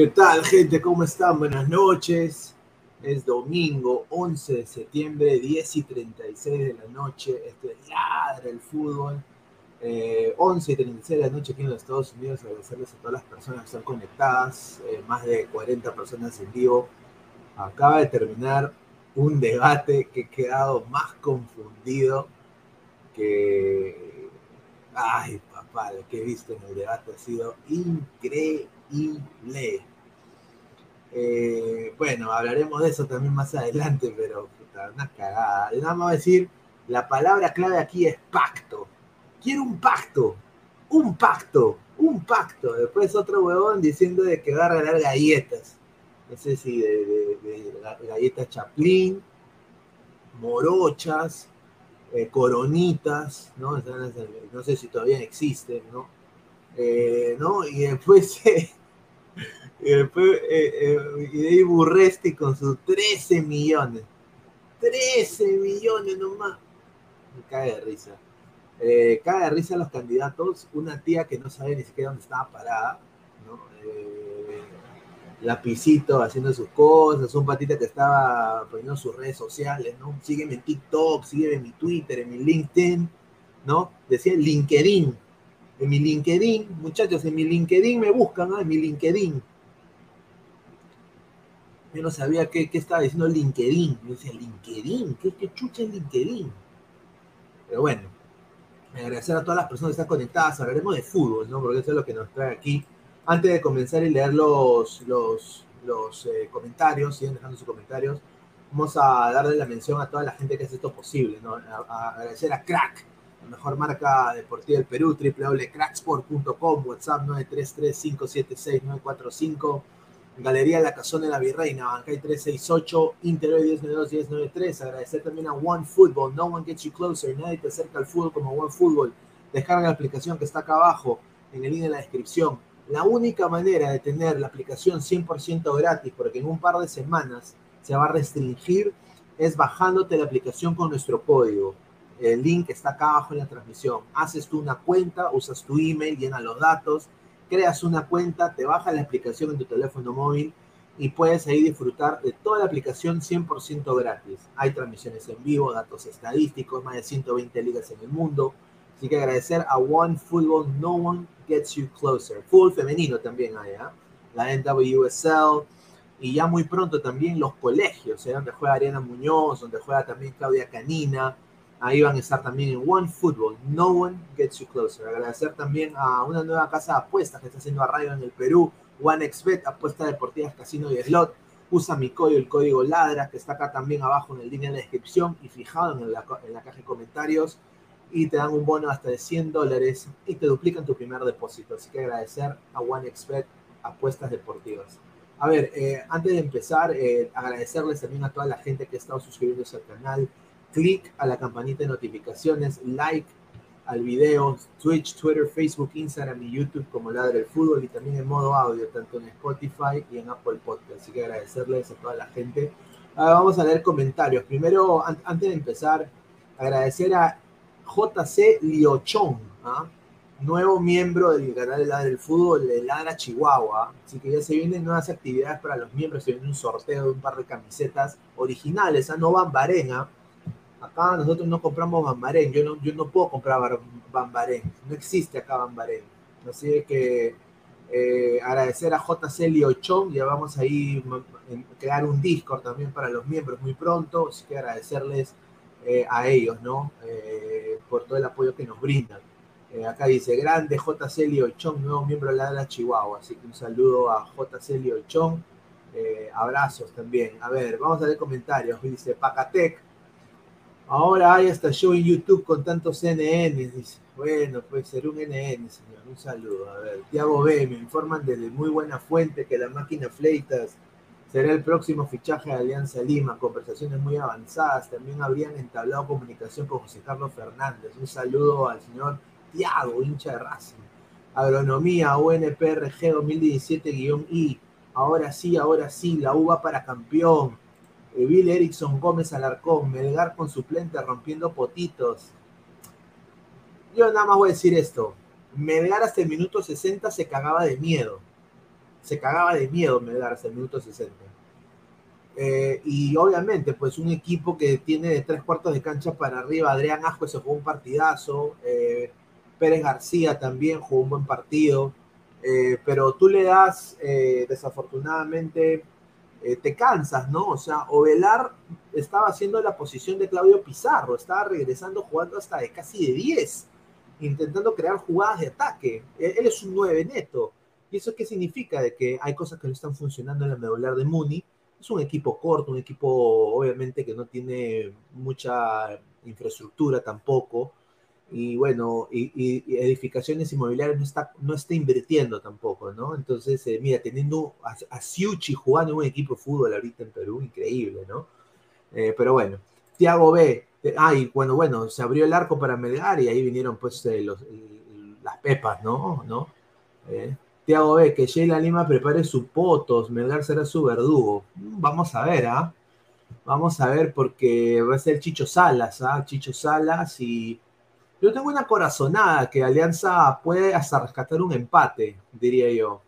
¿Qué tal, gente? ¿Cómo están? Buenas noches. Es domingo 11 de septiembre, 10 y 36 de la noche. Esto es Ladra el Fútbol. 11 y 36 de la noche aquí en los Estados Unidos. Agradecerles a todas las personas que están conectadas. Eh, más de 40 personas en vivo. Acaba de terminar un debate que he quedado más confundido que. Ay, papá, lo que he visto en el debate ha sido increíble. Eh, bueno, hablaremos de eso también más adelante, pero puta, una cagada. Nada más decir, la palabra clave aquí es pacto. Quiero un pacto, un pacto, un pacto. Después otro huevón diciendo de que va a regalar galletas. No sé si de, galletas Chaplin, morochas, eh, coronitas, ¿no? No sé si todavía existen, ¿no? Eh, ¿no? Y después Y después, eh, eh, y de Burresti con sus 13 millones. 13 millones nomás. Me cae de risa. Eh, cae de risa los candidatos. Una tía que no sabe ni siquiera dónde estaba parada. ¿no? Eh, lapicito haciendo sus cosas. Un patita que estaba poniendo sus redes sociales. ¿no? Sígueme en TikTok, sígueme en mi Twitter, en mi LinkedIn. ¿no? Decía LinkedIn. En mi LinkedIn, muchachos, en mi LinkedIn me buscan, ¿ah? en mi LinkedIn yo no sabía qué, estaba diciendo LinkedIn. Yo decía, ¿LinkedIn? ¿Qué, qué chucha es LinkedIn? Pero bueno, agradecer a todas las personas que están conectadas. Hablaremos de fútbol, ¿no? Porque eso es lo que nos trae aquí. Antes de comenzar y leer los, los, los eh, comentarios, siguen dejando sus comentarios, vamos a darle la mención a toda la gente que hace esto posible, ¿no? Agradecer a Crack, la mejor marca deportiva del Perú, www.cracksport.com, WhatsApp 933-576-945 Galería La Casona de la Virreina, Bancay 368, Interior 1092 1093. Agradecer también a One Football, No One Gets You Closer, nadie te acerca al fútbol como One Football. Descarga la aplicación que está acá abajo, en el link en la descripción. La única manera de tener la aplicación 100% gratis, porque en un par de semanas se va a restringir, es bajándote la aplicación con nuestro código. El link está acá abajo en la transmisión. Haces tú una cuenta, usas tu email, llena los datos creas una cuenta, te baja la aplicación en tu teléfono móvil y puedes ahí disfrutar de toda la aplicación 100% gratis. Hay transmisiones en vivo, datos estadísticos, más de 120 ligas en el mundo. Así que agradecer a One Football, No One Gets You Closer. Full femenino también hay, ¿eh? la NWSL y ya muy pronto también los colegios, ¿eh? donde juega Ariana Muñoz, donde juega también Claudia Canina. Ahí van a estar también en One Football, No One Gets You Closer. Agradecer también a una nueva casa de apuestas que está haciendo Arrayo en el Perú, OneXBet, apuestas deportivas, casino y slot. Usa mi código, el código LADRA, que está acá también abajo en el link en la descripción y fijado en la, en la caja de comentarios. Y te dan un bono hasta de 100 dólares y te duplican tu primer depósito. Así que agradecer a OneXBet, apuestas deportivas. A ver, eh, antes de empezar, eh, agradecerles también a toda la gente que ha estado suscribiéndose al canal. Clic a la campanita de notificaciones, like al video, Twitch, Twitter, Facebook, Instagram y YouTube como Ladre del Fútbol y también en modo audio, tanto en Spotify y en Apple Podcast. Así que agradecerles a toda la gente. Ahora vamos a leer comentarios. Primero, an antes de empezar, agradecer a JC Liochón, ¿ah? nuevo miembro del canal de Ladre del Fútbol de Ladra Chihuahua. Así que ya se vienen nuevas actividades para los miembros. Se viene un sorteo de un par de camisetas originales, ¿ah? no Bambarena. Acá nosotros no compramos Bambarén. Yo no, yo no puedo comprar Bambarén. No existe acá Bambarén. Así que eh, agradecer a JC Liochón. Ya vamos a ir a crear un Discord también para los miembros muy pronto. Así que agradecerles eh, a ellos, ¿no? Eh, por todo el apoyo que nos brindan. Eh, acá dice, grande JC Liochón, nuevo miembro de la Chihuahua. Así que un saludo a JC Liochón. Abrazos también. A ver, vamos a ver comentarios. Dice Pacatec. Ahora hay hasta show en YouTube con tantos CNN. Dice, bueno, puede ser un NN, señor. Un saludo. A ver, Tiago B. Me informan desde muy buena fuente que la máquina Fleitas será el próximo fichaje de Alianza Lima. Conversaciones muy avanzadas. También habrían entablado comunicación con José Carlos Fernández. Un saludo al señor Tiago, hincha de Racing. Agronomía, UNPRG 2017-I. Ahora sí, ahora sí, la uva para campeón. Bill Erickson Gómez Alarcón, Melgar con suplente rompiendo potitos. Yo nada más voy a decir esto. Melgar hasta el minuto 60 se cagaba de miedo. Se cagaba de miedo Melgar hasta el minuto 60. Eh, y obviamente, pues un equipo que tiene de tres cuartos de cancha para arriba, Adrián Asco se jugó un partidazo, eh, Pérez García también jugó un buen partido, eh, pero tú le das, eh, desafortunadamente, eh, te cansas, ¿no? O sea, Ovelar estaba haciendo la posición de Claudio Pizarro, estaba regresando jugando hasta de casi de 10, intentando crear jugadas de ataque. Él, él es un 9 neto. ¿Y eso qué significa? De que hay cosas que no están funcionando en la medular de Muni. Es un equipo corto, un equipo obviamente que no tiene mucha infraestructura tampoco y bueno, y, edificaciones inmobiliarias no está, no está invirtiendo tampoco, ¿no? Entonces, eh, mira, teniendo a, a Siuchi jugando en un equipo de fútbol ahorita en Perú, increíble, ¿no? Eh, pero bueno, Tiago B, eh, ah, bueno, bueno, se abrió el arco para Melgar y ahí vinieron pues eh, los, las pepas, ¿no? ¿No? Tiago B, que Sheila Lima prepare sus potos, Melgar será su verdugo. Vamos a ver, ¿ah? Vamos a ver porque va a ser Chicho Salas, ¿ah? Chicho Salas y yo tengo una corazonada que Alianza puede hasta rescatar un empate, diría yo.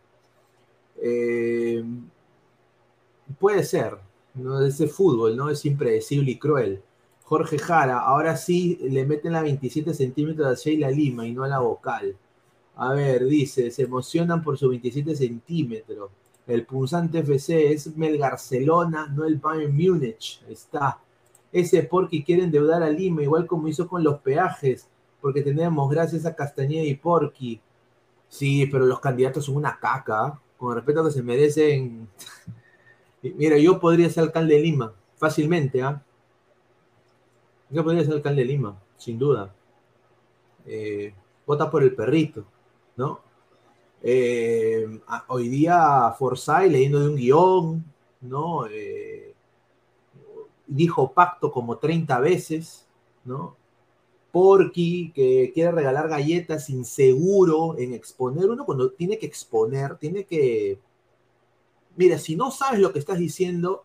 Eh, puede ser, ¿no? Ese fútbol, ¿no? Es impredecible y cruel. Jorge Jara, ahora sí le meten la 27 centímetros a Sheila Lima y no a la vocal. A ver, dice, se emocionan por su 27 centímetros. El punzante FC es Melgarcelona, no el Bayern Múnich. Está. Ese porque quiere endeudar a Lima, igual como hizo con los peajes porque tenemos gracias a Castañeda y Porky. Sí, pero los candidatos son una caca, con el respeto que se merecen. Mira, yo podría ser alcalde de Lima, fácilmente, ¿ah? Yo podría ser alcalde de Lima, sin duda. Eh, vota por el perrito, ¿no? Eh, hoy día Forsyth leyendo de un guion, ¿no? Eh, dijo pacto como 30 veces, ¿no? Porky, que quiere regalar galletas, inseguro en exponer. Uno cuando tiene que exponer, tiene que... Mira, si no sabes lo que estás diciendo,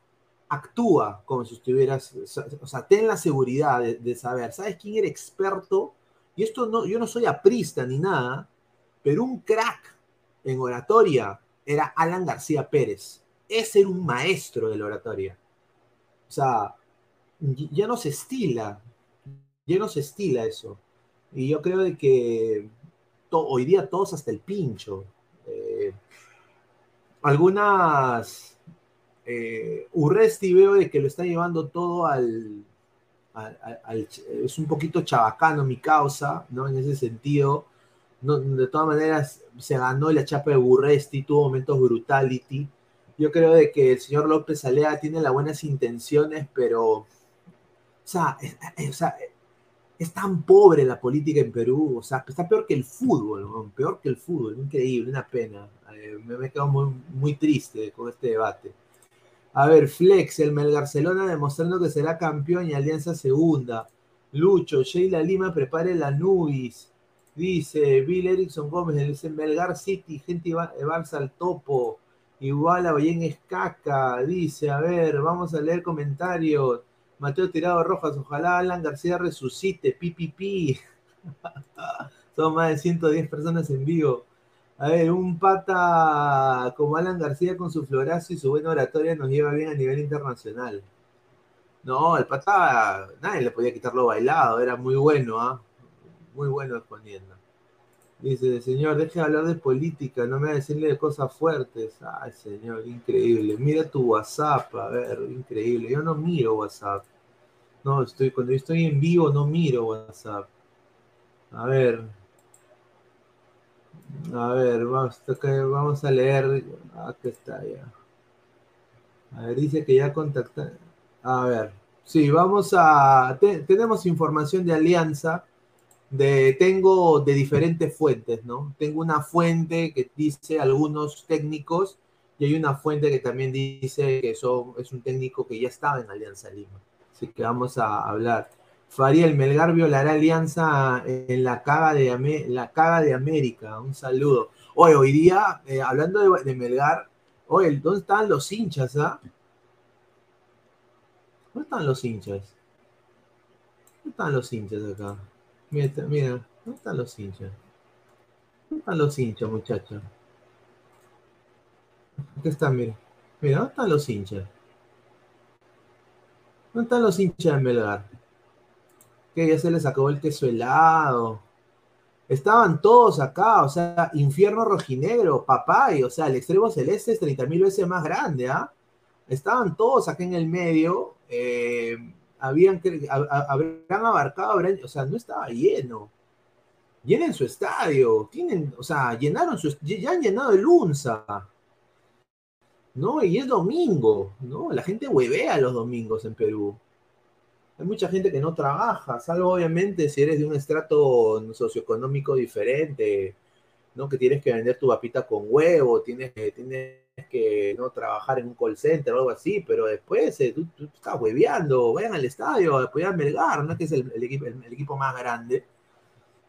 actúa como si estuvieras, o sea, ten la seguridad de, saber, ¿sabes quién era experto? Y esto no, yo no soy aprista ni nada, pero un crack en oratoria era Alan García Pérez. Ese era un maestro de la oratoria. O sea, ya no se estila, ya no se estila eso. Y yo creo de que hoy día todos hasta el pincho. Eh, algunas eh, Urresti veo de que lo está llevando todo al, es un poquito chabacano mi causa, ¿no? En ese sentido, de todas maneras se ganó la chapa de Urresti, tuvo momentos brutality. Yo creo de que el señor López Alea tiene las buenas intenciones, pero, o sea, tan pobre la política en Perú, o sea, está peor que el fútbol, peor que el fútbol, increíble, una pena. Eh, me, he quedado muy, muy triste con este debate. A ver, Flex, el Melgarcelona demostrando que será campeón y Alianza segunda. Lucho, Sheila Lima prepare la Nubis. Dice Bill Erickson Gómez, dice Melgar City, gente Barça al topo. Igual a Ballén es caca. Dice, a ver, vamos a leer comentarios. Mateo Tirado Rojas, ojalá Alan García resucite, pi, Son más de 110 personas en vivo. A ver, un pata como Alan García con su florazo y su buena oratoria nos lleva bien a nivel internacional. No, el pata, nadie le podía quitar lo bailado, era muy bueno, ¿ah? Muy bueno exponiendo. Dice, señor, deje de hablar de política, no me va a decirle de cosas fuertes. Ay, señor, increíble. Mira tu WhatsApp, a ver, increíble. Yo no miro WhatsApp. No, estoy, cuando estoy en vivo no miro WhatsApp. A ver. A ver, vamos, vamos a leer. Aquí está ya. A ver, dice que ya contacta. A ver. Sí, vamos a. tenemos información de alianza de, tengo de diferentes fuentes, ¿no? Tengo una fuente que dice algunos técnicos y hay una fuente que también dice que son, es un técnico que ya estaba en Alianza Lima. Así que vamos a hablar. Fariel Melgar violará alianza en la caga de, la caga de América. Un saludo. Hoy, hoy día, eh, hablando de, Melgar, oye, ¿dónde están los hinchas? Ah? ¿Dónde están los hinchas? ¿Dónde están los hinchas acá? Mira, mira, ¿dónde están los hinchas? ¿Dónde están los hinchas, muchachos? Aquí están, mira. Mira, ¿dónde están los hinchas? ¿Dónde están los hinchas de Melgar? Que ya se les acabó el queso helado. Estaban todos acá, o sea, infierno rojinegro, papá, y, o sea, el extremo celeste es 30 mil veces más grande, ¿ah? Estaban todos acá en el medio. Eh, habían habrán abarcado, o sea, no estaba lleno. Llenen su estadio, tienen, o sea, llenaron su, ya han llenado el UNSA. ¿No? Y es domingo, ¿no? La gente huevea los domingos en Perú. Hay mucha gente que no trabaja, salvo obviamente si eres de un estrato socioeconómico diferente, ¿no? Que tienes que vender tu papita con huevo, tienes tienes que no trabajar en un call center o algo así, pero después eh, tú, estás hueveando, vayan al estadio, apoyar a Melgar, ¿no? Que es el, equipo, el, equipo más grande.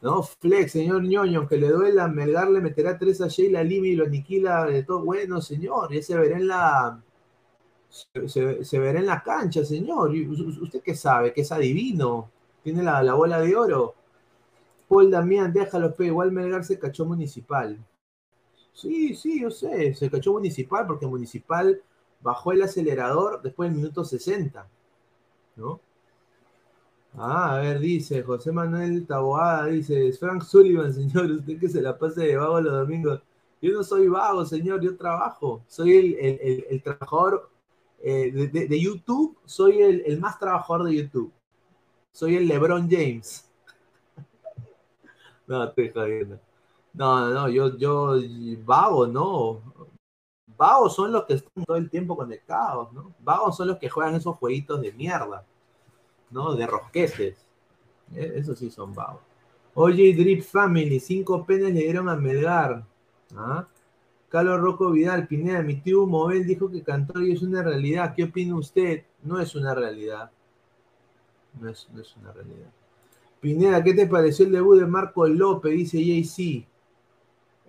¿No? Flex, señor ñoño, que le duela, Melgar le meterá tres a Sheila Lima y lo aniquila de todo. Bueno, señor, ya se verá en la. Se, verá en la cancha, señor. ¿Usted qué sabe? ¿Que es adivino? ¿Tiene la, la bola de oro? Paul Damián, déjalo, pe. Igual Melgar se cachó municipal. Sí, sí, yo sé, se cachó Municipal porque Municipal bajó el acelerador después del minuto 60, ¿no? Ah, a ver, dice José Manuel Taboada, dice, Frank Sullivan, señor, usted que se la pase de vago los domingos. Yo no soy vago, señor, yo trabajo. Soy el, trabajador eh, de, YouTube, soy el, más trabajador de YouTube. Soy el LeBron James. no, estoy jodiendo. No, no, yo, yo, vago, no. Vagos son los que están todo el tiempo conectados, ¿no? Vagos son los que juegan esos jueguitos de mierda, ¿no? De rosquetes. E, esos sí son vagos. Oye, Drip Family, cinco penes le dieron a Melgar. ¿Ah? Carlos Rocco Vidal, Pineda, mi tío Mobel dijo que y es una realidad. ¿Qué opina usted? No es una realidad. No es, no es una realidad. Pineda, ¿qué te pareció el debut de Marco López? Dice JC.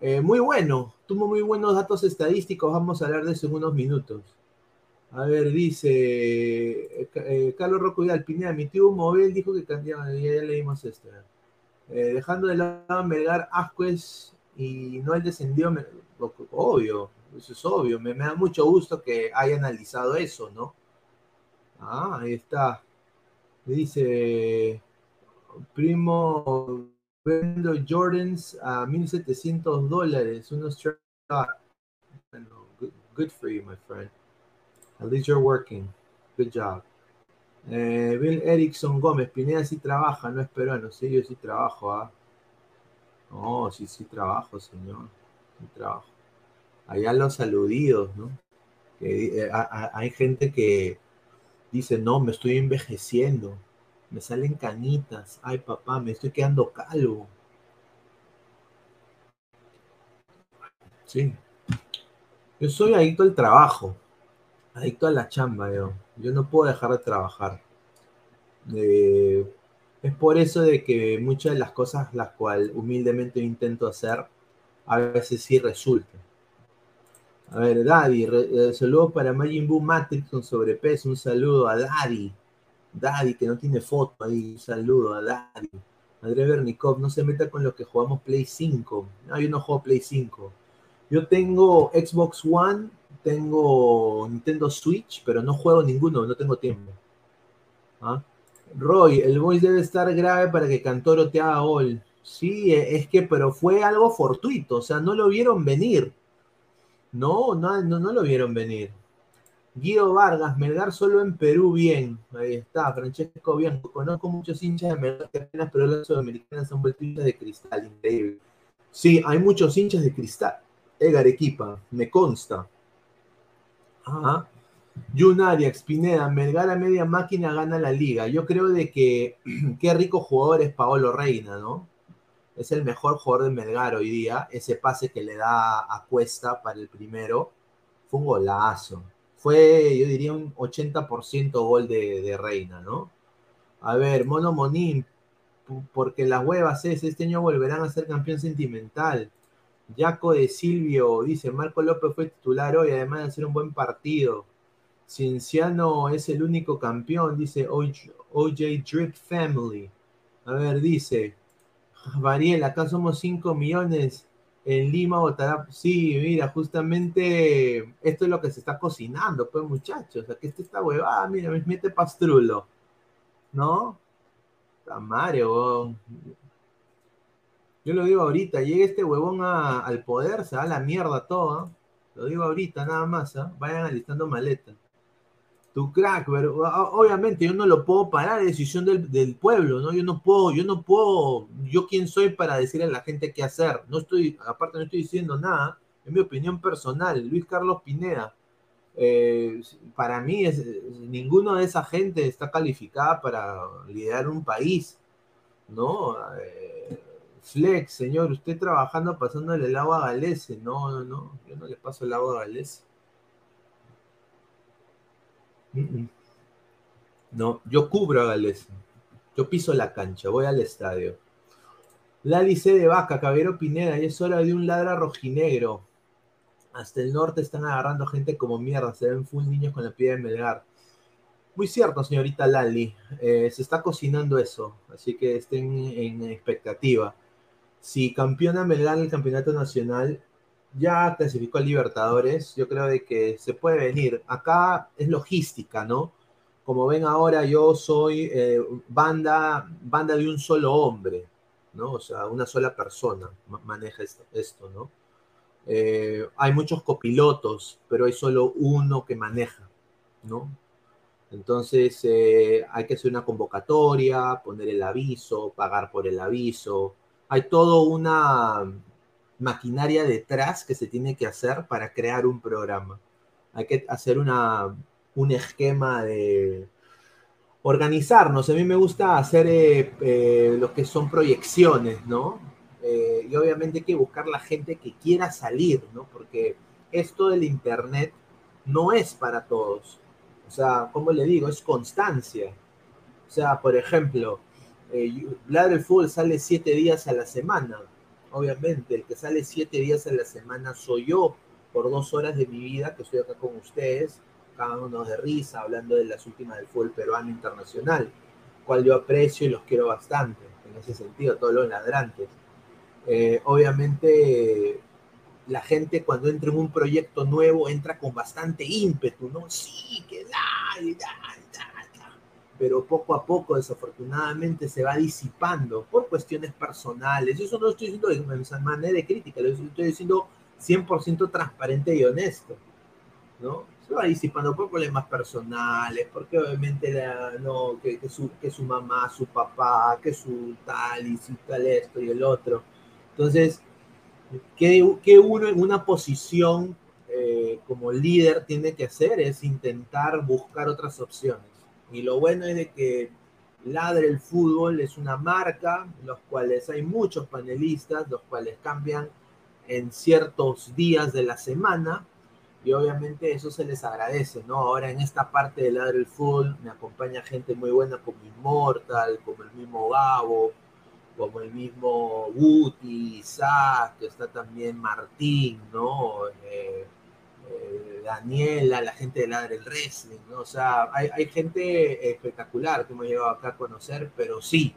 Eh, muy bueno, tuvo muy buenos datos estadísticos, vamos a hablar de eso en unos minutos. A ver, dice eh, eh, Carlos Rocco y Pineda, mi tío Mobel dijo que cambiaba, ya, leímos esto. dejando de lado Melgar Ascuez y no el descendido, Obvio, eso es obvio. Me, me da mucho gusto que haya analizado eso, ¿no? Ah, ahí está. Dice, primo, vendo Jordans a 1700 dólares, unos bueno, good, for you, my friend. At least you're working. Good job. Eh, Bill Erickson Gómez, Pineda sí trabaja, no es peruano. Sí, yo sí trabajo, ¿ah? No, sí, sí trabajo, señor. Sí trabajo. Allá los aludidos, ¿no? Eh, hay gente que dice, no, me estoy envejeciendo. Me salen canitas. Ay, papá, me estoy quedando calvo. Sí. Yo soy adicto al trabajo. Adicto a la chamba, yo. Yo no puedo dejar de trabajar. Eh, es por eso de que muchas de las cosas las cuales humildemente intento hacer, a veces sí resultan. A ver, Daddy, eh, saludo para Majin Buu Matrix con sobrepeso, un saludo a Daddy. Daddy, que no tiene foto ahí, un saludo a Daddy. André Bernikov, no se meta con los que jugamos Play 5. No, yo no juego Play 5. Yo tengo Xbox One, tengo Nintendo Switch, pero no juego ninguno, no tengo tiempo. ¿Ah? Roy, el voice debe estar grave para que Cantoro te haga gol. Sí, es que, pero fue algo fortuito, o sea, no lo vieron venir. No, no, no, no lo vieron venir. Guido Vargas, Melgar solo en Perú, bien. Ahí está, Francesco, bien. Conozco muchos hinchas de Melgar apenas, pero las sudamericanas han vuelto hinchas de cristal, increíble. Sí, hay muchos hinchas de cristal. Edgar Equipa, me consta. Ajá. Jun Melgar a media máquina gana la liga. Yo creo de que qué rico jugador es Paolo Reina, ¿no? Es el mejor jugador de Melgar hoy día. Ese pase que le da a Cuesta para el primero fue un golazo. Fue, yo diría, un 80% gol de, de Reina, ¿no? A ver, Mono Monín, porque las huevas es, este año volverán a ser campeón sentimental. Jaco de Silvio dice, Marco López fue titular hoy, además de hacer un buen partido. Cienciano es el único campeón, dice OJ Drip Family. A ver, dice, Variel, acá somos 5 millones, en Lima votará. Sí, mira, justamente esto es lo que se está cocinando, pues muchachos. Aquí está esta huevada, mira, me mete pastrulo. ¿No? Mario, huevón. Yo lo digo ahorita, llega este huevón a- al poder, se da la mierda todo. Lo digo ahorita, nada más. ¿ah? Vayan alistando maleta. Tu crack, pero obviamente yo no lo puedo parar, es decisión del, del pueblo, ¿no? Yo no puedo, yo no puedo, yo quién soy para decirle a la gente qué hacer. No estoy, aparte no estoy diciendo nada, es mi opinión personal. Luis Carlos Pineda, eh, para mí es, ninguno de esa gente está calificada para liderar un país, ¿no? Eh, Flex, señor, usted trabajando pasándole el agua a Galese, no, no, no, yo no le paso el agua a Galese. No, yo cubro a Galese. Yo piso la cancha, voy al estadio. Lali C de Vaca, Caballero Pineda, y es hora de un ladra rojinegro. Hasta el norte están agarrando gente como mierda, se ven full niños con la piedra de Melgar. Muy cierto, señorita Lali, eh, se está cocinando eso, así que estén en expectativa. Si campeona Melgar el campeonato nacional, ya clasificó a Libertadores, yo creo de que se puede venir. Acá es logística, ¿no? Como ven ahora, yo soy eh, banda, banda de un solo hombre, ¿no? O sea, una sola persona ma- maneja esto, esto, ¿no? Eh, hay muchos copilotos, pero hay solo uno que maneja, ¿no? Entonces eh, hay que hacer una convocatoria, poner el aviso, pagar por el aviso. Hay toda una maquinaria detrás que se tiene que hacer para crear un programa. Hay que hacer una, un esquema de organizarnos. A mí me gusta hacer eh, eh, lo que son proyecciones, ¿no? Eh, y obviamente hay que buscar la gente que quiera salir, ¿no? Porque esto del Internet no es para todos. O sea, como le digo, es constancia. O sea, por ejemplo, eh, Ladre Fútbol sale siete días a la semana. Obviamente, el que sale siete días a la semana soy yo, por dos horas de mi vida que estoy acá con ustedes, cagándonos de risa, hablando de las últimas del fútbol peruano internacional, cual yo aprecio y los quiero bastante, en ese sentido, todos los ladrantes. Eh, obviamente, la gente cuando entra en un proyecto nuevo entra con bastante ímpetu, ¿no? Sí, que da, y da, y da, da. Pero poco a poco, desafortunadamente, se va disipando por cuestiones personales. Eso no lo estoy diciendo de manera de crítica, lo estoy diciendo 100% transparente y honesto, ¿no? Se va disipando por problemas personales, porque obviamente la, no, que, su, que su mamá, su papá, que su tal y su tal esto y el otro. Entonces, que, que uno en una posición eh, como líder tiene que hacer es intentar buscar otras opciones. Y lo bueno es de que Ladre el Fútbol es una marca, los cuales hay muchos panelistas, los cuales cambian en ciertos días de la semana, y obviamente eso se les agradece, ¿no? Ahora en esta parte de Ladre el Fútbol me acompaña gente muy buena como Immortal, como el mismo Gabo, como el mismo Guti, Isaac, está también Martín, ¿no? Eh, eh, Daniela, la gente de Ladre el Wrestling, ¿no? O sea, hay, gente espectacular que hemos llegado acá a conocer, pero sí,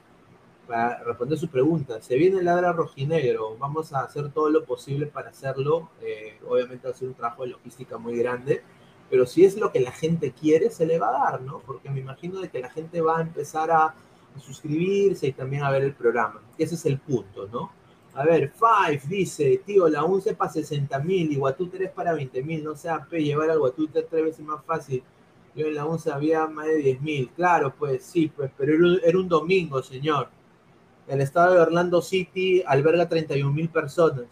para responder su pregunta, se viene el Ladra Rojinegro, vamos a hacer todo lo posible para hacerlo, eh, obviamente va a ser un trabajo de logística muy grande, pero si es lo que la gente quiere, se le va a dar, ¿no? Porque me imagino de que la gente va a empezar a suscribirse y también a ver el programa. Ese es el punto, ¿no? A ver, Five dice, tío, la UNCE para 60 mil y Guatú 3 para 20 mil, no sea P, llevar al Guatú 3 tres veces más fácil. Yo en la UNCE había más de 10 mil, claro, pues sí, pues, pero era un, domingo, señor. El estado de Orlando City alberga 31 mil personas.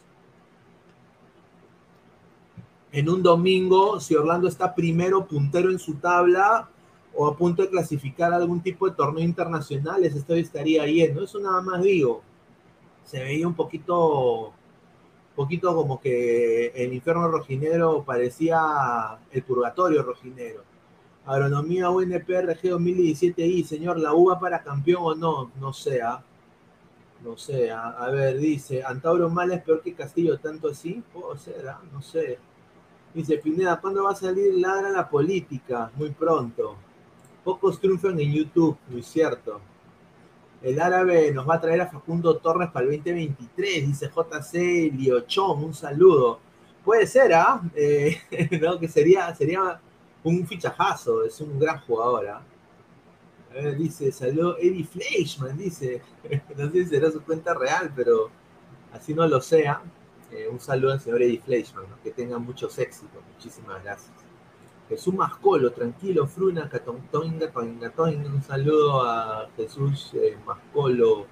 En un domingo, si Orlando está primero, puntero en su tabla, o a punto de clasificar algún tipo de torneo internacional, estadio estaría yendo. Eso nada más digo. Se veía un poquito, poquito como que el infierno rojinero parecía el purgatorio rojinero. Agronomía UNP RG 2017I, señor, ¿la uva para campeón o no? No sé, ¿ah? No sé, ¿ah? a ver, dice, Antauro Mal es peor que Castillo, tanto así, puedo ser, ¿ah? no sé. Dice Pineda, ¿cuándo va a salir Ladra la política? Muy pronto. Pocos triunfan en YouTube, muy cierto. El árabe nos va a traer a Facundo Torres para el 2023, dice JC Liochón, un saludo. Puede ser, ¿ah? ¿eh? no, que sería, sería un fichajazo, es un gran jugador, ¿ah? Ver, dice, saludo Eddie Fleischman, dice, no sé si será su cuenta real, pero así no lo sea. Eh, un saludo al señor Eddie Fleischman, que tenga muchos éxitos, muchísimas gracias. Jesús Mascolo, tranquilo, Fruna, Catontoinga, Toinga, Toinga. Un saludo a Jesús eh, Mascolo,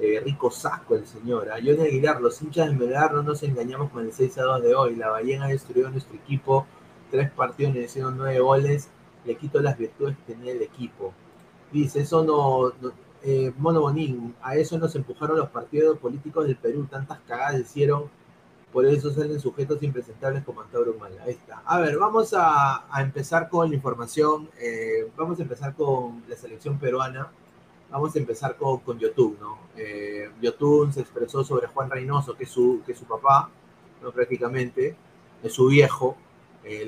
eh, rico saco el señor. A Johnny Aguilar, los hinchas del Melgar no nos engañamos con el 6 a 2 de hoy. La Ballena ha destruido nuestro equipo. Tres partidos le hicieron nueve goles. Le quito las virtudes que tenía el equipo. Dice, eso no. no eh, Mono Bonín, a eso nos empujaron los partidos políticos del Perú. Tantas cagadas hicieron por eso salen sujetos impresentables como Antauro Mala. Ahí está. A ver, vamos a, empezar con la información. Eh, vamos a empezar con la selección peruana. Vamos a empezar con, con Yotun, ¿no? Eh, Yotun se expresó sobre Juan Reynoso, que es su, que es su papá, ¿no? prácticamente, es su viejo.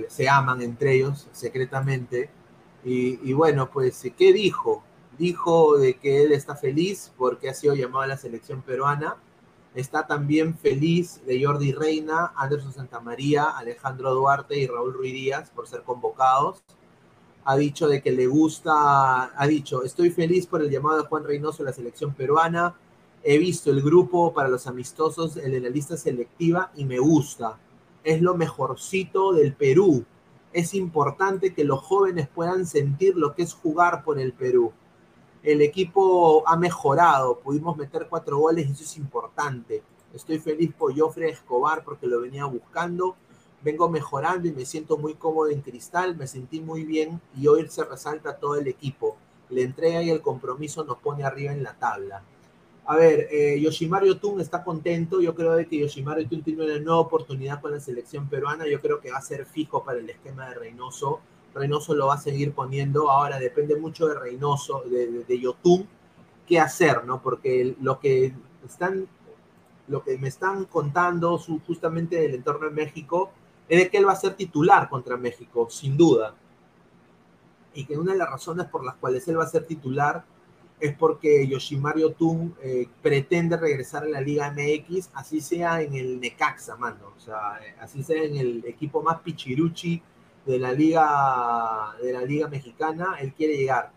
Se aman entre ellos secretamente. Y, y bueno, pues, ¿qué dijo? Dijo de que él está feliz porque ha sido llamado a la selección peruana Está también feliz de Jordi Reina, Anderson Santamaría, Alejandro Duarte y Raúl Ruiz Díaz por ser convocados. Ha dicho de que le gusta, ha dicho, estoy feliz por el llamado de Juan Reynoso a la selección peruana. He visto el grupo para los amistosos, el de la lista selectiva, y me gusta. Es lo mejorcito del Perú. Es importante que los jóvenes puedan sentir lo que es jugar por el Perú el equipo ha mejorado, pudimos meter cuatro goles y eso es importante. Estoy feliz por Joffrey Escobar porque lo venía buscando. Vengo mejorando y me siento muy cómodo en cristal, me sentí muy bien y hoy se resalta todo el equipo. La entrega y el compromiso nos pone arriba en la tabla. A ver, eh, Yoshimaru Yotun está contento. Yo creo que Yoshimaru Yotun tiene una nueva oportunidad con la selección peruana. Yo creo que va a ser fijo para el esquema de Reynoso Reynoso lo va a seguir poniendo. Ahora depende mucho de Reynoso, de, de, qué hacer, ¿no? Porque lo que están, lo que me están contando justamente del entorno de México es de que él va a ser titular contra México, sin duda. Y que una de las razones por las cuales él va a ser titular es porque Yoshimaru Yotun eh, pretende regresar a la Liga MX, así sea en el Necaxa, mano. O sea, eh, así sea en el equipo más pichiruchi de la Liga, de la Liga Mexicana, él quiere llegar.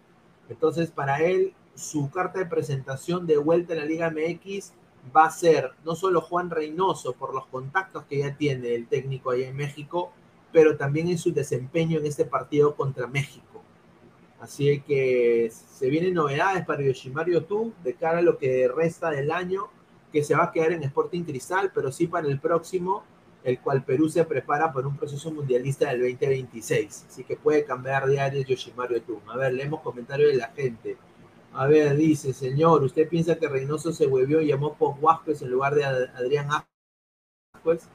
Entonces, para él, su carta de presentación de vuelta a la Liga MX va a ser no solo Juan Reynoso por los contactos que ya tiene el técnico allá en México, pero también en su desempeño en este partido contra México. Así que se vienen novedades para Yoshimaru Yotun de cara a lo que resta del año, que se va a quedar en Sporting Cristal, pero sí para el próximo, el cual Perú se prepara para un proceso mundialista del 2026. Así que puede cambiar de área Yoshimaru Yotun. A ver, leemos comentarios de la gente. A ver, dice, señor, ¿usted piensa que Reynoso se volvió y llamó por Huásquez en lugar de Adrián Ascuez?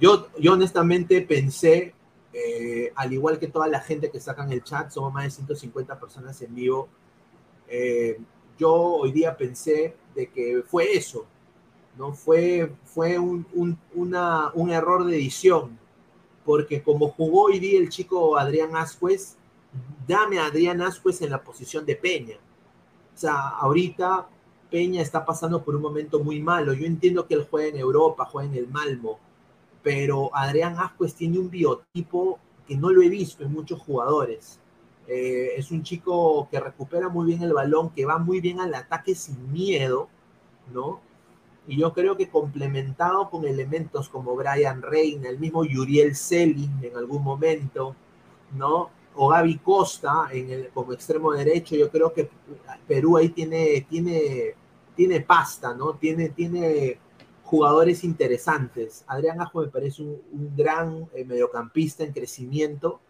Yo, yo honestamente pensé eh, al igual que toda la gente que saca en el chat, somos más de 150 personas en vivo. Eh, yo hoy día pensé de que fue eso, ¿no? Fue, fue un, un, un error de edición, porque como jugó hoy día el chico Adrián Ascuez, dame a Adrián Ascuez en la posición de Peña. O sea, ahorita Peña está pasando por un momento muy malo. Yo entiendo que él juega en Europa, juega en el Malmo, pero Adrián Ascuez tiene un biotipo que no lo he visto en muchos jugadores. Eh, es un chico que recupera muy bien el balón, que va muy bien al ataque sin miedo, ¿no? Y yo creo que complementado con elementos como Brian Reina, el mismo Yuriel Selin en algún momento, ¿no? O Gaby Costa en el, como extremo derecho, yo creo que Perú ahí tiene, tiene, tiene pasta, ¿no? Tiene, tiene jugadores interesantes. Adrián Ajo me parece un, gran eh, mediocampista en crecimiento,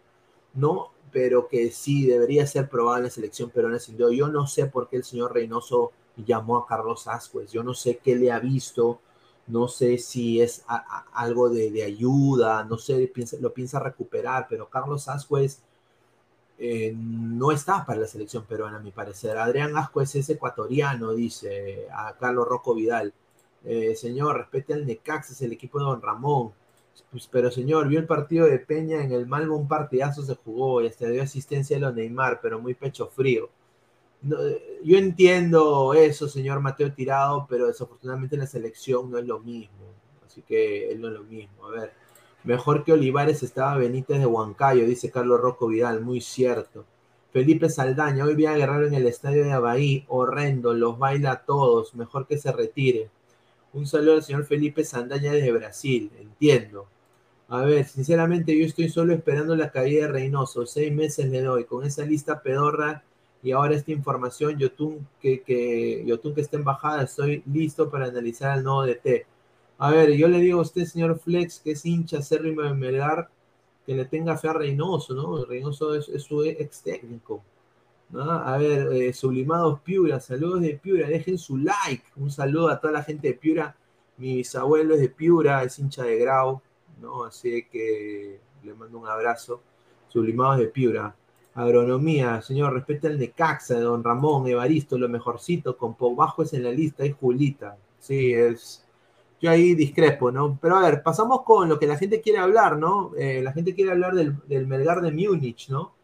¿no? Pero que sí debería ser probado en la selección peruana. Yo no sé por qué el señor Reynoso llamó a Carlos Ascuez. Yo no sé qué le ha visto. No sé si es algo de, ayuda, no sé, lo piensa recuperar, pero Carlos Ascuez eh, no está para la selección peruana, a mi parecer. Adrián Ascuez es ecuatoriano, dice a Carlos Rocco Vidal. Eh, señor, respete al Necaxa, es el equipo de Don Ramón. Pues, pero señor, vio el partido de Peña en el Malmo, un partidazo se jugó y hasta dio asistencia a los Neymar, pero muy pecho frío. Yo entiendo eso, señor Mateo Tirado, pero desafortunadamente en la selección no es lo mismo. Así que él no es lo mismo. A ver, mejor que Olivares estaba Benítez de Huancayo, dice Carlos Rocco Vidal, muy cierto. Felipe Saldaña, hoy vi a Guerrero en el estadio de Abaí, horrendo, los baila a todos, mejor que se retire. Un saludo al señor Felipe Sandaña desde Brasil, entiendo. A ver, sinceramente yo estoy solo esperando la caída de Reynoso, seis meses le doy, con esa lista pedorra y ahora esta información, Yotun que, que, Yotun que está en bajada, estoy listo para analizar el nuevo DT. A ver, yo le digo a usted, señor Flex, que es hincha acérrimo de Melgar, que le tenga fe a Reynoso, ¿no? Reynoso es, es su ex técnico. A ver, eh, Sublimados Piura, saludos de Piura, dejen su like. Un saludo a toda la gente de Piura. Mi bisabuelo es de Piura, es hincha de Grau, ¿no? Así que le mando un abrazo. Sublimados de Piura. Agronomía, señor, respeta el Necaxa Don Ramón, Evaristo, lo mejorcito, con bajo es en la lista, es Julita. Sí, es. Yo ahí discrepo, ¿no? Pero a ver, pasamos con lo que la gente quiere hablar, ¿no? Eh, la gente quiere hablar del, del Melgar de Múnich, ¿no?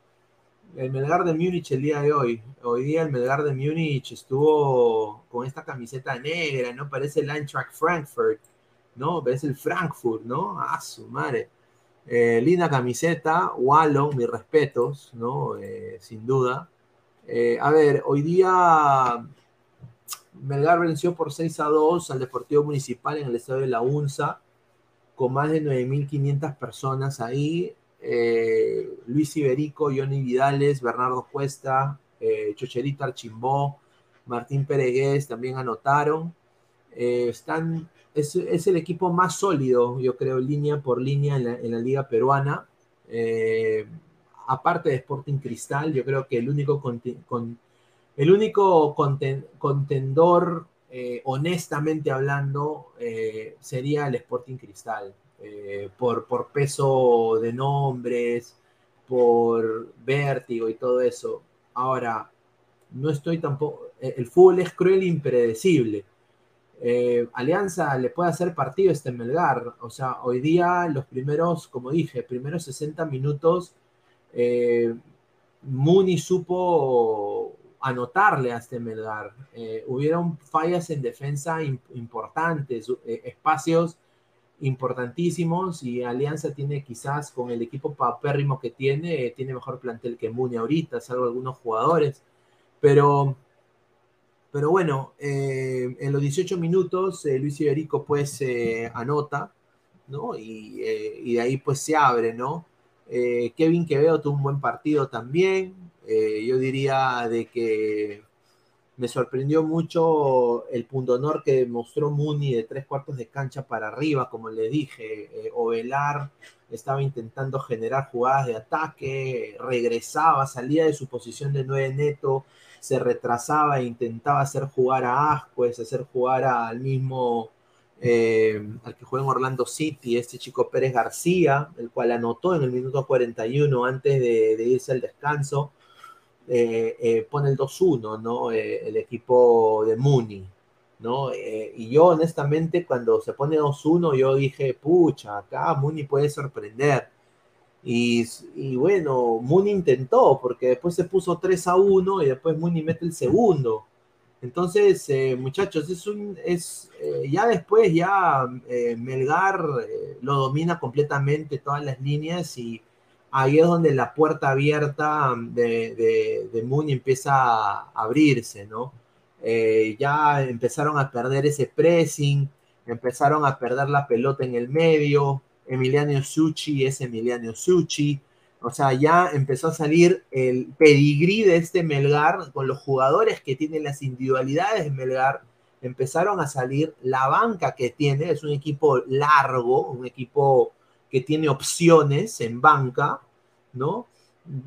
el Melgar de Múnich el día de hoy. Hoy día el Melgar de Múnich estuvo con esta camiseta negra, ¿no? Parece el Eintracht Frankfurt, ¿no? Parece el Frankfurt, ¿no? Ah, su madre. Eh, linda camiseta, Wallon, mis respetos, ¿no? Eh, sin duda. Eh, a ver, hoy día Melgar venció por 6 a 2 al Deportivo Municipal en el estadio de la UNSA, con más de 9.500 personas ahí. Eh, Luis Iberico, Johnny Vidales, Bernardo Cuesta, Chocherito Archimbó, Martín Peregués también anotaron. Están, es, el equipo más sólido, yo creo, línea por línea en la, liga peruana. aparte de Sporting Cristal, yo creo que el único, el único contendor, honestamente hablando, sería el Sporting Cristal. Eh, por, por peso de nombres, por vértigo y todo eso. Ahora, no estoy tampoco, eh, el fútbol es cruel e impredecible. Eh, Alianza le puede hacer partido este Melgar. O sea, hoy día los primeros, como dije, primeros 60 minutos, Muni supo anotarle a este Melgar. Eh, hubieron fallas en defensa importantes, eh, espacios importantísimos y Alianza tiene quizás con el equipo papérrimo que tiene, tiene mejor plantel que Muni ahorita, salvo algunos jugadores, pero, pero bueno, eh, en los 18 minutos eh, Luis Iberico pues eh, anota, ¿no? Y, y, de ahí pues se abre, ¿no? Kevin Quevedo tuvo un buen partido también, yo diría de que me sorprendió mucho el punto honor que mostró Muni de tres cuartos de cancha para arriba, como le dije. Ovelar estaba intentando generar jugadas de ataque, regresaba, salía de su posición de nueve neto, se retrasaba e intentaba hacer jugar a Ascuez, hacer jugar al mismo, eh, al que juega en Orlando City, este chico Pérez García, el cual anotó en el minuto 41 antes de, irse al descanso eh, eh, pone el 2-1, ¿no? El equipo de Muni, ¿no? y yo honestamente cuando se pone 2-1 yo dije, pucha, acá Muni puede sorprender. Y, bueno, Muni intentó, porque después se puso 3 1 y después Muni mete el segundo. Entonces, muchachos, es un, es, ya después ya Melgar lo domina completamente todas las líneas y ahí es donde la puerta abierta de, de, de Moon empieza a abrirse, ¿no? Eh, ya empezaron a perder ese pressing, empezaron a perder la pelota en el medio, Emiliano Suchi es Emiliano Suchi, o sea, ya empezó a salir el pedigrí de este Melgar con los jugadores que tienen las individualidades de Melgar, empezaron a salir la banca que tiene, es un equipo largo, un equipo que tiene opciones en banca, ¿no?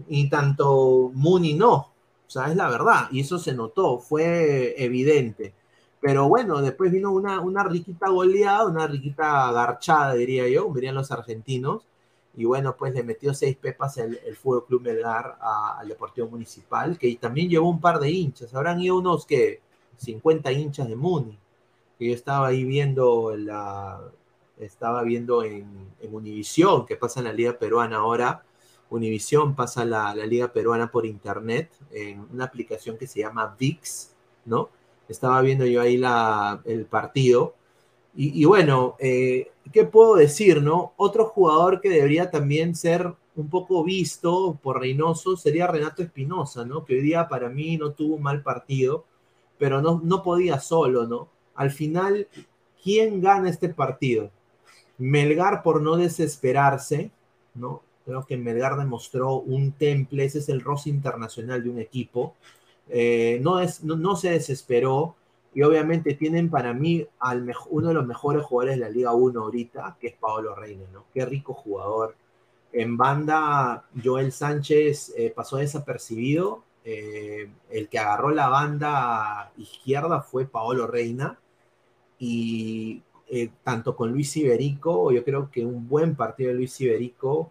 Y tanto Mooney no, o sea, es la verdad, y eso se notó, fue evidente. Pero bueno, después vino una, una riquita goleada, una riquita garchada, diría yo, dirían los argentinos, y bueno, pues le metió seis pepas el, el Fútbol Club Melgar al Deportivo Municipal, que también llevó un par de hinchas, habrán ido unos que 50 hinchas de Muni, que yo estaba ahí viendo la, estaba viendo en, en Univisión, que pasa en la Liga Peruana ahora. Univisión pasa la, la, Liga Peruana por internet en una aplicación que se llama VIX, ¿no? Estaba viendo yo ahí el partido. Y, bueno, eh, ¿qué puedo decir, no? Otro jugador que debería también ser un poco visto por Reynoso sería Renato Espinosa, ¿no? Que hoy día para mí no tuvo un mal partido, pero no, no podía solo, ¿no? Al final, ¿quién gana este partido? Melgar por no desesperarse, ¿no? Creo que Melgar demostró un temple, ese es el rostro internacional de un equipo. Eh, no, se desesperó y obviamente tienen para mí al uno de los mejores jugadores de la Liga 1 ahorita, que es Paolo Reina, ¿no? Qué rico jugador. En banda, Joel Sánchez eh, pasó desapercibido. Eh, el que agarró la banda izquierda fue Paolo Reina. Y tanto con Luis Iberico, yo creo que un buen partido de Luis Iberico,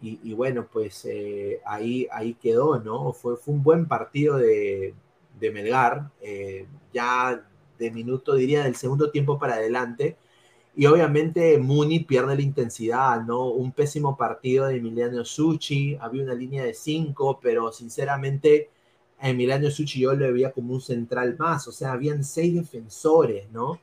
y, bueno, pues eh, ahí, ahí quedó, ¿no? Fue, fue un buen partido de, de Melgar, eh, ya de minuto, diría, del segundo tiempo para adelante, y obviamente Muni pierde la intensidad, ¿no? Un pésimo partido de Emiliano Suchi, había una línea de cinco, pero sinceramente a Emiliano Suchi yo le veía como un central más, o sea, habían seis defensores, ¿no?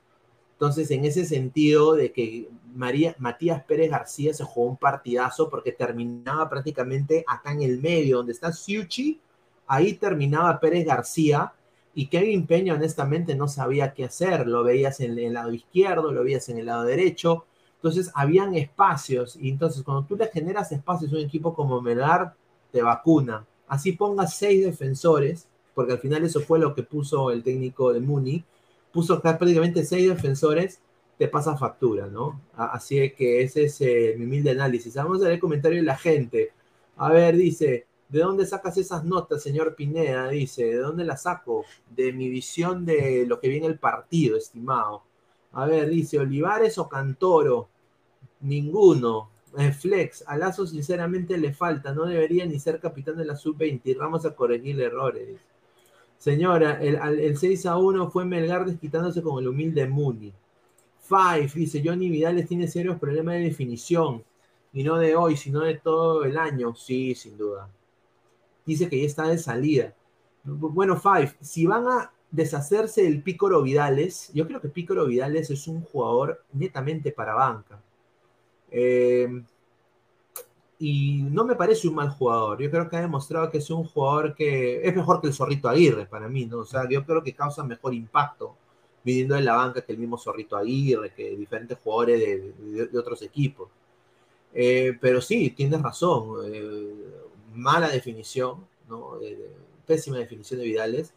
Entonces, en ese sentido de que María, Matías Pérez García se jugó un partidazo porque terminaba prácticamente acá en el medio, donde está Siuchi, ahí terminaba Pérez García y Kevin Peña honestamente no sabía qué hacer, lo veías en el lado izquierdo, lo veías en el lado derecho, entonces habían espacios y entonces cuando tú le generas espacios a un equipo como Melgar, te vacuna. Así pongas seis defensores, porque al final eso fue lo que puso el técnico de Muni, puso prácticamente seis defensores, te pasa factura, ¿no? Así que ese es eh, mi humilde análisis. Vamos a ver el comentario de la gente. A ver, dice, ¿de dónde sacas esas notas, señor Pineda? Dice, ¿de dónde las saco? De mi visión de lo que viene el partido, estimado. A ver, dice, ¿Olivares o Cantoro? Ninguno. Eh, Flex, a Lazo sinceramente le falta, no debería ni ser capitán de la sub-20. Vamos a corregir errores. Señora, el, el, 6 a 1 fue Melgar desquitándose con el humilde Muni. Five dice, Johnny Vidales tiene serios problemas de definición. Y no de hoy, sino de todo el año. Sí, sin duda. Dice que ya está de salida. Bueno, Five, si van a deshacerse del Pícoro Vidales, yo creo que Pícoro Vidales es un jugador netamente para banca. Eh, y no me parece un mal jugador. Yo creo que ha demostrado que es un jugador que es mejor que el Zorrito Aguirre para mí, ¿no? O sea, yo creo que causa mejor impacto viniendo de la banca que el mismo Zorrito Aguirre, que diferentes jugadores de, de, otros equipos. Eh, pero sí, tienes razón. Eh, mala definición, ¿no? pésima definición de Vidales.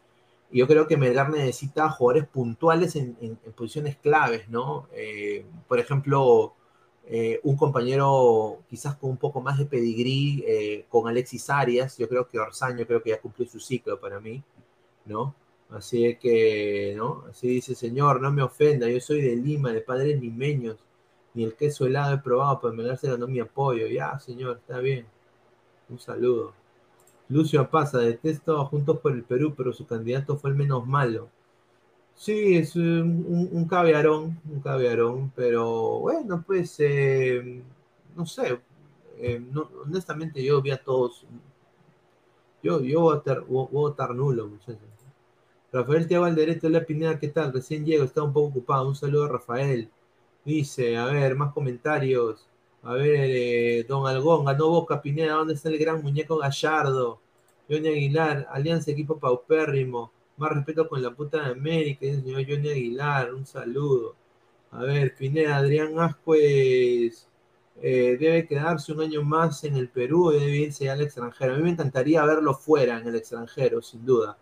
Y yo creo que Melgar necesita jugadores puntuales en, en, en posiciones claves, ¿no? Eh, por ejemplo, eh, un compañero quizás con un poco más de pedigrí, eh, con Alexis Arias, yo creo que Orsaño creo que ya cumplió su ciclo para mí, ¿no? Así que, ¿no? Así dice, señor, no me ofenda, yo soy de Lima, de padres limeños, ni el queso helado he probado, para megárselo no mi apoyo. Ya, señor, está bien. Un saludo. Lucio Pasa, detesto a Juntos por el Perú, pero su candidato fue el menos malo. Sí, es un, un caviarón, un caviarón, pero bueno, pues, eh, no sé, eh, honestamente yo vi a todos, yo, yo voy, a votar, voy a nulo, muchachos. Rafael Tiago Alderete, la Pineda, ¿qué tal? Recién llego, está un poco ocupado, un saludo a Rafael. Dice, a ver, más comentarios. A ver, eh, Don Algón, ganó Boca Pineda, ¿dónde está el gran muñeco Gallardo? Johnny Aguilar, Alianza Equipo Paupérrimo. Más respeto con la puta de América, el señor Johnny Aguilar, un saludo. A ver, Pineda, Adrián Ascuez eh, debe quedarse un año más en el Perú y debe irse al extranjero. A mí me encantaría verlo fuera, en el extranjero, sin duda.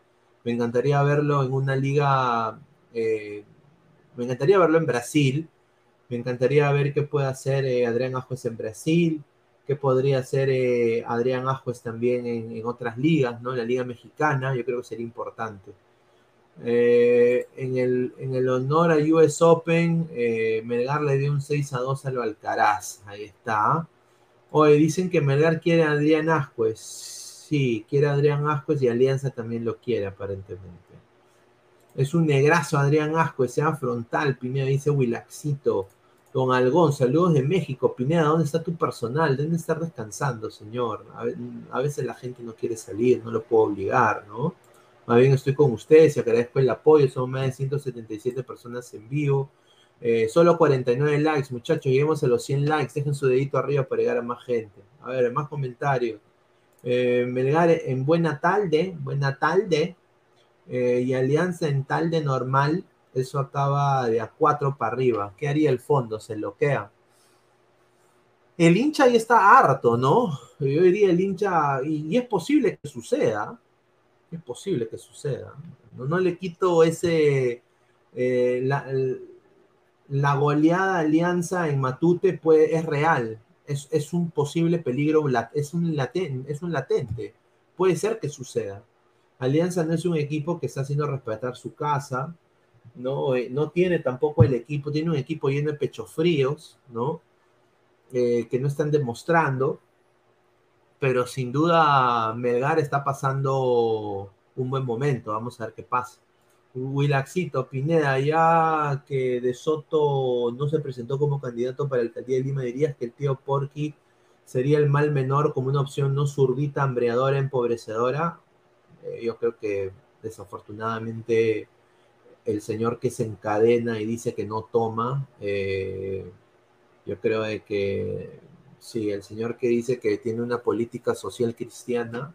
Me encantaría verlo en una liga, eh, me encantaría verlo en Brasil. Me encantaría ver qué puede hacer eh, Adrián Ascuez en Brasil, qué podría hacer eh, Adrián Ascuez también en, otras ligas, ¿no? La liga mexicana, yo creo que sería importante. Eh, en, el, en, el, honor a US Open, eh, Melgar le dio un 6 a 2 al Alcaraz. Ahí está. Hoy dicen que Melgar quiere a Adrián Ascuez. Sí, quiere a Adrián Ascuez y Alianza también lo quiere, aparentemente. Es un negrazo Adrián Ascuez, sea frontal, Pineda, dice Wilaxito. Don Algón, saludos de México. Pineda, ¿dónde está tu personal? Deben estar descansando, señor. A, a veces la gente no quiere salir, no lo puedo obligar, ¿no? Más bien estoy con ustedes y agradezco el apoyo. Son más de 177 personas en vivo. Eh, solo 49 likes, muchachos. Lleguemos a los 100 likes. Dejen su dedito arriba para llegar a más gente. A ver, más comentarios. Eh, Melgar en buena tarde, buena tarde. Eh, y Alianza en tarde normal. Eso acaba de a 4 para arriba. ¿Qué haría el fondo? Se bloquea. El hincha ahí está harto, ¿no? Yo diría el hincha, y es posible que suceda, es posible que suceda. No, le quito ese. Eh, la, goleada alianza en Matute puede, es real. Es, es, un posible peligro, es un, laten, es un latente. Puede ser que suceda. Alianza no es un equipo que está haciendo respetar su casa. No, eh, no tiene tampoco el equipo, tiene un equipo lleno de pechos fríos, ¿no? Eh, que no están demostrando pero sin duda Melgar está pasando un buen momento. Vamos a ver qué pasa. Wilaxito, Pineda, ya que De Soto no se presentó como candidato para el alcaldía de Lima, dirías que el tío Porky sería el mal menor como una opción no zurdita, hambreadora, empobrecedora. Eh, yo creo que desafortunadamente el señor que se encadena y dice que no toma, eh, yo creo de que Sí, el señor que dice que tiene una política social cristiana,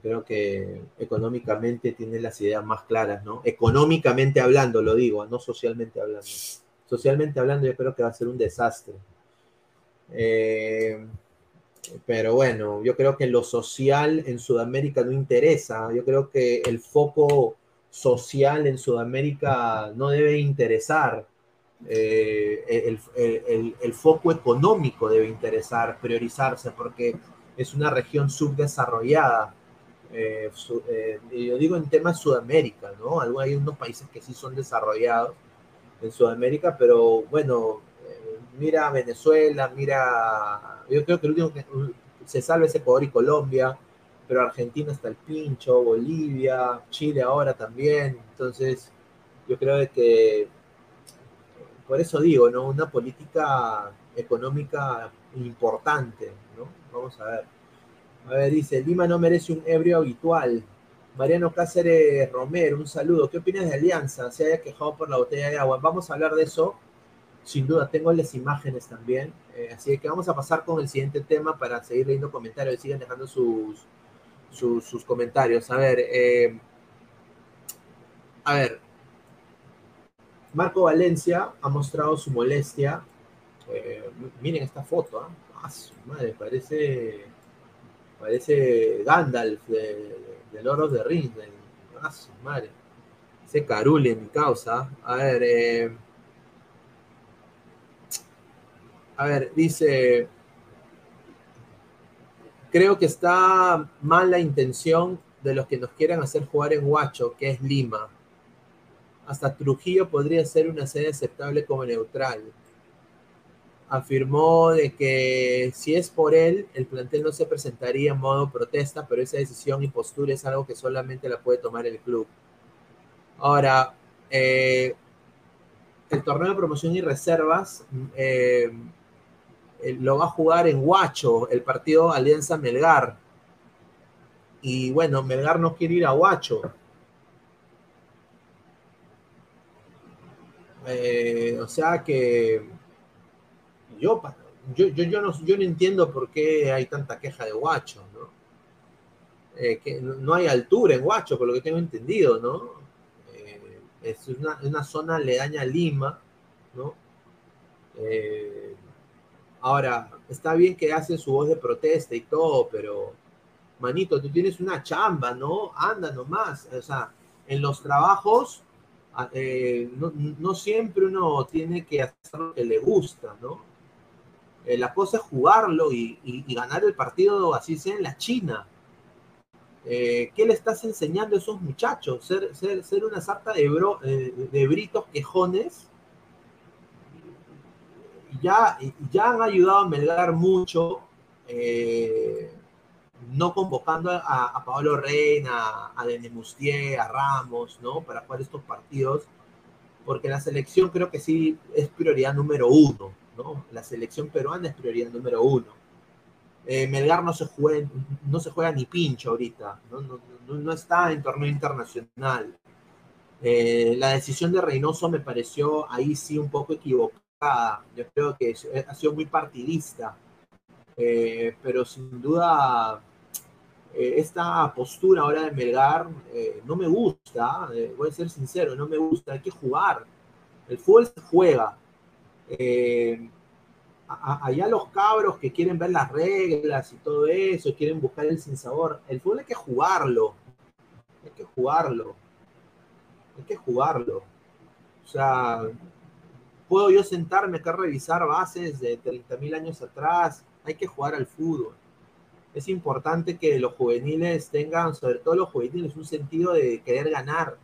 creo que económicamente tiene las ideas más claras, ¿no? Económicamente hablando, lo digo, no socialmente hablando. Socialmente hablando, yo creo que va a ser un desastre. Eh, pero bueno, yo creo que lo social en Sudamérica no interesa. Yo creo que el foco social en Sudamérica no debe interesar eh, el, el, el, foco económico debe interesar, priorizarse, porque es una región subdesarrollada. Eh, su, eh, yo digo en temas Sudamérica, ¿no? Algo, hay unos países que sí son desarrollados en Sudamérica, pero bueno, eh, mira Venezuela, mira, yo creo que el último que se salva es Ecuador y Colombia, pero Argentina está el pincho, Bolivia, Chile ahora también, entonces yo creo que por eso digo, ¿no? Una política económica importante, ¿no? Vamos a ver. A ver, dice, Lima no merece un ebrio habitual. Mariano Cáceres Romero, un saludo. ¿Qué opinas de Alianza? Se haya quejado por la botella de agua. Vamos a hablar de eso. Sin duda, tengo las imágenes también. Eh, así que vamos a pasar con el siguiente tema para seguir leyendo comentarios. Sigan dejando sus, sus, comentarios. A ver, eh, a ver. Marco Valencia ha mostrado su molestia. Eh, miren esta foto. ¿ah? Ah, su madre, parece, parece Gandalf de, de Lord Rings. de- ah, su madre. Ese carule en mi causa. A ver, eh, a ver, dice, creo que está mal la intención de los que nos quieren hacer jugar en Huacho, que es Lima. Hasta Trujillo podría ser una sede aceptable como neutral. Afirmó de que si es por él, el plantel no se presentaría en modo protesta, pero esa decisión y postura es algo que solamente la puede tomar el club. Ahora, eh, el torneo de promoción y reservas eh, lo va a jugar en Huacho, el partido Alianza Melgar. Y bueno, Melgar no quiere ir a Huacho. Eh, o sea que yo, yo, yo, yo, no, yo no entiendo por qué hay tanta queja de Huacho, ¿no? Eh, que no hay altura en Huacho, por lo que tengo entendido, ¿no? Eh, es una, una zona aledaña a Lima, ¿no? Ahora, está bien que hacen su voz de protesta y todo, pero, manito, tú tienes una chamba, ¿no? Anda nomás. O sea, en los trabajos, eh, no, no siempre uno tiene que hacer lo que le gusta, ¿no? Eh, la cosa es jugarlo y, y- ganar el partido, así sea en la China. Eh, ¿Qué le estás enseñando a esos muchachos? Ser, ser, ser una sarta de, bro- de britos quejones. Ya, ya han ayudado a Melgar mucho, no convocando a, a Pablo Reina, a Denemustier, a Ramos, ¿no? Para jugar estos partidos, porque la selección creo que sí es prioridad número uno, ¿no? La selección peruana es prioridad número uno. Eh, Melgar no se, juega, no se juega ni pincho ahorita, no, está en torneo internacional. Eh, la decisión de Reynoso me pareció ahí sí un poco equivocada. Yo creo que ha sido muy partidista, Eh, pero sin duda eh, esta postura ahora de Melgar eh, no me gusta, eh, voy a ser sincero, no me gusta, hay que jugar. El fútbol se juega. A- allá los cabros que quieren ver las reglas y todo eso, quieren buscar el sinsabor. El fútbol hay que jugarlo. Hay que jugarlo. Hay que jugarlo. O sea, puedo yo sentarme acá a revisar bases de 30.000 años atrás. Hay que jugar al fútbol. Es importante que los juveniles tengan, sobre todo los juveniles, un sentido de querer ganar.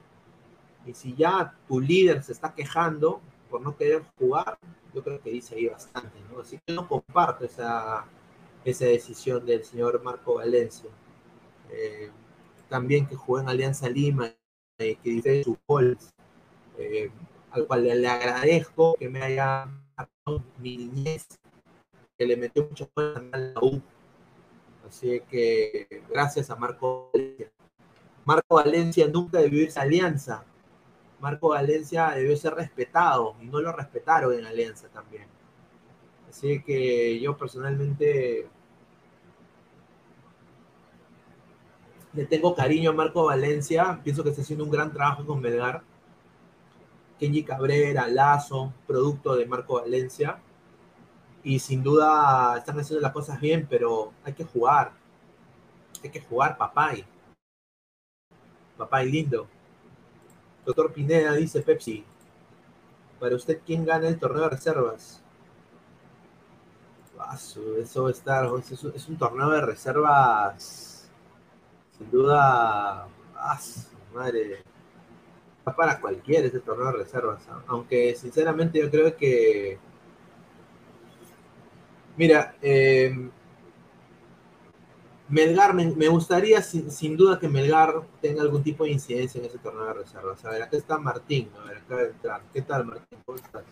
Y si ya tu líder se está quejando por no querer jugar, yo creo que dice ahí bastante, ¿no? Así que no comparto esa, esa decisión del señor Marco Valencia. Eh, también que jugó en Alianza Lima, eh, que dice sus goles, eh, al cual le, agradezco que me haya mi niñez, que le metió muchos goles a la U. Así que gracias a Marco Valencia. Marco Valencia nunca debió irse a Alianza. Marco Valencia debió ser respetado y no lo respetaron en Alianza también. Así que yo personalmente le tengo cariño a Marco Valencia, pienso que está haciendo un gran trabajo con Melgar. Kenji Cabrera, Lazo, producto de Marco Valencia. Y sin duda están haciendo las cosas bien, pero hay que jugar. Hay que jugar, papay. Papay lindo. Doctor Pineda dice Pepsi. Para usted, ¿quién gana el torneo de reservas? Eso va a estar. Es, un torneo de reservas. Sin duda. madre. Está para cualquiera ese torneo de reservas. Aunque sinceramente yo creo que. Mira, eh, Melgar, me, me gustaría sin, sin duda que Melgar tenga algún tipo de incidencia en ese torneo de reservas. A ver, acá está Martín. A ver, de entrar. ¿Qué tal, Martín? ¿Cómo estás?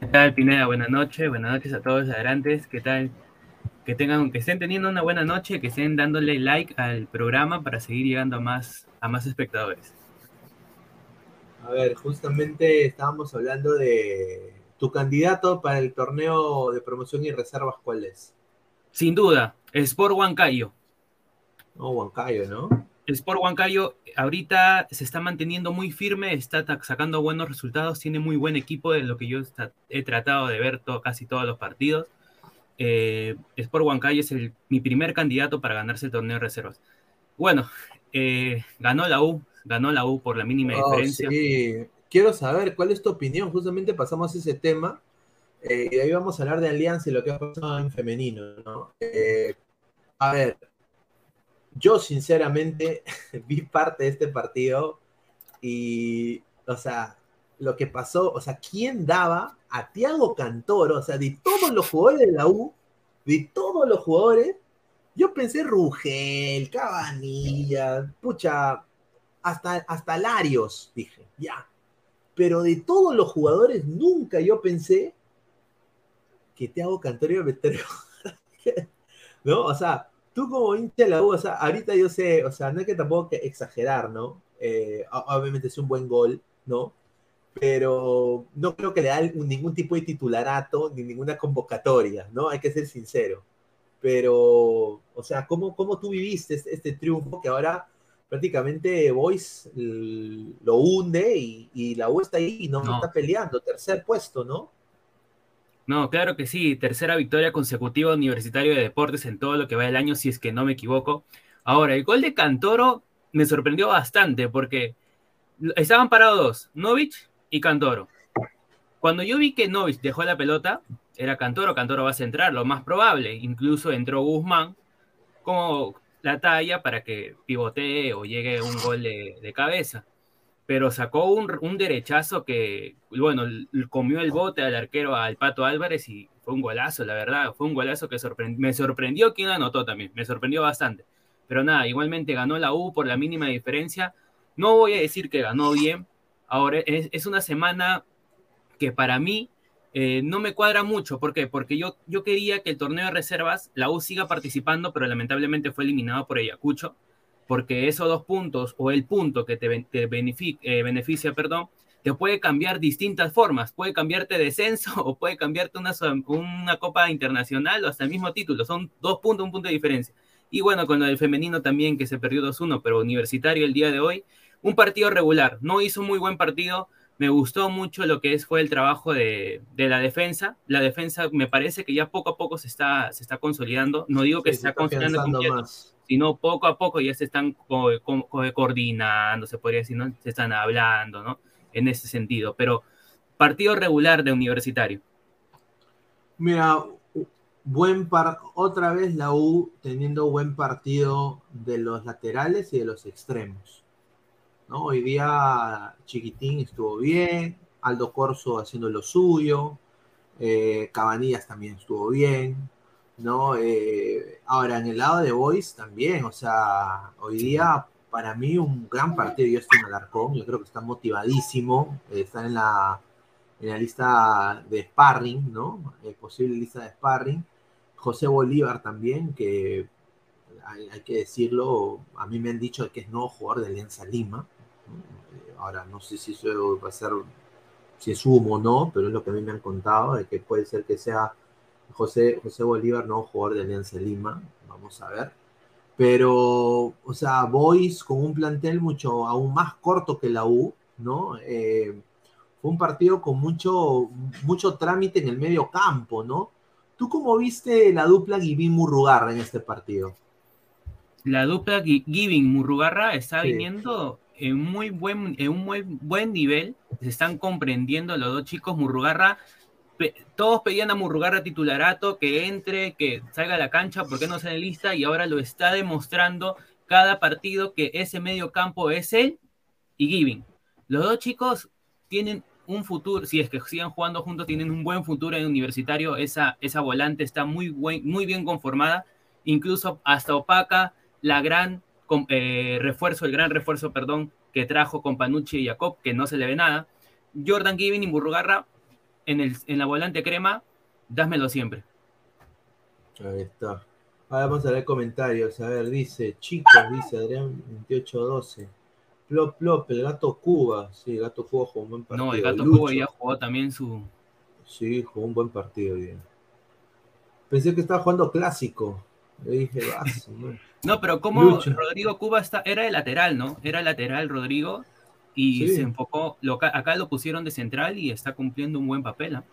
¿Qué tal, Pineda? Buenas noches, buenas noches a todos adelante. ¿Qué tal? que tengan, que estén teniendo una buena noche, que estén dándole like al programa para seguir llegando a más, a más espectadores. A ver, justamente estábamos hablando de tu candidato para el torneo de promoción y reservas, ¿cuál es? Sin duda, Sport Huancayo. No, Huancayo, ¿no? Sport Huancayo ahorita se está manteniendo muy firme, está sacando buenos resultados, tiene muy buen equipo de lo que yo he tratado de ver casi todos los partidos. Eh, Sport Huancayo es el, mi primer candidato para ganarse el torneo de reservas. Bueno, eh, ganó la U, ganó la U por la mínima oh, diferencia. Sí. Quiero saber cuál es tu opinión. Justamente pasamos ese tema eh, y ahí vamos a hablar de Alianza y lo que ha pasado en femenino. ¿no? Eh, a ver, yo sinceramente vi parte de este partido y, o sea, lo que pasó, o sea, ¿quién daba a Tiago Cantoro? O sea, de todos los jugadores de la U, de todos los jugadores, yo pensé Rugel, Cabanilla, pucha, hasta, hasta Larios, dije, ya. Pero de todos los jugadores, nunca yo pensé que Tiago Cantoro iba a. ¿No? O sea, tú como hincha de la U, o sea, ahorita yo sé, o sea, no hay que tampoco que exagerar, ¿no? Eh, obviamente es un buen gol, ¿no? Pero no creo que le da ningún tipo de titularato ni ninguna convocatoria, ¿no? Hay que ser sincero. Pero, o sea, ¿cómo, cómo tú viviste este, este triunfo que ahora prácticamente Boys lo hunde y, la U está ahí y no, no, está peleando, tercer puesto, ¿no? No, claro que sí, tercera victoria consecutiva Universitario de Deportes en todo lo que va el año, si es que no me equivoco. Ahora, el gol de Cantoro me sorprendió bastante porque estaban parados Novich y Cantoro. Cuando yo vi que Novich dejó la pelota, era Cantoro, Cantoro va a centrar, lo más probable. Incluso entró Guzmán como la talla para que pivotee o llegue un gol de cabeza pero sacó un, derechazo que, bueno, comió el bote al arquero, al Pato Álvarez, y fue un golazo, la verdad, fue un golazo que me sorprendió quien anotó también, me sorprendió bastante. Pero nada, igualmente ganó la U por la mínima diferencia. No voy a decir que ganó bien, ahora es, una semana que para mí eh, no me cuadra mucho. ¿Por qué? Porque yo, yo quería que el torneo de reservas, la U siga participando, pero lamentablemente fue eliminado por Ayacucho porque esos dos puntos o el punto que te, eh, beneficia, perdón, te puede cambiar distintas formas, puede cambiarte descenso o puede cambiarte una, una copa internacional o hasta el mismo título, son dos puntos, un punto de diferencia. Y bueno, con el femenino también que se perdió 2-1, pero universitario el día de hoy, un partido regular, no hizo muy buen partido, me gustó mucho lo que es, fue el trabajo de, la defensa. La defensa me parece que ya poco a poco se está, se está consolidando. No digo que se, está, consolidando más sino poco a poco ya se están coordinando, se podría decir, ¿no? Se están hablando, ¿no? En ese sentido, pero partido regular de universitario. Mira, buen par otra vez la U teniendo buen partido de los laterales y de los extremos. ¿No? Hoy día Chiquitín estuvo bien, Aldo Corso haciendo lo suyo, eh, Cabanillas también estuvo bien, ¿no? Eh, ahora, en el lado de Boys también, o sea, hoy día para mí un gran partido, yo estoy en Alarcón, yo creo que está motivadísimo, eh, está en la, en la lista de sparring, ¿no? Posible lista de sparring. José Bolívar también, que hay, que decirlo, a mí me han dicho que es nuevo jugador de Alianza Lima. Ahora, no sé si eso va a ser, si es humo o no, pero es lo que a mí me han contado, de que puede ser que sea José, José Bolívar, no jugador de Alianza Lima, vamos a ver. Pero, o sea, Boys con un plantel mucho aún más corto que la U, ¿no? Eh, fue un partido con mucho, mucho trámite en el medio campo, ¿no? ¿Tú cómo viste la dupla Giving Murrugarra en este partido? La dupla Giving Murrugarra está viniendo en, muy buen, en un muy buen nivel. Se están comprendiendo los dos chicos. Murrugarra todos pedían a Murrugarra titularato, que entre, que salga a la cancha, porque no sale lista, y ahora lo está demostrando cada partido que ese medio campo es él y Giving. Los dos chicos tienen un futuro, si es que sigan jugando juntos, tienen un buen futuro en universitario, esa, esa volante está muy, muy bien conformada, incluso hasta opaca la gran eh, refuerzo, el gran refuerzo, perdón, que trajo con Panucci y Jacob, que no se le ve nada. Jordan Giving y Murrugarra en, el, en la volante crema, dámelo siempre. Ahí está. Ahora vamos a ver comentarios. A ver, dice, chicos, dice Adrián 2812. Plop, plop, el gato Cuba. Sí, el gato Cuba jugó un buen partido. No, el gato Lucho. Cuba ya jugó también su. Sí, jugó un buen partido. Bien. Pensé que estaba jugando clásico. Le dije, vas, no. No, pero como. Rodrigo Cuba está, era de lateral, ¿no? Era lateral Rodrigo y Sí. se enfocó, lo, acá lo pusieron de central y está cumpliendo un buen papel. ¿ah?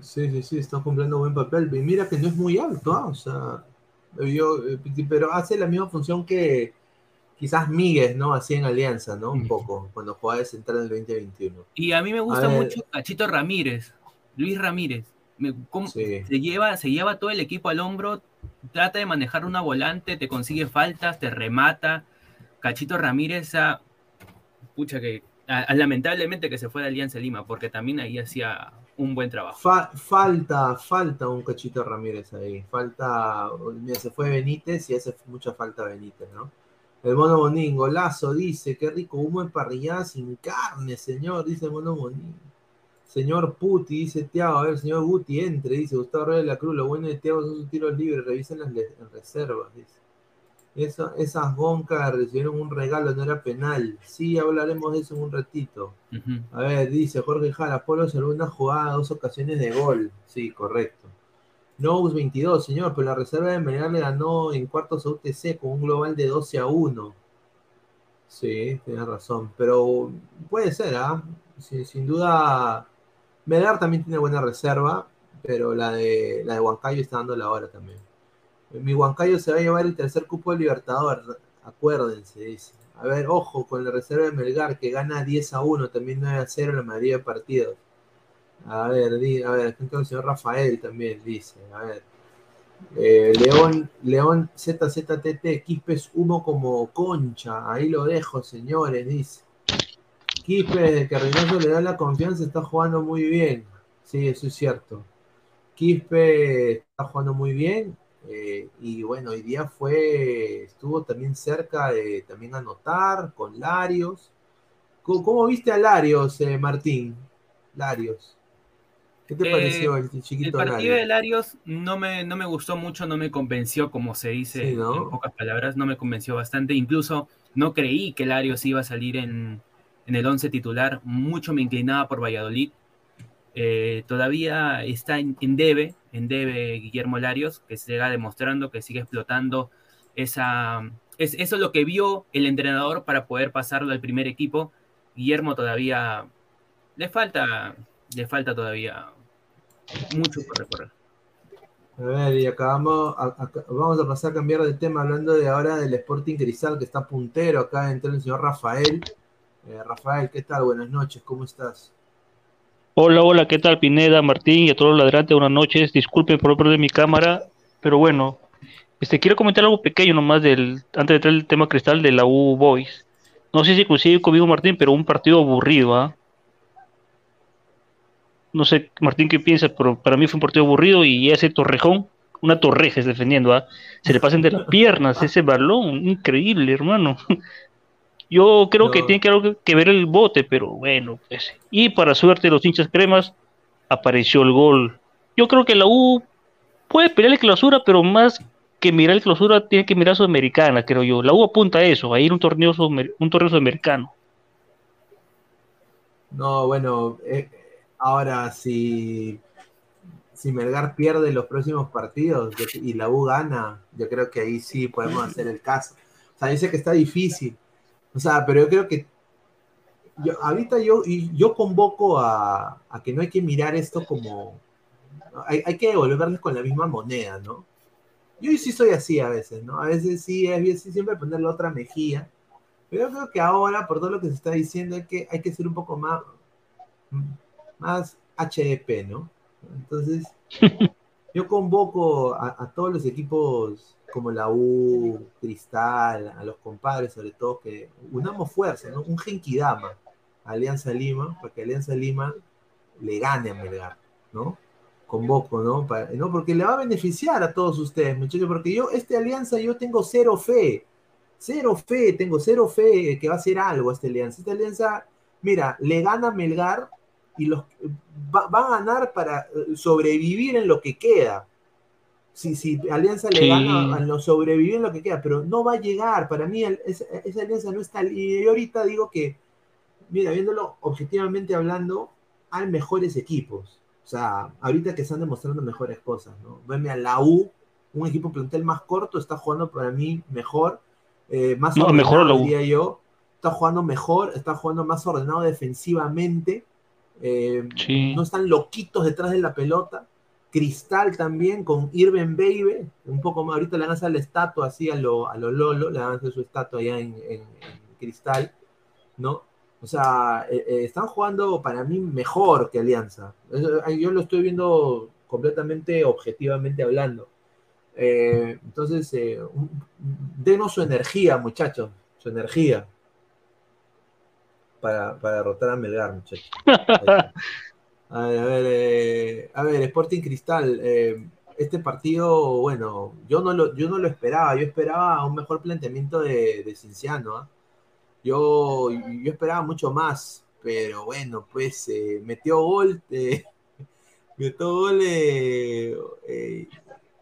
Sí, sí, sí, está cumpliendo buen papel. Y mira que no es muy alto, ¿ah? o sea, yo, eh, pero hace la misma función que quizás Miguel, ¿no? Hacía en Alianza, ¿no? Un poco, cuando jugaba de central en el 2021. Y a mí me gusta mucho Cachito Ramírez, Luis Ramírez. Me- cómo- Sí. se, lleva, se lleva todo el equipo al hombro, trata de manejar una volante, te consigue faltas, te remata. Cachito Ramírez, ah, pucha que lamentablemente que se fue de Alianza Lima, porque también ahí hacía un buen trabajo. Fa- falta, falta un cachito Ramírez ahí. Falta, se fue Benítez y hace mucha falta Benítez, ¿no? El mono Bonín, golazo, dice, qué rico humo en parrillada sin carne, señor, dice el mono Bonín. Señor Puti, dice Tiago, a ver, señor Guti, entre, dice Gustavo Reyes de la Cruz, lo bueno de Tiago son sus tiros libres, revisen las reservas, dice. Esa- esas goncas recibieron un regalo, no era penal. Sí, hablaremos de eso en un ratito. A ver, dice Jorge Jara, Polo salvó una jugada, dos ocasiones de gol. Sí, correcto. Nous 22, señor, pero la reserva de Melgar le ganó en cuartos a UTC con un global de 12 a 1. Sí, tienes razón. Pero puede ser, ¿ah? Sí, sin duda, Melgar también tiene buena reserva, pero la de, la de Huancayo está dando la hora también. Mi Huancayo se va a llevar el tercer cupo de Libertador, acuérdense, dice. A ver, ojo con la reserva de Melgar, que gana 10 a 1, también 9 a 0 en la mayoría de partidos. A ver, di- a ver, el señor Rafael también dice. A ver. Eh, León, León ZZTT, Quispes humo como concha. Ahí lo dejo, señores, dice. Quispe, desde que Reynoso le da la confianza, está jugando muy bien. Sí, eso es cierto. Quispe está jugando muy bien. eh, y bueno, hoy día fue, estuvo también cerca de también anotar con Larios. ¿Cómo, cómo viste a Larios, eh, Martín? Larios. ¿Qué te Eh, pareció el El chiquito partido de Larios? Larios no me, no me gustó mucho, no me convenció, como se dice Sí, ¿no? en pocas palabras, no me convenció bastante. Incluso no creí que Larios iba a salir en, en el 11 titular, mucho me inclinaba por Valladolid. Eh, todavía está en, en debe, en debe Guillermo Larios, que siga demostrando que sigue explotando esa, es, eso es lo que vio el entrenador para poder pasarlo al primer equipo. Guillermo todavía le falta, le falta todavía mucho por recorrer. A ver, y acabamos, vamos a pasar a cambiar de tema hablando de ahora del Sporting Cristal que está puntero. Acá entró el señor Rafael. Eh, Rafael, ¿qué tal? Buenas noches, ¿cómo estás? Hola, hola, ¿qué tal Pineda, Martín y a todos los ladrantes? Buenas noches. Disculpen por no perder mi cámara, pero bueno, este quiero comentar algo pequeño nomás del antes de entrar el tema cristal de la U Boys. No sé si coincide conmigo Martín, pero un partido aburrido, ¿ah? No sé, Martín, qué piensa, pero para mí fue un partido aburrido y ese Torrejón, una torreja es defendiendo, ¿ah? Se le pasan de las piernas ese balón, increíble, hermano. Yo creo que tiene que, algo que- que ver el bote, pero bueno, pues. Y para suerte de los hinchas cremas, apareció el gol. Yo creo que la U puede pelear el clausura, pero más que mirar el clausura, tiene que mirar Sudamericana, creo yo. La U apunta a eso, a ir a un torneo, un torneo sudamericano. No, bueno, eh, ahora si, si Melgar pierde los próximos partidos y la U gana, yo creo que ahí sí podemos hacer el caso. O sea, dice que está difícil. O sea, pero yo creo que yo, ahorita yo, y yo convoco a, a que no hay que mirar esto como... Hay, hay que devolverles con la misma moneda, ¿no? Yo sí soy así a veces, ¿no? A veces sí, a veces siempre ponerle otra mejilla. Pero yo creo que ahora, por todo lo que se está diciendo, hay que, hay que ser un poco más, más HDP, ¿no? Entonces, yo convoco a, a todos los equipos como la U, Cristal, a los compadres sobre todo, que unamos fuerza, ¿no? Un Genkidama, Alianza Lima, para que Alianza Lima le gane a Melgar, ¿no? Convoco, ¿no? Para- ¿no? Porque le va a beneficiar a todos ustedes, muchachos, porque yo, esta alianza, yo tengo cero fe, cero fe, tengo cero fe que va a hacer algo esta alianza. Esta alianza, mira, le gana Melgar y los va, va a ganar para eh, sobrevivir en lo que queda. Si, si Alianza le gana, lo sobrevive en lo que queda, pero no va a llegar. Para mí, el- esa, esa alianza no está. Y yo ahorita digo que, mira, viéndolo objetivamente hablando, hay mejores equipos. O sea, ahorita que están demostrando mejores cosas, ¿no? Veme a la U, un equipo plantel más corto, está jugando para mí mejor, eh, más No, ordenado, mejor la U. diría yo. Está jugando mejor, está jugando más ordenado defensivamente. eh, Sí. No están loquitos detrás de la pelota. Cristal también con Irving Baby, un poco más, ahorita le van a hacer la estatua así a lo, a lo Lolo, le van su estatua allá en, en- Cristal, ¿no? O sea, eh, eh, están jugando para mí mejor que Alianza. Eh, Yo lo estoy viendo completamente objetivamente hablando. Entonces, denos su energía, muchachos, su energía para, para derrotar a Melgar, muchachos. A ver, a ver, eh, Sporting Cristal, eh, este partido, bueno, yo no lo, yo no lo esperaba, yo esperaba un mejor planteamiento de, de Cinciano, ¿ah? Yo, yo esperaba mucho más, pero bueno, pues eh, metió gol, metió gol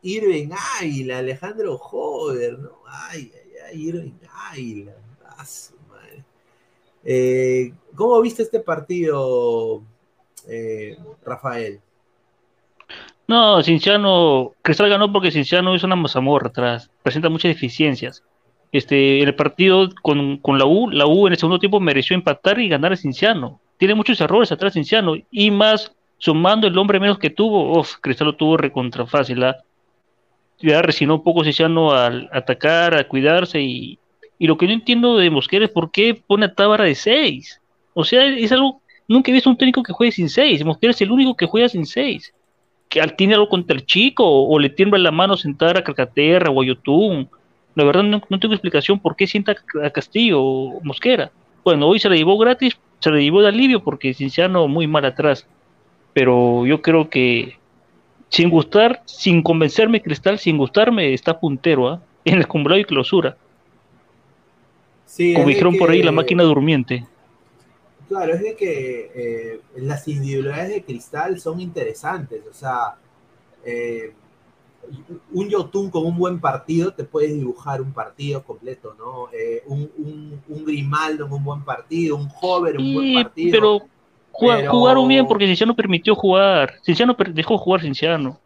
Irving Águila, Alejandro Joder, ¿no? Ay, ay, ay, Irving Águila, a su madre. ¿Cómo viste este partido, eh, Rafael? No, Cinciano, Cristal ganó porque Cinciano es una mazamorra atrás, presenta muchas deficiencias. Este, el partido con, con la U, la U en el segundo tiempo mereció empatar y ganar a Cinciano. Tiene muchos errores atrás Cinciano, y más sumando el hombre menos que tuvo, uf, Cristal lo tuvo recontra fácil. ¿ah? Ya resignó un poco Cinciano al atacar, a cuidarse, y, y lo que no entiendo de Mosquera es por qué pone a Tábara de 6. O sea, es algo, nunca he visto un técnico que juegue sin 6. Mosquera es el único que juega sin 6 que al- tiene algo contra el chico o, o le tiembla la mano sentar a Calcaterra o a Yotun. La verdad no, no tengo explicación por qué sienta a Castillo o Mosquera. Bueno, hoy se la llevó gratis, se la llevó de alivio porque Cinciano muy mal atrás. Pero yo creo que sin gustar, sin convencerme Cristal, sin gustarme, está puntero ¿ah? en el acumulado y clausura. Sí, Como dijeron por ahí, la máquina durmiente. Claro, es de que eh, las individualidades de cristal son interesantes. O sea, eh, un Yotun con un buen partido te puedes dibujar un partido completo, ¿no? Eh, un, un- un Grimaldo en un buen partido, un Hover en un buen partido. pero Pero- jugaron bien porque Cinciano permitió jugar. Cinciano per- dejó jugar Cinciano.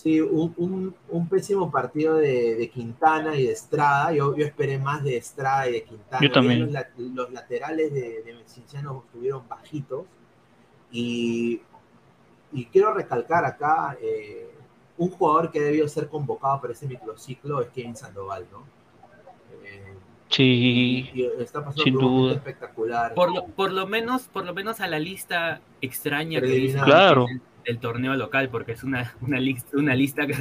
Sí, un, un- un pésimo partido de, de Quintana y de Estrada. Yo, yo esperé más de Estrada y de Quintana. Yo también. Los, la- los laterales de, de Cinciano estuvieron bajitos. Y, y quiero recalcar acá, eh, un jugador que debió ser convocado para ese microciclo es Kevin Sandoval, ¿no? Eh, Sí, y está pasando sin por un momento duda. espectacular. Por lo, por lo menos, por lo menos a la lista extraña que. Claro. Del torneo local, porque es una, una lista, una lista que.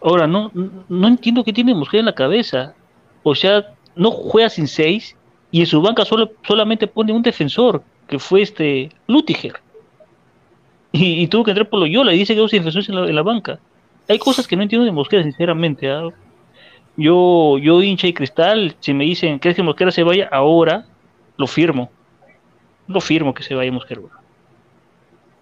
Ahora, no, no entiendo qué tiene Mosquera en la cabeza. O sea, no juega sin seis y en su banca solo, solamente pone un defensor, que fue este Lutiger. Y, tuvo que entrar por Loyola y dice que dos defensores en la, la banca. Hay cosas que no entiendo de Mosquera, sinceramente. ¿ah? Yo, yo hincha y cristal, si me dicen, ¿crees que Mosquera se vaya ahora? Lo firmo. Lo firmo que se vaya Mosquera.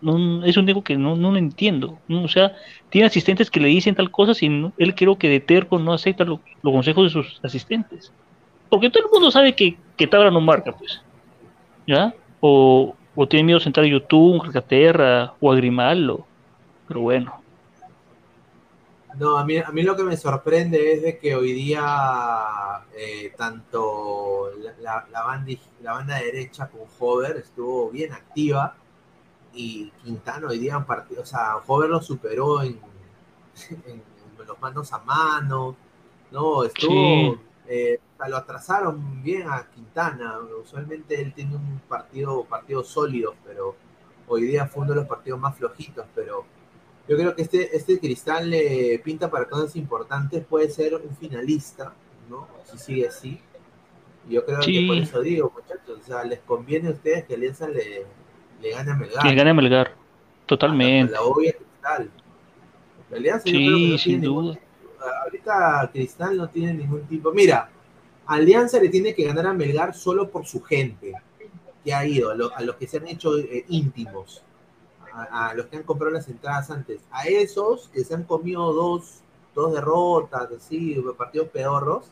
No, es un digo que no, no lo entiendo. O sea, tiene asistentes que le dicen tal cosa y él creo que de terco no acepta lo- los consejos de sus asistentes. Porque todo el mundo sabe que, que Tabra no marca, pues. ¿Ya? O, o tiene miedo de sentar a YouTube, a Calcaterra o a Grimaldo. Pero bueno. No, a mí, a mí lo que me sorprende es de que hoy día eh, tanto la, la- la banda, la banda derecha con Hover estuvo bien activa y Quintana hoy día en partido, o sea, Hover lo superó en, en- en los manos a mano, no, estuvo, Sí. eh, lo atrasaron bien a Quintana, usualmente él tiene un partido, partido sólido, pero hoy día fue uno de los partidos más flojitos, pero yo creo que este, este cristal le pinta para cosas importantes, puede ser un finalista, ¿no? Si sigue así. Yo creo Sí. que por eso digo, muchachos, o sea, les conviene a ustedes que Alianza le, le gane a Melgar. Que gane a Melgar. Totalmente. La obvia cristal. Porque Alianza yo creo que Sí, no sin ningún- duda. ahorita Cristal no tiene ningún tipo. Mira, Alianza le tiene que ganar a Melgar solo por su gente que ha ido, a, lo- a los que se han hecho eh, íntimos. a, a los que han comprado las entradas antes, a esos que se han comido dos, dos derrotas, así, partidos pedorros,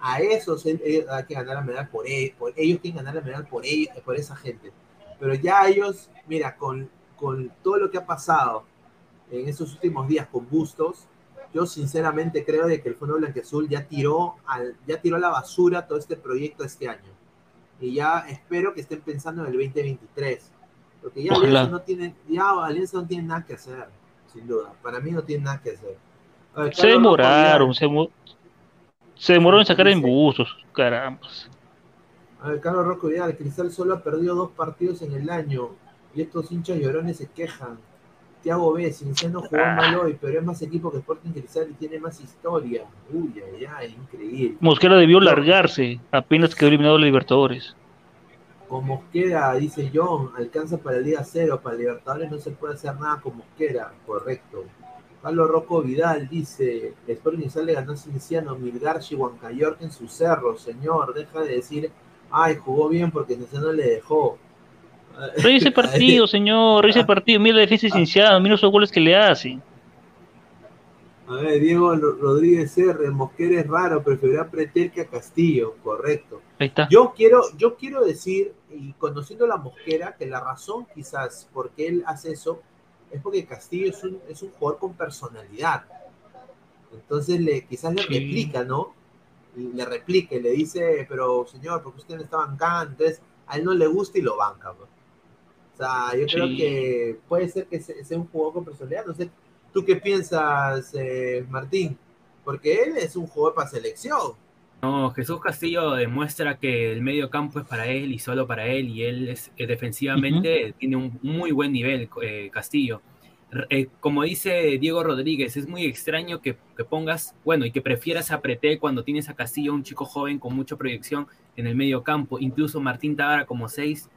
a esos eh, eh, hay que ganar la medalla por, ellos, por ellos tienen que ganar la medalla por, ellos, por esa gente. Pero ya ellos, mira, con, con todo lo que ha pasado en estos últimos días con Bustos, yo sinceramente creo de que el Fondo Blanqueazul ya tiró, al, ya tiró a la basura todo este proyecto este año. Y ya espero que estén pensando en el 2023. Porque ya Ojalá. Alianza no tiene, ya Alianza no tiene nada que hacer, sin duda. Para mí no tiene nada que hacer. Ver, Se demoraron, se, se demoraron en sacar embustos, caramba. A ver, Carlos Rocco Vidal, Cristal solo ha perdido dos partidos en el año y estos hinchas llorones se quejan. Thiago B, Cinciano jugó Ah. mal hoy, pero es más equipo que Sporting Cristal y tiene más historia. Uy, ay, ay, increíble. Mosquera debió largarse, apenas quedó eliminado los Libertadores. Con Mosquera, dice John, alcanza para Liga Cero, para Libertadores no se puede hacer nada con Mosquera, correcto. Carlos Rocco Vidal dice, Sporting Cristal le ganó a Cinciano, Milgarchi, Huancayorque en su cerro, señor, deja de decir, ay, jugó bien porque Cinciano le dejó. Revise el partido, señor, revise el partido, mira la defensa de mira esos goles que le hacen. A ver, Diego Rodríguez R, Mosquera es raro, preferirá a Pretel que a Castillo, correcto. Ahí está. Yo quiero, yo quiero decir, y conociendo a la Mosquera, que la razón quizás por qué él hace eso es porque Castillo es un, es un jugador con personalidad. Entonces le, quizás le Sí. replica, ¿no? Le replica y le dice, pero señor, porque usted no está bancando? Entonces a él no le gusta y lo banca. pues. O sea, yo creo que puede ser que se- sea un jugador con personalidad. No sé, ¿tú qué piensas, eh, Martín? Porque él es un jugador para selección. No, Jesús Castillo demuestra que el medio campo es para él y solo para él, y él es, eh, defensivamente tiene un muy buen nivel, eh, Castillo. Eh, como dice Diego Rodríguez, es muy extraño que, que pongas, bueno, y que prefieras a cuando tienes a Castillo, un chico joven con mucha proyección en el medio campo, incluso Martín Tábara como seis,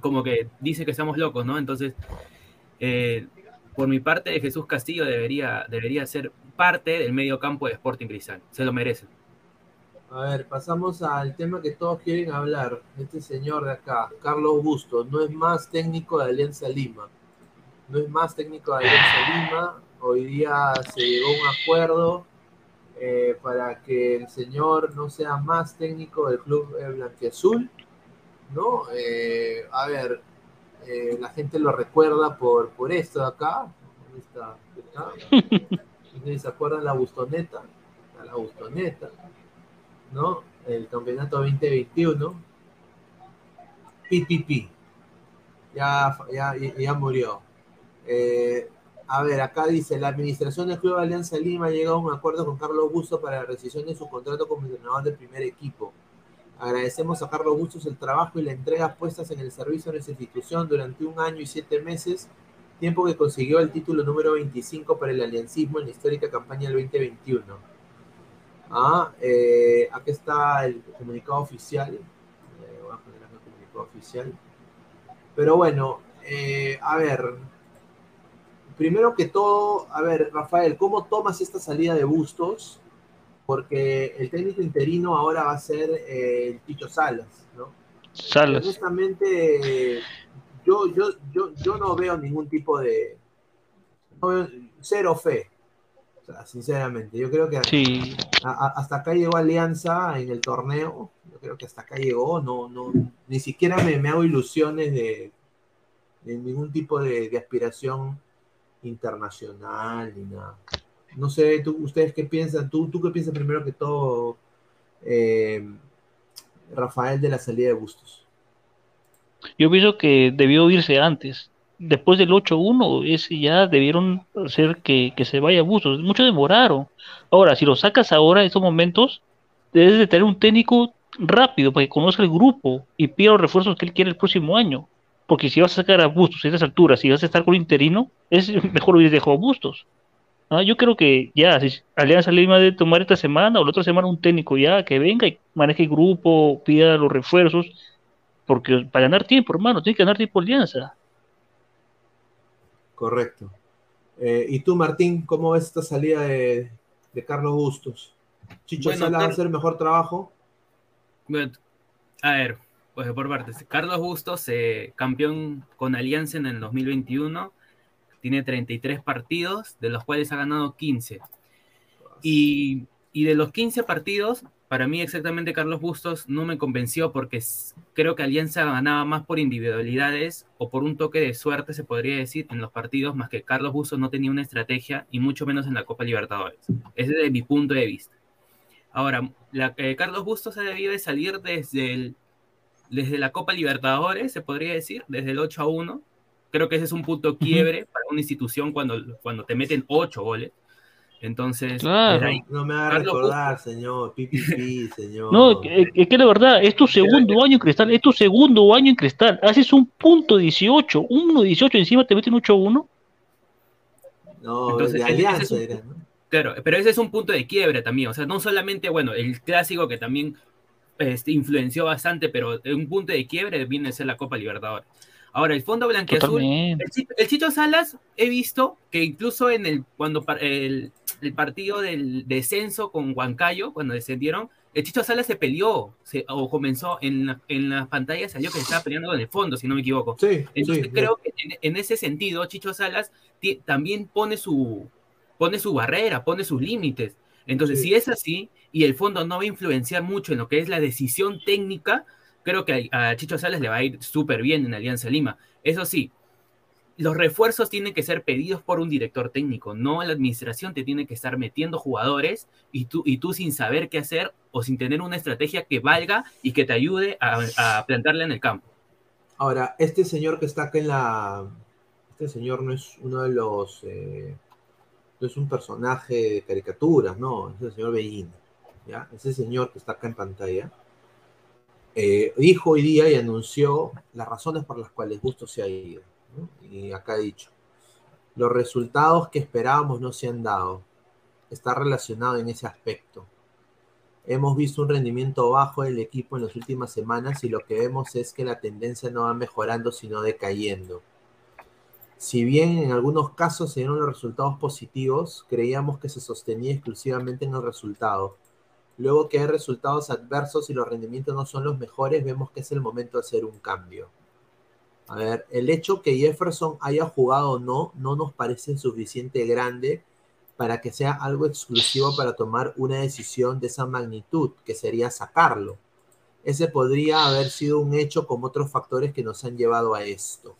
como que dice que estamos locos, ¿no? Entonces, eh, por mi parte, Jesús Castillo debería, debería ser parte del medio campo de Sporting Cristal, se lo merece. A ver, pasamos al tema que todos quieren hablar. Este señor de acá, Carlos Busto, no es más técnico de Alianza Lima. No es más técnico de Alianza Lima. Hoy día se llegó a un acuerdo eh, para que el señor no sea más técnico del club eh, blanquiazul. ¿No? Eh, a ver, eh, la gente lo recuerda por, por esto de acá. ¿Dónde está? ¿Acá? ¿Ustedes ¿Se acuerdan la Bustoneta? La Bustoneta. ¿no? El campeonato 2021. PPP. Ya, ya, ya murió. Eh, a ver, acá dice, la administración del Club Alianza Lima ha llegado a un acuerdo con Carlos Bustos para la rescisión de su contrato como entrenador del primer equipo. Agradecemos a Carlos Bustos el trabajo y la entrega puestas en el servicio de nuestra institución durante un año y siete meses, tiempo que consiguió el título número 25 para el aliancismo en la histórica campaña del 2021. Ah, eh, aquí está el comunicado oficial. Eh, voy a poner el comunicado oficial. Pero bueno, eh, a ver. Primero que todo, a ver, Rafael, ¿cómo tomas esta salida de Bustos? Porque el técnico interino ahora va a ser eh, el Tito Salas, ¿no? Salas. Honestamente, yo, yo, yo, yo no veo ningún tipo de. no veo- cero fe. O sea, sinceramente, yo creo que Sí, a- a- hasta acá llegó Alianza en el torneo. Yo creo que hasta acá llegó. No, no, ni siquiera me, me hago ilusiones de, de ningún tipo de, de aspiración internacional ni nada. No sé, tú, ustedes qué piensan. ¿Tú, tú qué piensas primero que todo, eh, Rafael, de la salida de Bustos? yo pienso que debió irse antes. Después del 8-1, ese ya debieron hacer que, que se vaya Bustos. Mucho demoraron. Ahora, si lo sacas ahora, en estos momentos, debes de tener un técnico rápido para que conozca el grupo y pida los refuerzos que él quiere el próximo año. Porque si vas a sacar a Bustos a estas alturas, si vas a estar con interino, es mejor hubiera dejado a Bustos. Ah, yo creo que ya, si Alianza Lima debe tomar esta semana o la otra semana un técnico ya que venga y maneje el grupo, pida los refuerzos, porque para ganar tiempo, hermano, tiene que ganar tiempo Alianza. Correcto. Eh, ¿Y tú, Martín, cómo ves esta salida de, de Carlos Bustos? ¿Chicho Bueno, Sala va a hacer mejor trabajo? Bueno, A ver, Pues por partes. Carlos Bustos, eh, campeón con Alianza en el 2021, tiene 33 partidos, de los cuales ha ganado 15. Y, y de los 15 partidos, para mí exactamente Carlos Bustos no me convenció porque creo que Alianza ganaba más por individualidades o por un toque de suerte, se podría decir, en los partidos, más que Carlos Bustos no tenía una estrategia y mucho menos en la Copa Libertadores. Ese es desde mi punto de vista. Ahora, eh, Carlos Bustos ha debido de salir desde, el, desde la Copa Libertadores, se podría decir, desde el 8 a 1. Creo que ese es un punto quiebre para una institución cuando, cuando te meten 8 goles. Entonces, no me va a recordar, señor, pipi, señor. No, es que la verdad, es tu segundo año en Cristal, es tu segundo año en Cristal. Haces un punto 18, 1-18, encima te meten 8-1. No, Entonces, de alianza era, ¿no? Claro, pero ese es un punto de quiebre también. O sea, no solamente, bueno, el clásico que también este, influenció bastante, pero un punto de quiebre viene a ser la Copa Libertadores. Ahora, el fondo blanqueazul, el, el, Chicho Salas, he visto que incluso en el cuando el, el partido del descenso con Huancayo, cuando descendieron, el Chicho Salas se peleó, o comenzó en la, en las pantallas, salió que se estaba peleando con el fondo, si no me equivoco. Sí, Entonces creo que en, ese sentido, Chicho Salas también pone su, pone su barrera, pone sus límites. Entonces, si es así, y el fondo no va a influenciar mucho en lo que es la decisión técnica, creo que a, Chicho Salas le va a ir súper bien en Alianza Lima. Eso sí, los refuerzos tienen que ser pedidos por un director técnico, no la administración te tiene que estar metiendo jugadores y tú, y tú sin saber qué hacer o sin tener una estrategia que valga y que te ayude a, plantarla en el campo. Ahora, este señor que está acá en la... Este señor no es uno de los... Eh, es un personaje de caricaturas, no, es el señor Bellín. ¿ya? Ese señor que está acá en pantalla eh, dijo hoy día y anunció las razones por las cuales Gusto se ha ido. Y acá ha dicho, los resultados que esperábamos no se han dado. Está relacionado en ese aspecto. Hemos visto un rendimiento bajo del equipo en las últimas semanas y lo que vemos es que la tendencia no va mejorando, sino decayendo. Si bien en algunos casos se dieron los resultados positivos, creíamos que se sostenía exclusivamente en el resultado Luego que hay resultados adversos y los rendimientos no son los mejores, vemos que es el momento de hacer un cambio. A ver, el hecho que Jefferson haya jugado o no, no nos parece suficiente grande para que sea algo exclusivo para tomar una decisión de esa magnitud, que sería sacarlo. Ese podría haber sido un hecho con otros factores que nos han llevado a esto.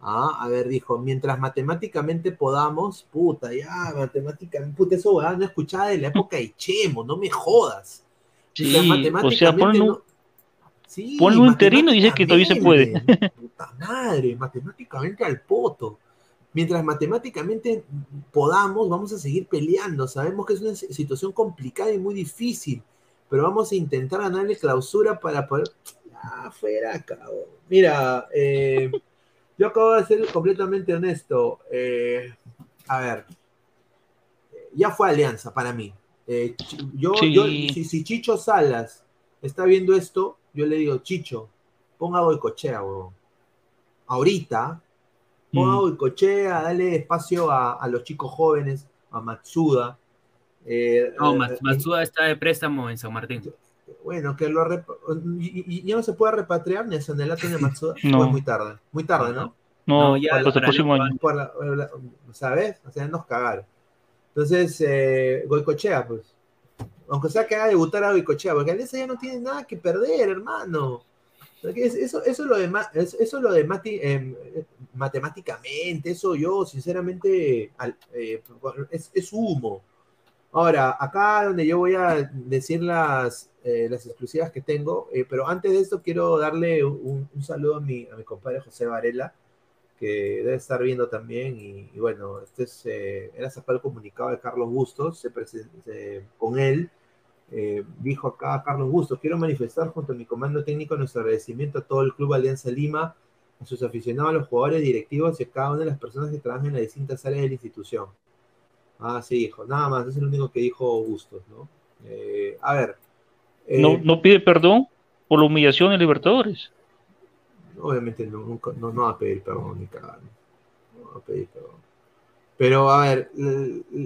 Ah, a ver, dijo, mientras matemáticamente podamos, puta, ya, matemáticamente, puta, eso weá, no escuchaba de la época de Chemo, no me jodas. Sí, o sea, ponle un, sí, un interino y dice que todavía se puede. Puta madre, matemáticamente al poto. Mientras matemáticamente podamos, vamos a seguir peleando. Sabemos que es una situación complicada y muy difícil, pero vamos a intentar ganarle clausura para poder. Ah, fuera, cabrón. Mira, eh. Yo acabo de ser completamente honesto. Eh, a ver, ya fue alianza para mí. Eh, yo, si, Chicho Salas está viendo esto, yo le digo, Chicho, ponga Boicochea, weón. Ahorita, ponga mm. Boicochea, dale espacio a, los chicos jóvenes, a Matsuda. Eh, no, Matsuda está de préstamo en San Martín. Bueno, que lo y, ya no se puede repatriar ni a Sanelato ni a Matsuda. No. muy tarde. Muy tarde, ¿no? No, ya por el próximo año. ¿Sabes? O sea, nos cagaron. Entonces, eh, Goicochea, pues. Aunque sea que haga debutar a Goicochea, porque Alianza ya no tiene nada que perder, hermano. Eso, eso es lo de, eso lo de em, matemáticamente, eso yo, sinceramente, eh, es, es humo. Ahora, acá donde yo voy a decir las, eh, las exclusivas que tengo, eh, pero antes de esto quiero darle un, saludo a mi, a mi compadre José Varela, que debe estar viendo también, y, bueno, este es, eh, era sacado el comunicado de Carlos Bustos, se, con él, dijo acá Carlos Bustos, quiero manifestar junto a mi comando técnico nuestro agradecimiento a todo el Club Alianza Lima, a sus aficionados, a los jugadores, directivos y a cada una de las personas que trabajan en las distintas áreas de la institución. Ah, sí, hijo, nada más, es el único que dijo Bustos, ¿no? Eh, a ver. Eh, no, no pide perdón por la humillación de Libertadores. Obviamente no, nunca, no, va a pedir perdón ni cagando. No va a pedir perdón. Pero a ver,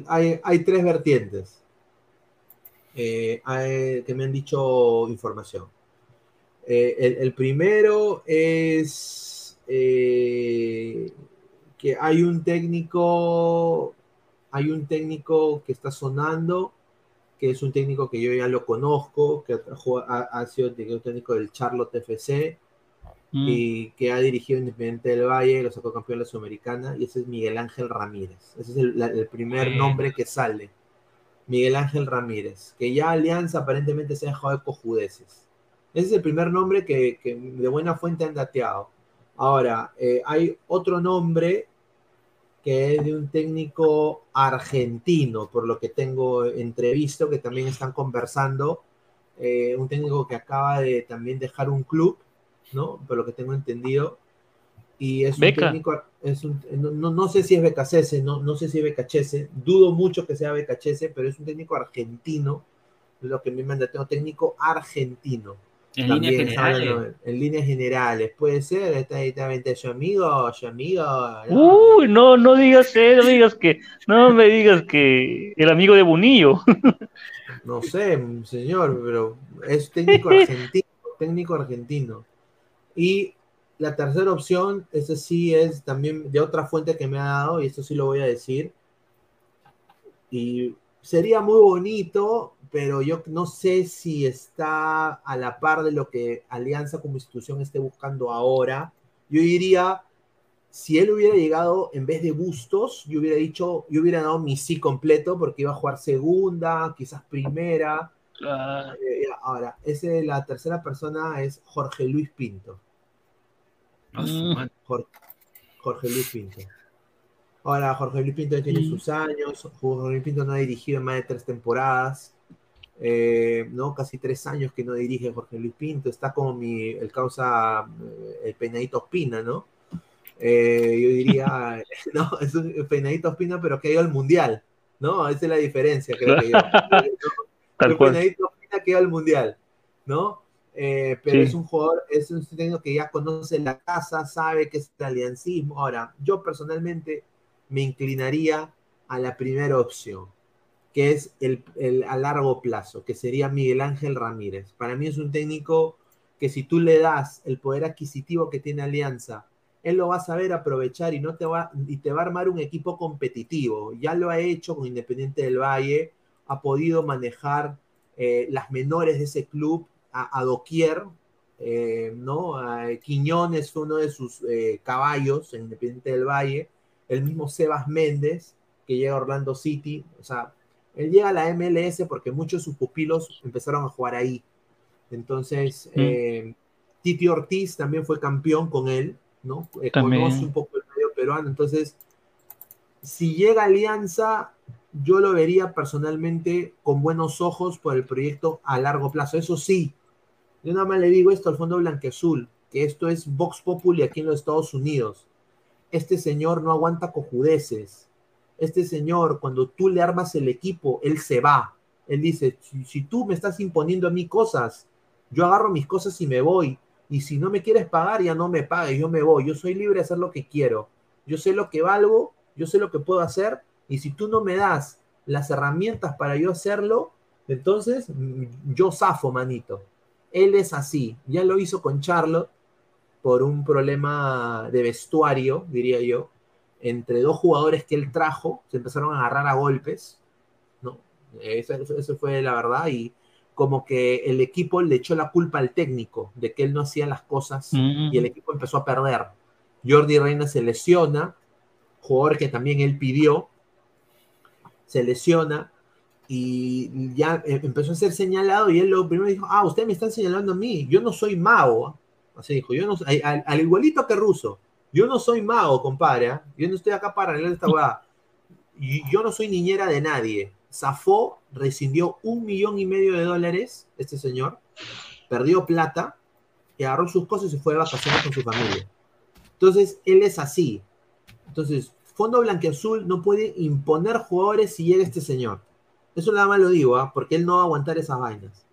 hay, hay tres vertientes eh, que me han dicho información. Eh, el, el primero es eh, que hay un técnico, hay un técnico que está sonando, que es un técnico que yo ya lo conozco, que ha, ha sido el técnico del Charlotte FC Mm. y que ha dirigido Independiente del Valle, lo sacó campeón de la Sudamericana, y ese es Miguel Ángel Ramírez. Ese es el, la- el primer nombre que sale. Miguel Ángel Ramírez, que ya Alianza aparentemente se ha dejado de cojudeces. Ese es el primer nombre que, que de buena fuente han dateado. Ahora, eh, hay otro nombre que es de un técnico argentino, por lo que tengo entrevisto, que también están conversando. eh, un técnico que acaba de también dejar un club, ¿no? Por lo que tengo entendido. Y es un técnico, es un, no, no- sé si es Becasese, no, no sé si es Becachese, dudo mucho que sea Becachese, pero es un técnico argentino, lo que me manda, tengo técnico argentino. En También líneas generales. En, líneas generales, puede ser, está directamente su amigo, su amigo. ¿no? Uy, no, no digas eso, no digas que, no me digas que el amigo de Bonillo. No sé, señor, pero es técnico argentino, técnico argentino. Y la tercera opción, esa sí es también de otra fuente que me ha dado, y esto sí lo voy a decir. Y sería muy bonito, pero yo no sé si está a la par de lo que Alianza como institución esté buscando ahora. Yo diría, si él hubiera llegado en vez de Bustos, yo hubiera dicho, yo hubiera dado mi sí completo porque iba a jugar segunda, quizás primera. Ah, Eh, ahora, ese, la tercera persona es Jorge Luis Pinto. Ah, Mm. Jorge Luis Pinto. Ahora, Jorge Luis Pinto ya tiene Mm. sus años. Jorge Luis Pinto no ha dirigido en más de tres temporadas. Eh, ¿no? Casi tres años que no dirige Jorge Luis Pinto. Está como mi, el causa, eh, el peinadito Espina, ¿no? Eh, yo diría, no, es un peinadito Espina, pero que ha ido al mundial, ¿no? Esa es la diferencia, creo que yo. el cual. Penadito Espina queda al mundial, ¿no? Eh, pero Sí. es un jugador, es un técnico que ya conoce la casa, sabe que es el aliancismo. Ahora, yo personalmente me inclinaría a la primera opción, que es el, el a largo plazo, que sería Miguel Ángel Ramírez. Para mí es un técnico que si tú le das el poder adquisitivo que tiene Alianza, él lo va a saber aprovechar y no te va y te va a armar un equipo competitivo. Ya lo ha hecho con Independiente del Valle, ha podido manejar eh, las menores de ese club a, doquier, eh, ¿no? A Quiñones fue uno de sus eh, caballos en Independiente del Valle, el mismo Sebas Méndez, que llega a Orlando City, o sea, él llega a la MLS porque muchos de sus pupilos empezaron a jugar ahí. Entonces, Mm. eh, Titi Ortiz también fue campeón con él, ¿no? Eh, conoce un poco el medio peruano, entonces, si llega Alianza, yo lo vería personalmente con buenos ojos por el proyecto a largo plazo. Eso sí, yo nada más le digo esto al Fondo Blanqueazul, que esto es Vox Populi aquí en los Estados Unidos. Este señor no aguanta cojudeces. Este señor, cuando tú le armas el equipo, él se va. Él dice, si, tú me estás imponiendo a mí cosas, yo agarro mis cosas y me voy. Y si no me quieres pagar, ya no me pagues, yo me voy. Yo soy libre de hacer lo que quiero. Yo sé lo que valgo, yo sé lo que puedo hacer. Y si tú no me das las herramientas para yo hacerlo, entonces mm, yo zafo, manito. Él es así. Ya lo hizo con Charlotte por un problema de vestuario, diría yo, entre dos jugadores que él trajo, se empezaron a agarrar a golpes, ¿no? Eso, fue la verdad, y como que el equipo le echó la culpa al técnico de que él no hacía las cosas Mm. y el equipo empezó a perder. Jordi Reina se lesiona, jugador que también él pidió, se lesiona y ya eh, empezó a ser señalado y él lo primero dijo, ah, usted me está señalando a mí, yo no soy mago. ¿ah?". Así dijo, yo no soy- al, al igualito que Russo, yo no soy mago, compadre, ¿ah? yo no estoy acá para arreglar esta hueá. Yo no soy niñera de nadie. Zafó, rescindió un millón y medio de dólares, este señor, perdió plata, y agarró sus cosas y se fue de vacaciones con su familia. Entonces, él es así. Entonces, Fondo Blanqueazul no puede imponer jugadores si llega este señor. Eso nada más lo digo, ¿ah? porque él no va a aguantar esas vainas.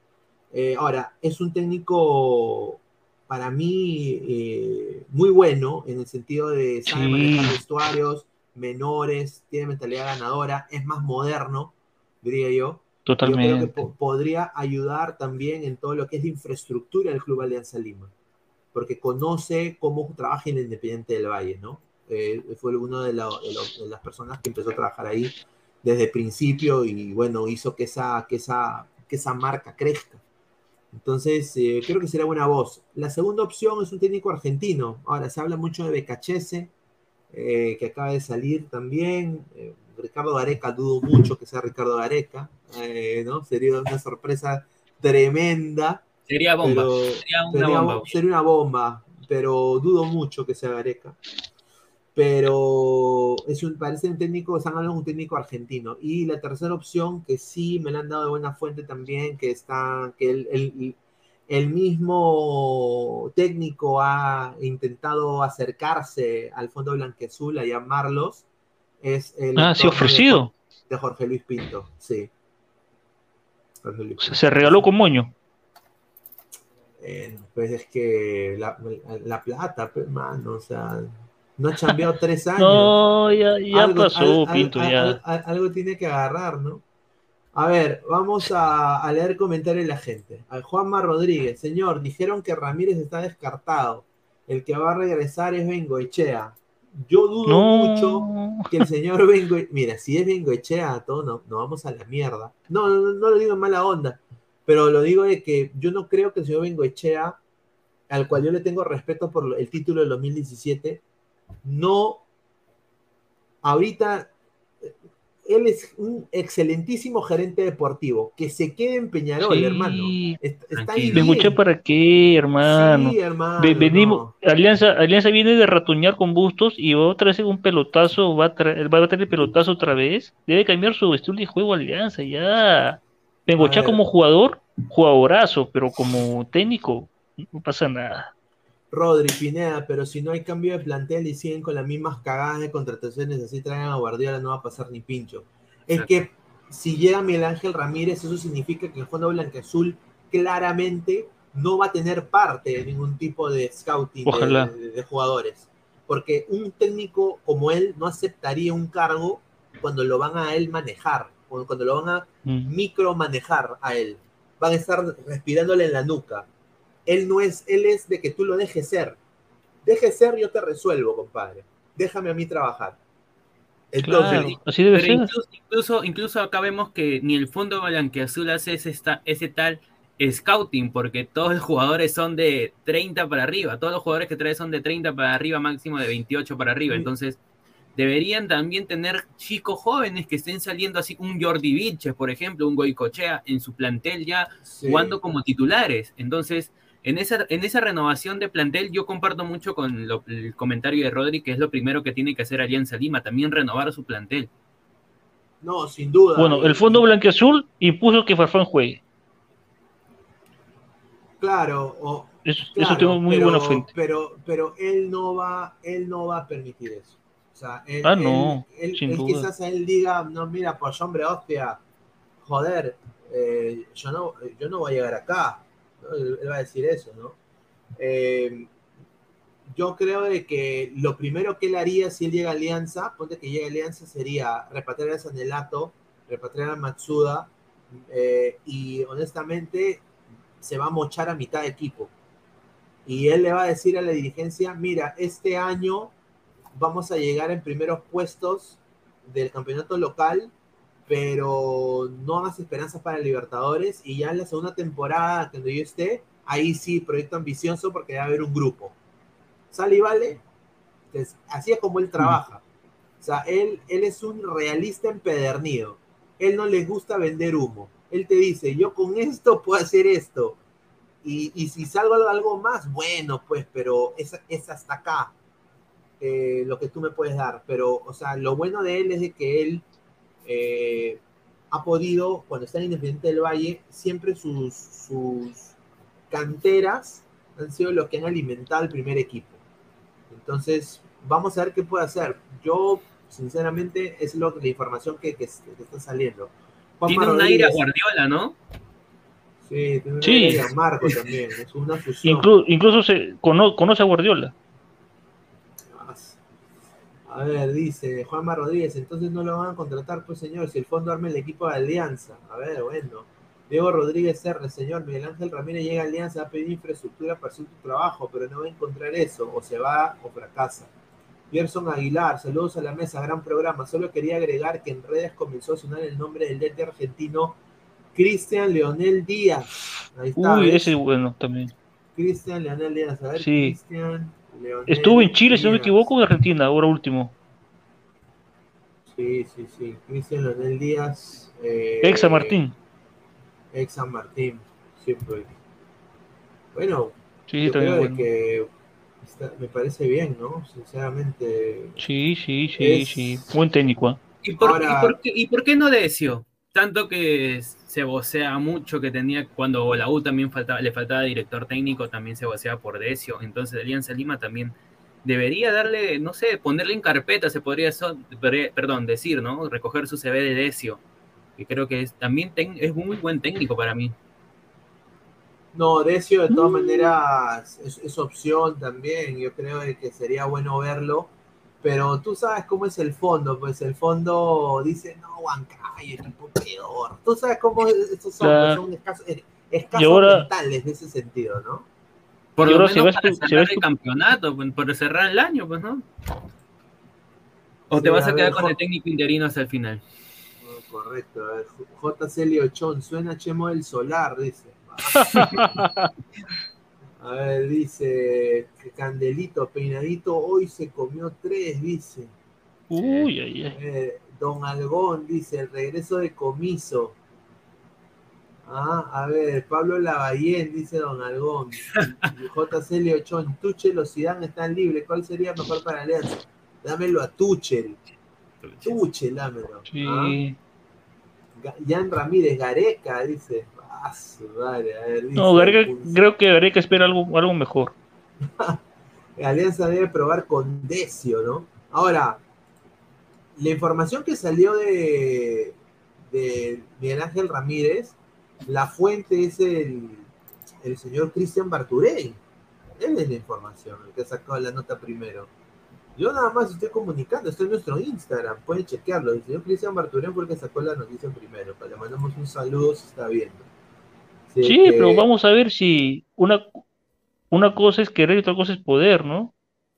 Eh, ahora, es un técnico para mí eh, muy bueno en el sentido de sabe Sí. manejar vestuarios, menores, tiene mentalidad ganadora, es más moderno, diría yo. Yo creo que Totalmente. po- podría ayudar también en todo lo que es la infraestructura del Club Alianza Lima, porque conoce cómo trabaja en el Independiente del Valle, ¿no? Eh, fue una de, la- de de las personas que empezó a trabajar ahí desde el principio y bueno, hizo que esa, que esa, que esa marca crezca. Entonces, eh, creo que será buena voz. La segunda opción es un técnico argentino. Ahora, se habla mucho de Becachese, eh, que acaba de salir también. Eh, Ricardo Gareca, dudo mucho que sea Ricardo Gareca, ¿no? Sería una sorpresa tremenda. Sería bomba. sería una sería, bomba. sería una bomba, pero dudo mucho que sea Gareca. Pero es un, parece un técnico, están hablando de un técnico argentino. Y la tercera opción, que sí me la han dado de buena fuente también, que está, que el, el- el mismo técnico ha intentado acercarse al Fondo Blanqueazul a llamarlos, es el Ah, sí, ofrecido. De Jorge Luis Pinto, sí. Jorge Luis Se, Pinto. se regaló con moño. Eh, pues es que la, la plata, pues, mano, o sea, no ha cambiado tres años. No, ya, ya Algo- pasó, al- al- Pinto, al- ya. al- al- algo tiene que agarrar, ¿no? A ver, vamos a, a leer comentarios de la gente. A Juanma Rodríguez, señor, dijeron que Ramírez está descartado. El que va a regresar es Bengoechea. Yo dudo mucho que el señor Bengoechea, mira, si es Bengoechea, todos nos no vamos a la mierda. No, no, no, no lo digo en mala onda, pero lo digo de que yo no creo que el señor Bengoechea, al cual yo le tengo respeto por el título del 2017, no, ahorita, él es un excelentísimo gerente deportivo, que se quede en Peñarol, Sí. hermano. Est- Está, ahí. ¿Me escuché para qué, hermano? Sí, hermano. Ve- venimos, no. Alianza, Alianza viene de ratoñar con Bustos y va otra vez un pelotazo, va a, va a tener pelotazo otra vez. Debe cambiar su estilo de juego Alianza, ya. Bengochea como jugador, jugadorazo, pero como técnico, no pasa nada. Rodri, Pineda, pero si no hay cambio de plantel y siguen con las mismas cagadas de contrataciones, así traigan a Guardiola, no va a pasar ni pincho. Es Exacto. que si llega Miguel Ángel Ramírez, eso significa que el Fondo Blanqueazul claramente no va a tener parte de ningún tipo de scouting de- Ojalá. de, de jugadores. Porque un técnico como él no aceptaría un cargo cuando lo van a él manejar, cuando lo van a Mm. micromanejar a él. Van a estar respirándole en la nuca. Él no es, él es de que tú lo dejes ser. Deje ser, yo te resuelvo, compadre. Déjame a mí trabajar. Entonces, Claro, así debe Pero ser. incluso, incluso, incluso acá vemos que ni el fondo blanqueazul hace ese, esta- ese tal scouting, porque todos los jugadores son de 30 para arriba, todos los jugadores que trae son de 30 para arriba, máximo de 28 para arriba, entonces deberían también tener chicos jóvenes que estén saliendo así, un Jordi Vilches, por ejemplo, un Goicochea en su plantel ya sí. jugando como titulares, entonces en esa, en esa renovación de plantel yo comparto mucho con lo- el comentario de Rodri, que es lo primero que tiene que hacer Alianza Lima, también renovar su plantel. No, sin duda. Bueno, el Fondo Blanqueazul impuso que Farfán juegue. Claro, o- Eso, eso claro, tengo muy pero, buena fuente. Pero, pero él no va, él no va a permitir eso. O sea, él, Ah, no, él- sin él duda. quizás él diga, no, mira, pues hombre, hostia, joder, eh, yo no, yo no voy a llegar acá. Él va a decir eso, ¿no? Eh, yo creo de que lo primero que él haría si él llega a Alianza, ponte que llega a Alianza, sería repatriar a Sanelato, repatriar a Matsuda, eh, y honestamente se va a mochar a mitad de equipo. Y él le va a decir a la dirigencia, mira, este año vamos a llegar en primeros puestos del campeonato local, pero no hagas esperanzas para Libertadores y ya en la segunda temporada, cuando yo esté, ahí sí, proyecto ambicioso porque va a haber un grupo. ¿Sale y vale? Entonces, así es como él trabaja. O sea, él, él es un realista empedernido. Él no le gusta vender humo. Él te dice, yo con esto puedo hacer esto. Y, y si salgo algo más, bueno, pues, pero es, es hasta acá eh, lo que tú me puedes dar. Pero, o sea, lo bueno de él es de que él eh, ha podido, cuando está en Independiente del Valle, siempre sus, sus canteras han sido los que han alimentado al primer equipo. Entonces, vamos a ver qué puede hacer. Yo, sinceramente, es lo, la información que, que, que está saliendo. Tiene un aire a Guardiola, ¿no? Sí, tiene un Sí. aire a Marco también, es una fusión. Inclu- incluso se cono- conoce a Guardiola. A ver, dice Juanma Rodríguez, entonces no lo van a contratar, pues señor, si el fondo arma el equipo de Alianza. A ver, bueno. Diego Rodríguez R, señor, Miguel Ángel Ramírez llega a Alianza a pedir infraestructura para hacer su trabajo, pero no va a encontrar eso, o se va o fracasa. Gerson Aguilar, saludos a la mesa, gran programa. Solo quería agregar que en redes comenzó a sonar el nombre del DT argentino Cristian Leonel Díaz. Ahí está. Uy, ¿ves? ese es bueno también. Cristian Leonel Díaz. A ver, Sí. Cristian Leonel Estuvo en Chile, si no me equivoco, en Argentina, ahora último. Sí, sí, sí. Cristian Leonel Díaz. eh, Ex San Martín. Ex San Martín. Pues. Bueno, Sí, yo creo de bueno. que está- me parece bien, ¿no? Sinceramente. Sí, sí, sí, Es- sí. Buen técnico. ¿Y por, Ahora- y por qué, y por qué no Decio? Tanto que se vocea mucho que tenía, cuando la U también faltaba, le faltaba director técnico, también se vocea por Decio. Entonces Alianza Lima también debería darle, no sé, ponerle en carpeta, se podría, so- podría- perdón, decir, ¿no? Recoger su CV de Decio. Que creo que también es muy buen técnico para mí. No, Decio de todas maneras es, opción también. Yo creo que sería bueno verlo. Pero tú sabes cómo es el fondo. Pues el fondo dice, no, Huancayo, equipo peor. Tú sabes cómo estos son, Claro. son escasos, escasos Y ahora- mentales en ese sentido, ¿no? Por lo menos se va a para cerrar el campeonato, pues, por cerrar el año, pues, ¿no? O Sí, te vas a a quedar ver, con el técnico interino hasta el final. Correcto. A ver, JC Liochón, suena Chemo del Solar, dice. A ver, dice que Candelito, peinadito, hoy se comió tres, dice. Uy, ay, ay. Eh, Don Algón dice, el regreso de comiso. Ah, a ver, Pablo Lavallén, dice Don Algón. JC Leochón, Tuchel o Zidane están libres. ¿Cuál sería mejor para Alianza? Dámelo a Tuchel. Tuchel, dámelo. Sí. Ah, Jan Ramírez, Gareca, dice. Ah, a ver, No, Gareca, creo que Gareca espera algo, algo mejor. Alianza debe probar con Decio, ¿no? Ahora, la información que salió de, de Miguel Ángel Ramírez, la fuente es el, el señor Cristian Barturey. Él es la información, el que ha sacado la nota primero. Yo nada más estoy comunicando, está en nuestro Instagram, pueden chequearlo. El señor Cristian Barturey fue el que sacó la noticia primero. pues le mandamos un saludo si está viendo. Sí, que- pero vamos a ver si una, una cosa es querer y otra cosa es poder, ¿no?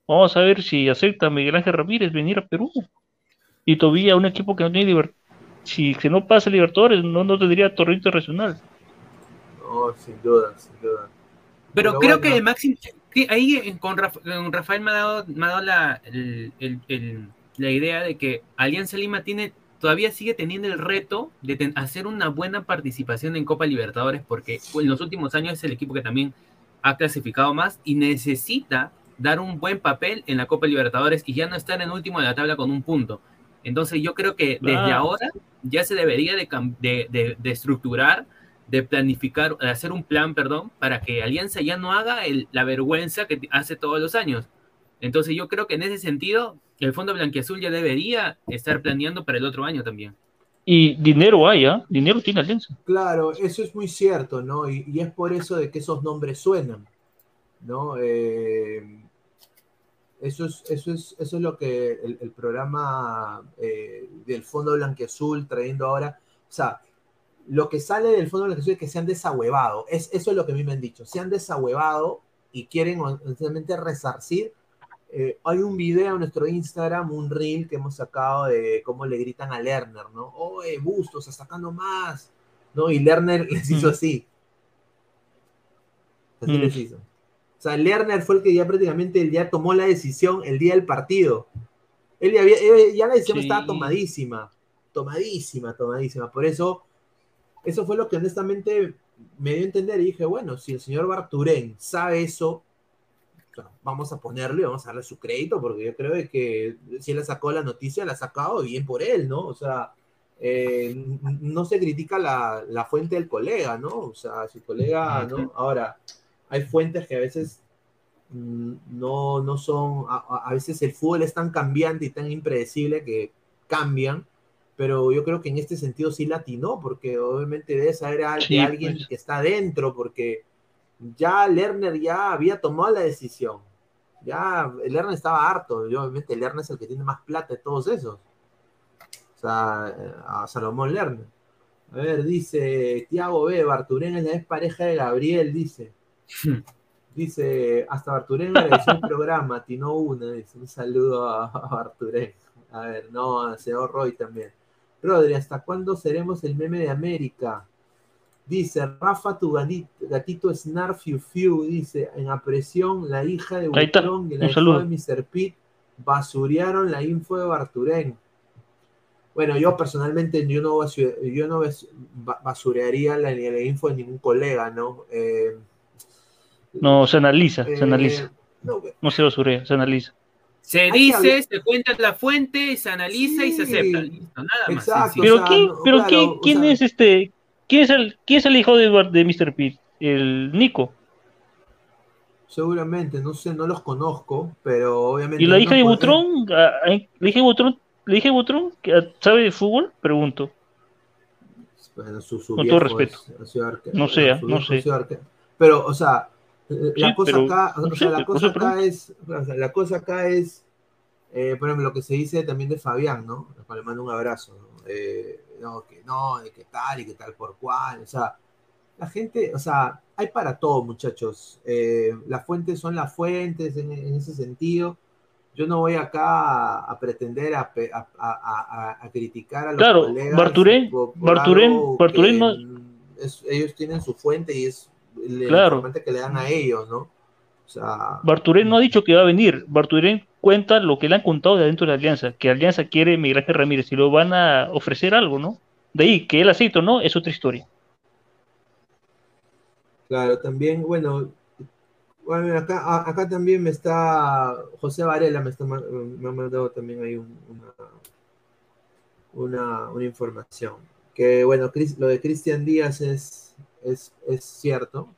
Vamos a ver si acepta Miguel Ángel Ramírez venir a Perú. Y todavía un equipo que no tiene libertad. Si que no pasa Libertadores, no, no tendría torneo internacional. No, sin duda, sin duda. Pero Pero creo bueno. que Máximo, que ahí con, Raf- con Rafael me ha dado, me ha dado la, el- el- el- la idea de que Alianza Lima tiene, todavía sigue teniendo el reto de hacer una buena participación en Copa Libertadores, porque en los últimos años es el equipo que también ha clasificado más y necesita dar un buen papel en la Copa Libertadores y ya no estar en último de la tabla con un punto. Entonces yo creo que desde ahora ya se debería de, cam- de- de- de estructurar, de planificar, de hacer un plan, perdón, para que Alianza ya no haga el- la vergüenza que hace todos los años. Entonces yo creo que en ese sentido el Fondo Blanquiazul ya debería estar planeando para el otro año también. Y dinero hay, ¿ah? Dinero tiene Alianza. Claro, eso es muy cierto, ¿no? Y, y es por eso de que esos nombres suenan, ¿no? Eh, eso, es, eso, es, eso es lo que el, el programa eh, del Fondo Blanqueazul trayendo ahora, o sea, lo que sale del Fondo Blanqueazul es que se han desahuevado, es, eso es lo que a mí me han dicho, se han desahuevado y quieren honestamente resarcir. Eh, hay un video en nuestro Instagram, un reel que hemos sacado de cómo le gritan a Lerner, ¿no? Oye, Bustos, sacando más, ¿no? Y Lerner les hizo Mm. así. Así Mm. les hizo. O sea, Lerner fue el que ya prácticamente ya tomó la decisión el día del partido. Él ya, había- él- ya la decisión Sí. estaba tomadísima, tomadísima, tomadísima. Por eso, eso fue lo que honestamente me dio a entender y dije, bueno, si el señor Barturén sabe eso, vamos a ponerle, vamos a darle su crédito, porque yo creo que si él sacó la noticia, la ha sacado bien por él, ¿no? O sea, eh, no se critica la, la fuente del colega, ¿no? O sea, el colega, ¿no? Ahora, hay fuentes que a veces mm, no, no son, a, a- veces el fútbol es tan cambiante y tan impredecible que cambian, pero yo creo que en este sentido sí latinó, porque obviamente debe saber a, de Sí, alguien pues. que está dentro, porque ya Lerner ya había tomado la decisión. Ya, el Lerner estaba harto, y obviamente Lerner es el que tiene más plata de todos esos. O sea, eh, a Salomón Lerner. A ver, dice Tiago B, Barturén es la ex pareja de Gabriel, dice. Dice, hasta Barturén agradeció el programa, atinó una, dice, un saludo a, a Barturén. A ver, no, a señor Roy también. Rodri, ¿hasta cuándo seremos el meme de América? Dice, Rafa, tu gatito, gatito Snarf Fiu Fiu, dice, en apresión, la hija de Ahí está, Butrón y un la hija saludo. de Mr. Pete basurearon la info de Barturén. Bueno, yo personalmente yo no, yo no bas- ba- basurearía la, la info de ningún colega, ¿no? Eh, No, se analiza, se eh, analiza. no, No se basurea, se analiza. Se dice, se cuenta la fuente, se analiza y se acepta. Listo, nada más. exacto. sencillo. Pero, o sea, ¿quién, no, pero claro, quién, o quién sea- es este? ¿Quién es el, quién es el hijo de, de Mr. Pete? El Nico. seguramente, no sé, no los conozco, pero obviamente. ¿Y la uno hija de Butrón? Ah, ah, ¿La hija de Butrón, la hija de Butrón ah, sabe de fútbol? Pregunto. Bueno, su, su Con todo respeto. es- No sé, su no sé. Pero, o sea, eh, la Sí, cosa acá, o sea, sé, la cosa es, o sea, la cosa acá es, eh, por ejemplo, lo que se dice también de Fabián, ¿no? Le mando un abrazo, ¿no? Eh, no, que no, de que tal y que tal por cual, o sea, la gente, o sea, hay para todo, muchachos. Eh, las fuentes son las fuentes en, en ese sentido. Yo no voy acá a, a pretender a, criticar a los Claro, colegas Barturén- por- por Barturén- Barturén no- es- ellos tienen su fuente y es el Claro. que le dan a ellos, ¿no? O sea, Barturén no ha dicho que va a venir. Barturén cuenta lo que le han contado de adentro de Alianza, que Alianza quiere Miguel Ángel Ramírez y lo van a ofrecer algo, ¿no? De ahí, que él acepte o no, es otra historia. Claro, también, bueno, bueno acá, acá también me está, José Varela me, está, me ha mandado también ahí un- una, una, información. Que bueno, Cris- lo de Cristian Díaz es, es, es cierto,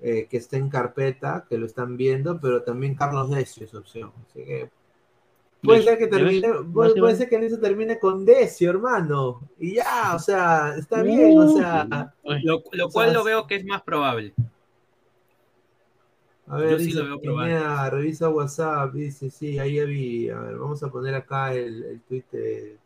eh, que está en carpeta, que lo están viendo, pero también Carlos Decio es opción. Así que puede ser que termine, ¿Ya puede, puede ser que en eso termine con Decio, hermano. Y ya, o sea, está bien, o sea. Lo, lo O cual sea, lo veo que es más probable. A ver, Yo sí dice lo veo probable. Pineda, revisa WhatsApp, dice, sí, ahí ya vi. A ver, vamos a poner acá el, el tweet de...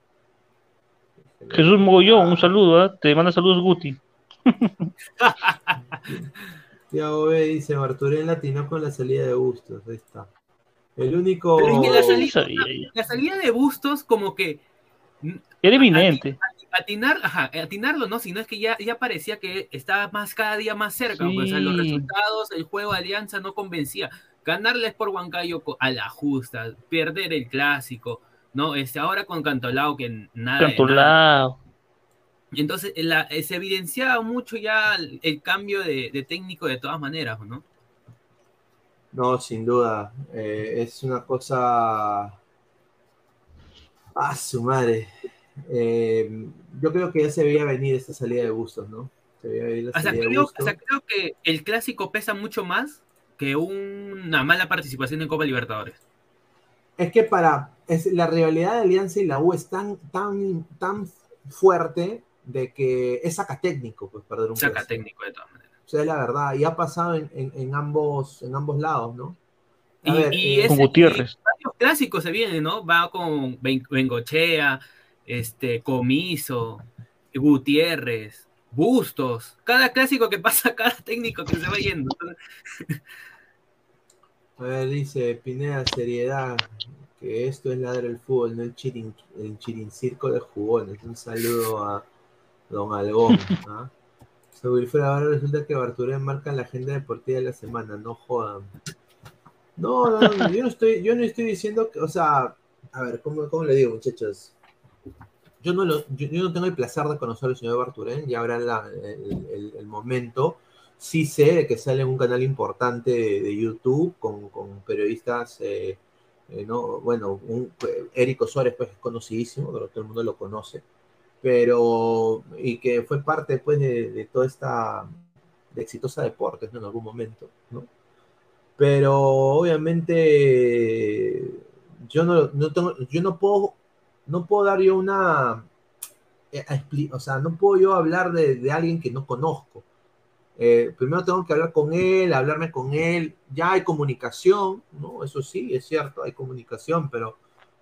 Jesús Mogollón, un saludo, ¿ah? te manda saludos Guti. Tiago B dice, Barturén latinó con la salida de Bustos, ahí está. El único... Pero es que la salida-. La de Bustos, como que Era eminente. atinar, ajá, atinarlo, ¿no? Sino es que ya, ya parecía que estaba más cada día más cerca. pues, o sea, los resultados, el juego de Alianza no convencía. Ganarles por Huancayo a la justa, perder el clásico, ¿no? Este, ahora con Cantolao que nada. de nada. Cantolao. Entonces, la- eh, se evidenciaba mucho ya el, el cambio de, de técnico de todas maneras, ¿no? No, sin duda. eh, es una cosa... Ah, su madre. Eh, yo creo que ya se veía venir esta salida de Bustos, ¿no? Se veía venir la O sea, creo, Bustos. o sea, creo que el clásico pesa mucho más que una mala participación en Copa Libertadores. Es que para es, la rivalidad de Alianza y la U es tan, tan, tan fuerte de que es saca técnico, pues perder un Saca clásico. técnico de todas maneras. O sea, es la verdad. Y ha pasado en, en- en ambos, en ambos lados, ¿no? A Y, ver, y eh, ese- Con Gutiérrez. varios clásicos se vienen, ¿no? Va con Ben- Bengochea, este, Comiso, Gutiérrez, Bustos. Cada clásico que pasa, cada técnico que se va yendo. a ver, dice Pineda, seriedad, que esto es ladra el fútbol, no el chirin, el chirincirco de jugones. Un saludo a Don Algón. ¿ah? So, Wilfredo, ahora resulta que Barturén marca la agenda deportiva de la semana, no jodan. No, no, no, yo no estoy, yo no estoy diciendo que, o sea, a ver, ¿cómo, cómo le digo, muchachos? Yo no, lo, yo, yo no tengo el placer de conocer al señor Barturén, ya habrá la- el, el- el momento. Sí sé que sale en un canal importante de, de YouTube con, con periodistas, eh, eh, no, bueno, un, Érico Suárez pues es conocidísimo, pero todo el mundo lo conoce, pero, y que fue parte pues de, de toda esta, de exitosa deportes, ¿no? En algún momento, ¿no? Pero obviamente yo no, no tengo, yo no puedo, no puedo dar yo una, eh, o sea, no puedo yo hablar de, de alguien que no conozco. Eh, primero tengo que hablar con él, hablarme con él. Ya hay comunicación, ¿no? Eso sí, es cierto, hay comunicación, pero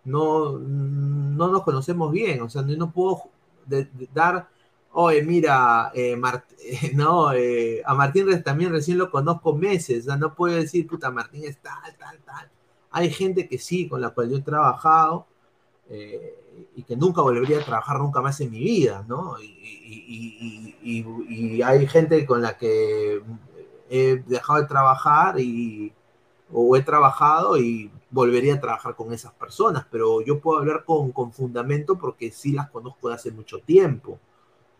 no, no nos conocemos bien. O sea, no, no puedo dar, oye, mira, eh, no, eh, a Martín también recién lo conozco meses. No puedo decir, puta, Martín es tal, tal, tal. Hay gente que sí, con la cual yo he trabajado eh, y que nunca volvería a trabajar nunca más en mi vida, ¿no? Y- y hay gente con la que he dejado de trabajar y, o he trabajado y volvería a trabajar con esas personas, pero yo puedo hablar con, con fundamento porque sí las conozco de hace mucho tiempo,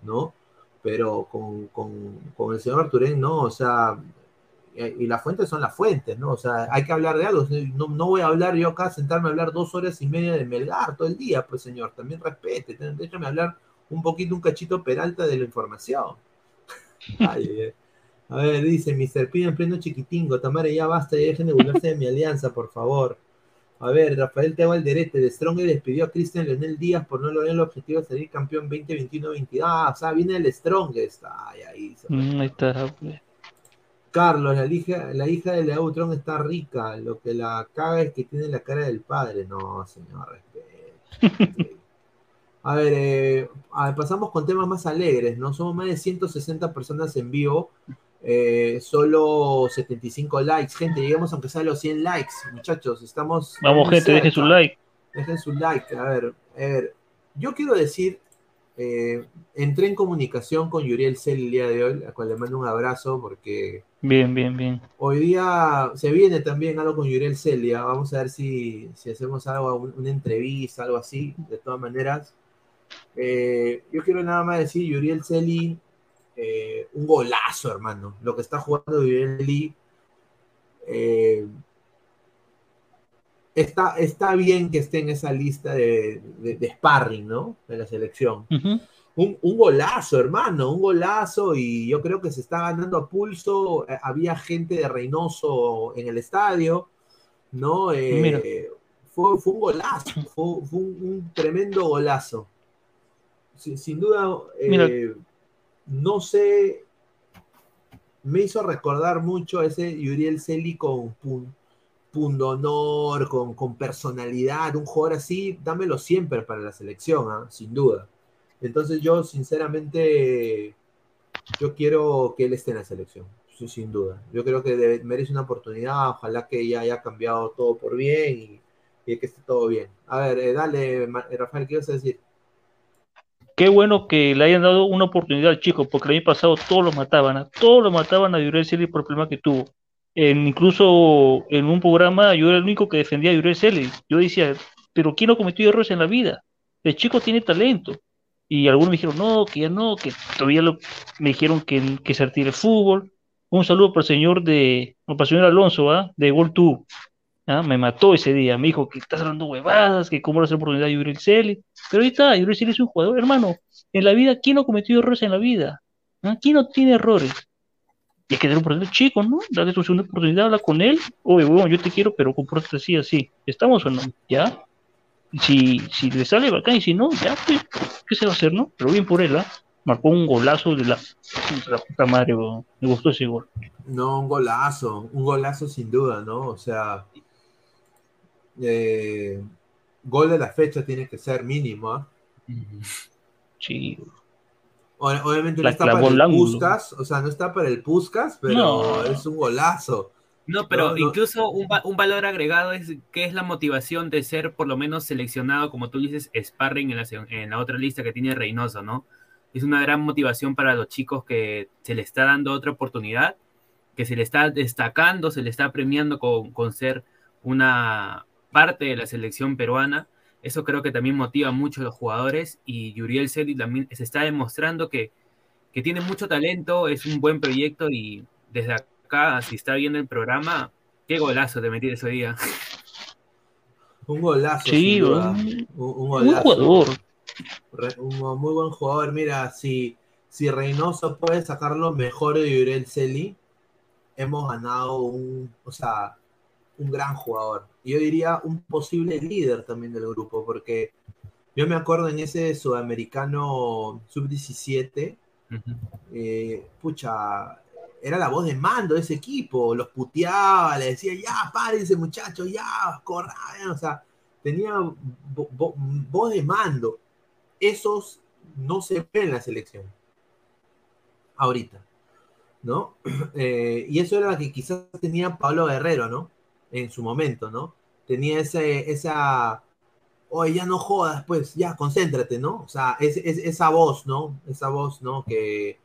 ¿no? Pero con, con- con el señor Arturén, no, o sea, y, y las fuentes son las fuentes, ¿no? O sea, hay que hablar de algo. No, no voy a hablar yo acá, sentarme a hablar dos horas y media de Melgar todo el día, pues señor, también respete, déjame hablar un poquito, un cachito peralta de la información. Ay, ay. A ver, dice Mr. Pino en pleno chiquitingo, Tamara, ya basta, ya dejen de burlarse de mi alianza, por favor. A ver, Rafael Teo Alderete, de Strong despidió a Cristian Leonel Díaz por no lograr el objetivo de salir campeón 2021-22. Ah, o sea, viene el Strongest. Ay, ahí se Mm, ahí está. Carlos, la hija, la hija de Leutron está rica. Lo que la caga es que tiene la cara del padre. No, señor, respeto. A ver, eh, a ver, pasamos con temas más alegres, ¿no? Somos más de 160 personas en vivo. Eh, solo 75 likes. Gente, llegamos aunque sea a los 100 likes, muchachos. Estamos. Vamos, gente, dejen cerca. su like. Dejen su like. A ver, a ver. Yo quiero decir, eh, entré en comunicación con Yuriel Cel el día de hoy, a cual le mando un abrazo porque Bien, bien, bien. Hoy día se viene también algo con Yuriel Celia. Vamos a ver si, si hacemos algo, un- una entrevista, algo así. De todas maneras, Eh, yo quiero nada más decir, Yuriel Celi, eh, un golazo, hermano. Lo que está jugando Celi. eh, está, está bien que esté en esa lista de, de, de sparring, ¿no? De la selección un, un golazo, hermano, un golazo y yo creo que se está ganando a pulso. Eh, Había gente de Reynoso en el estadio, ¿no? Eh, fue, fue un golazo, fue, fue un, un tremendo golazo. Sin, sin duda, Mira. No sé, me hizo recordar mucho a ese Yuriel Celi con pun- pundonor, con, con personalidad, un jugador así, dámelo siempre para la selección, ¿ah? sin duda. Entonces yo, sinceramente, yo quiero que él esté en la selección, sin duda. Yo creo que merece una oportunidad, ojalá que ya haya cambiado todo por bien y, que esté todo bien. A ver, eh, dale, Rafael, ¿qué ibas a decir? Qué bueno que le hayan dado una oportunidad al chico, porque el año pasado todos lo mataban, ¿ah? todos lo mataban a Yurel Celi por el problema que tuvo. Incluso en un programa yo era el único que defendía a Yurel Celi. Yo decía, pero ¿quién no cometió errores en la vida? El chico tiene talento. Y algunos me dijeron, no, que ya no, que todavía me dijeron que, que se retire el fútbol. Un saludo para el señor de, para el señor Alonso, ¿ah? de Gol 2. ¿Ah? Me mató ese día, me dijo que estás hablando huevadas, que cómo le hace oportunidad a Yurel Celi. Pero ahí está, Yurel Celi es un jugador, hermano. En la vida, ¿quién no ha cometido errores en la vida? ¿Ah? ¿Quién no tiene errores? Y hay que dar una oportunidad chico, ¿no? Darle su segunda oportunidad, habla con él. Oye, bueno, yo te quiero, pero compórtate así, así. ¿Estamos o no? ¿Ya? Si, si le sale bacán y si no, ya, pues, ¿qué se va a hacer, no? Pero bien por él, ¿ah? Marcó un golazo de la, de la puta madre, weón. Me gustó ese gol. No, un golazo, un golazo sin duda, ¿no? O sea, eh, gol de la fecha tiene que ser mínimo, ¿ah? Sí. O- Obviamente no está para el ángulo. Puskas, o sea, no está para el Puskas, pero No. es un golazo. No, pero No, no. incluso un, va- un valor agregado es que es la motivación de ser por lo menos seleccionado, como tú dices, sparring en la, se- en la otra lista que tiene Reynoso, ¿no? Es una gran motivación para los chicos que se le está dando otra oportunidad, que se le está destacando, se le está premiando con, con ser una parte de la selección peruana. Eso creo que también motiva mucho a los jugadores y Yuriel Celi también se está demostrando que, que tiene mucho talento, es un buen proyecto y desde acá, si está viendo el programa, qué golazo te metí ese día. Un golazo. Sí, sin duda. weón. Un, un Un golazo. jugador. Un muy buen jugador. Mira, si, si Reynoso puede sacar lo mejor de Yurel Celi, hemos ganado un, o sea, un gran jugador. Yo diría un posible líder también del grupo, porque yo me acuerdo en ese sudamericano sub-17, eh, pucha, era la voz de mando de ese equipo, los puteaba, le decía, ya, párense muchachos, ya, corran, o sea, tenía voz de mando. Esos no se ven en la selección. Ahorita. ¿No? Eh, y eso era lo que quizás tenía Pablo Guerrero, ¿no? En su momento, ¿no? Tenía ese, esa, oye, ya no jodas, pues, ya, concéntrate, ¿no? O sea, es, esa voz, ¿no? Esa voz, ¿no? Que,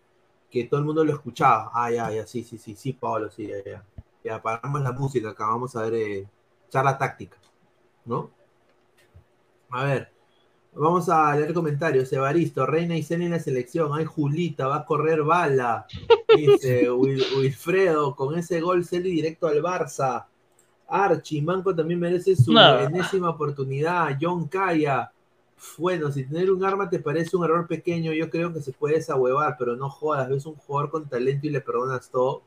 que todo el mundo lo escuchaba. Ah, ya, ya, sí, sí, sí, sí, Pablo, sí, ya, ya. Ya, paramos la música acá, vamos a ver eh, charla táctica, ¿no? A ver, vamos a leer comentarios. Evaristo, Reina y Cena en la selección. Ay, Julita, va a correr bala. Dice Wilfredo, con ese gol Celi directo al Barça. Archie, Manco también merece su enésima oportunidad. John Calla. Bueno, si tener un arma te parece un error pequeño, yo creo que se puede desahuevar, pero no jodas, ves un jugador con talento y le perdonas todo.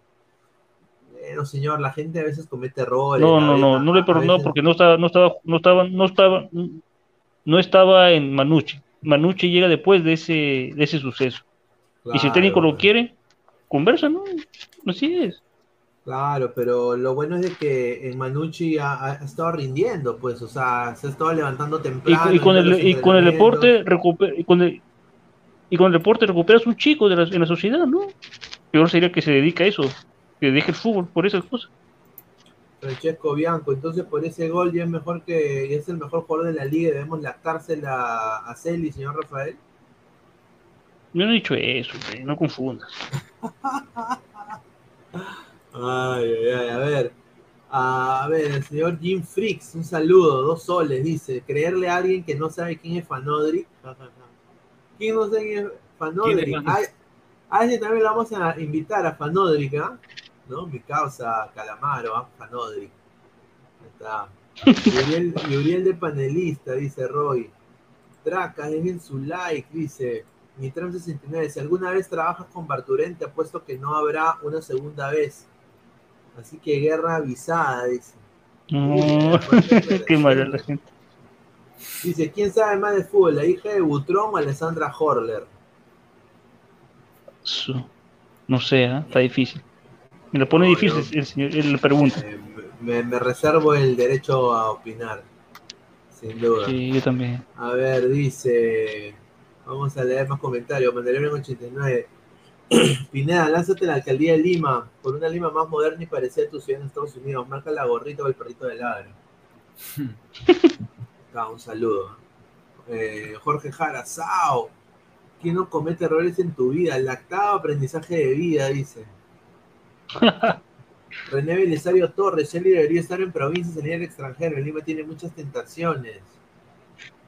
Bueno, señor, la gente a veces comete errores. No, no, no, no le perdonó porque no estaba, no estaba, no estaba, no estaba, no estaba en Manucci. Manucci llega después de ese, de ese suceso. y si el técnico lo quiere, conversa, ¿no? Así es. Claro, pero lo bueno es de que en Manucci ha, estado rindiendo, pues, o sea, se ha estado levantando temprano. Y, con, el, y con el deporte y con el, y con el deporte recuperas un chico de la, en la sociedad, ¿no? Peor sería que se dedique a eso, que deje el fútbol por esas cosas. Francesco Bianco, entonces por ese gol ya es mejor que es el mejor jugador de la liga, debemos lactársela a Celi, señor Rafael. Yo no he dicho eso, no confundas. ay, ay, ay, a ver. A ver, el señor Jim Fricks, un saludo, dos soles, dice, creerle a alguien que no sabe quién es Fanodric. ¿Quién no sabe quién es Fanodric? A, ese también lo vamos a invitar a Fanodric, ¿ah? ¿no? Mi causa Calamaro, ¿ah? Fanodric. Ahí está. Y Uriel, de panelista, dice Roy. Traca, dejen su like, dice. Nitram 69. Si alguna vez trabajas con Barturente, apuesto que no habrá una segunda vez. Así que guerra avisada, dice. qué mala la gente. Dice, ¿quién sabe más de fútbol? ¿La hija de Butrón o Alessandra Horler? No sé, ¿eh? está difícil. Me lo pone difícil el señor, la pregunta. Eh, me, reservo el derecho a opinar, sin duda. Sí, yo también. A ver, dice. Vamos a leer más comentarios. Mandalorian 89. Pineda, lánzate a la alcaldía de Lima por una Lima más moderna y parecida a tu ciudad en Estados Unidos. Marca la gorrita o el perrito de ladra. un saludo. Eh, Jorge Jara, Sao. ¿Quién no comete errores en tu vida? Lactado aprendizaje de vida, dice. René Belisario Torres, Shelly debería estar en provincia y salir al extranjero. El Lima tiene muchas tentaciones.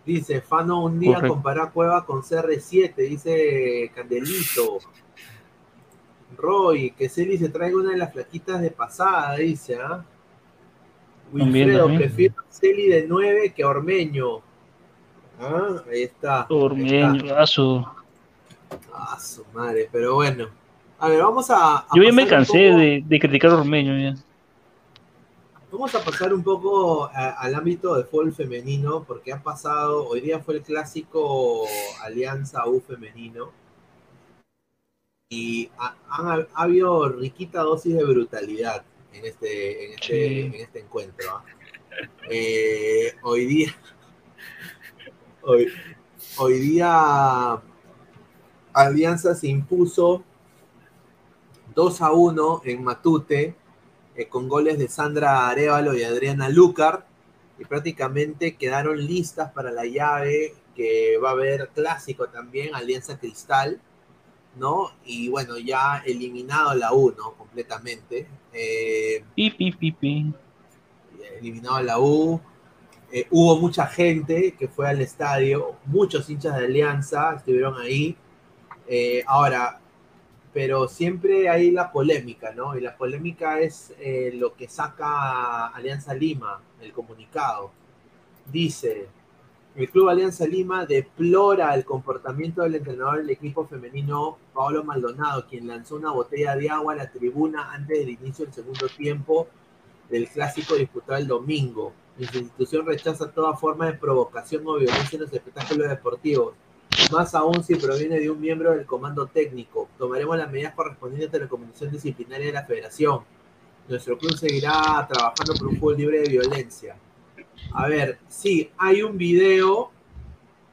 Dice, Fano un día compara Cueva con CR7, dice Candelito. Roy, que Celi se traiga una de las flaquitas de pasada, dice, ¿ah? Wilfredo, prefiero a Celi de 9 que a Ormeño. Ah, ahí está. Ormeño, a su. A su madre, pero bueno. A ver, vamos a. Yo ya me cansé de, criticar a Ormeño ya. Vamos a pasar un poco al ámbito de fútbol femenino, porque ha pasado, hoy día fue el clásico Alianza U femenino, y ha, habido riquita dosis de brutalidad en este, en este, en este encuentro. ¿ah? Eh, hoy día, hoy, hoy día Alianza se impuso 2 a 1 en Matute, eh, con goles de Sandra Arevalo y Adriana Lucar, y prácticamente quedaron listas para la llave que va a haber clásico también, Alianza Cristal, ¿no? Y bueno, ya eliminado la U, ¿no? Completamente. Eh, eliminado la U. Eh, hubo mucha gente que fue al estadio, muchos hinchas de Alianza estuvieron ahí. ahora, pero siempre hay la polémica, ¿no? Y la polémica es eh, lo que saca Alianza Lima, el comunicado. Dice, el Club Alianza Lima deplora el comportamiento del entrenador del equipo femenino Paolo Maldonado, quien lanzó una botella de agua a la tribuna antes del inicio del segundo tiempo del clásico disputado el domingo. Nuestra institución rechaza toda forma de provocación o violencia en los espectáculos deportivos más aún si proviene de un miembro del comando técnico. Tomaremos las medidas correspondientes a la Comisión Disciplinaria de la Federación. Nuestro club seguirá trabajando por un fútbol libre de violencia. A ver, sí, hay un video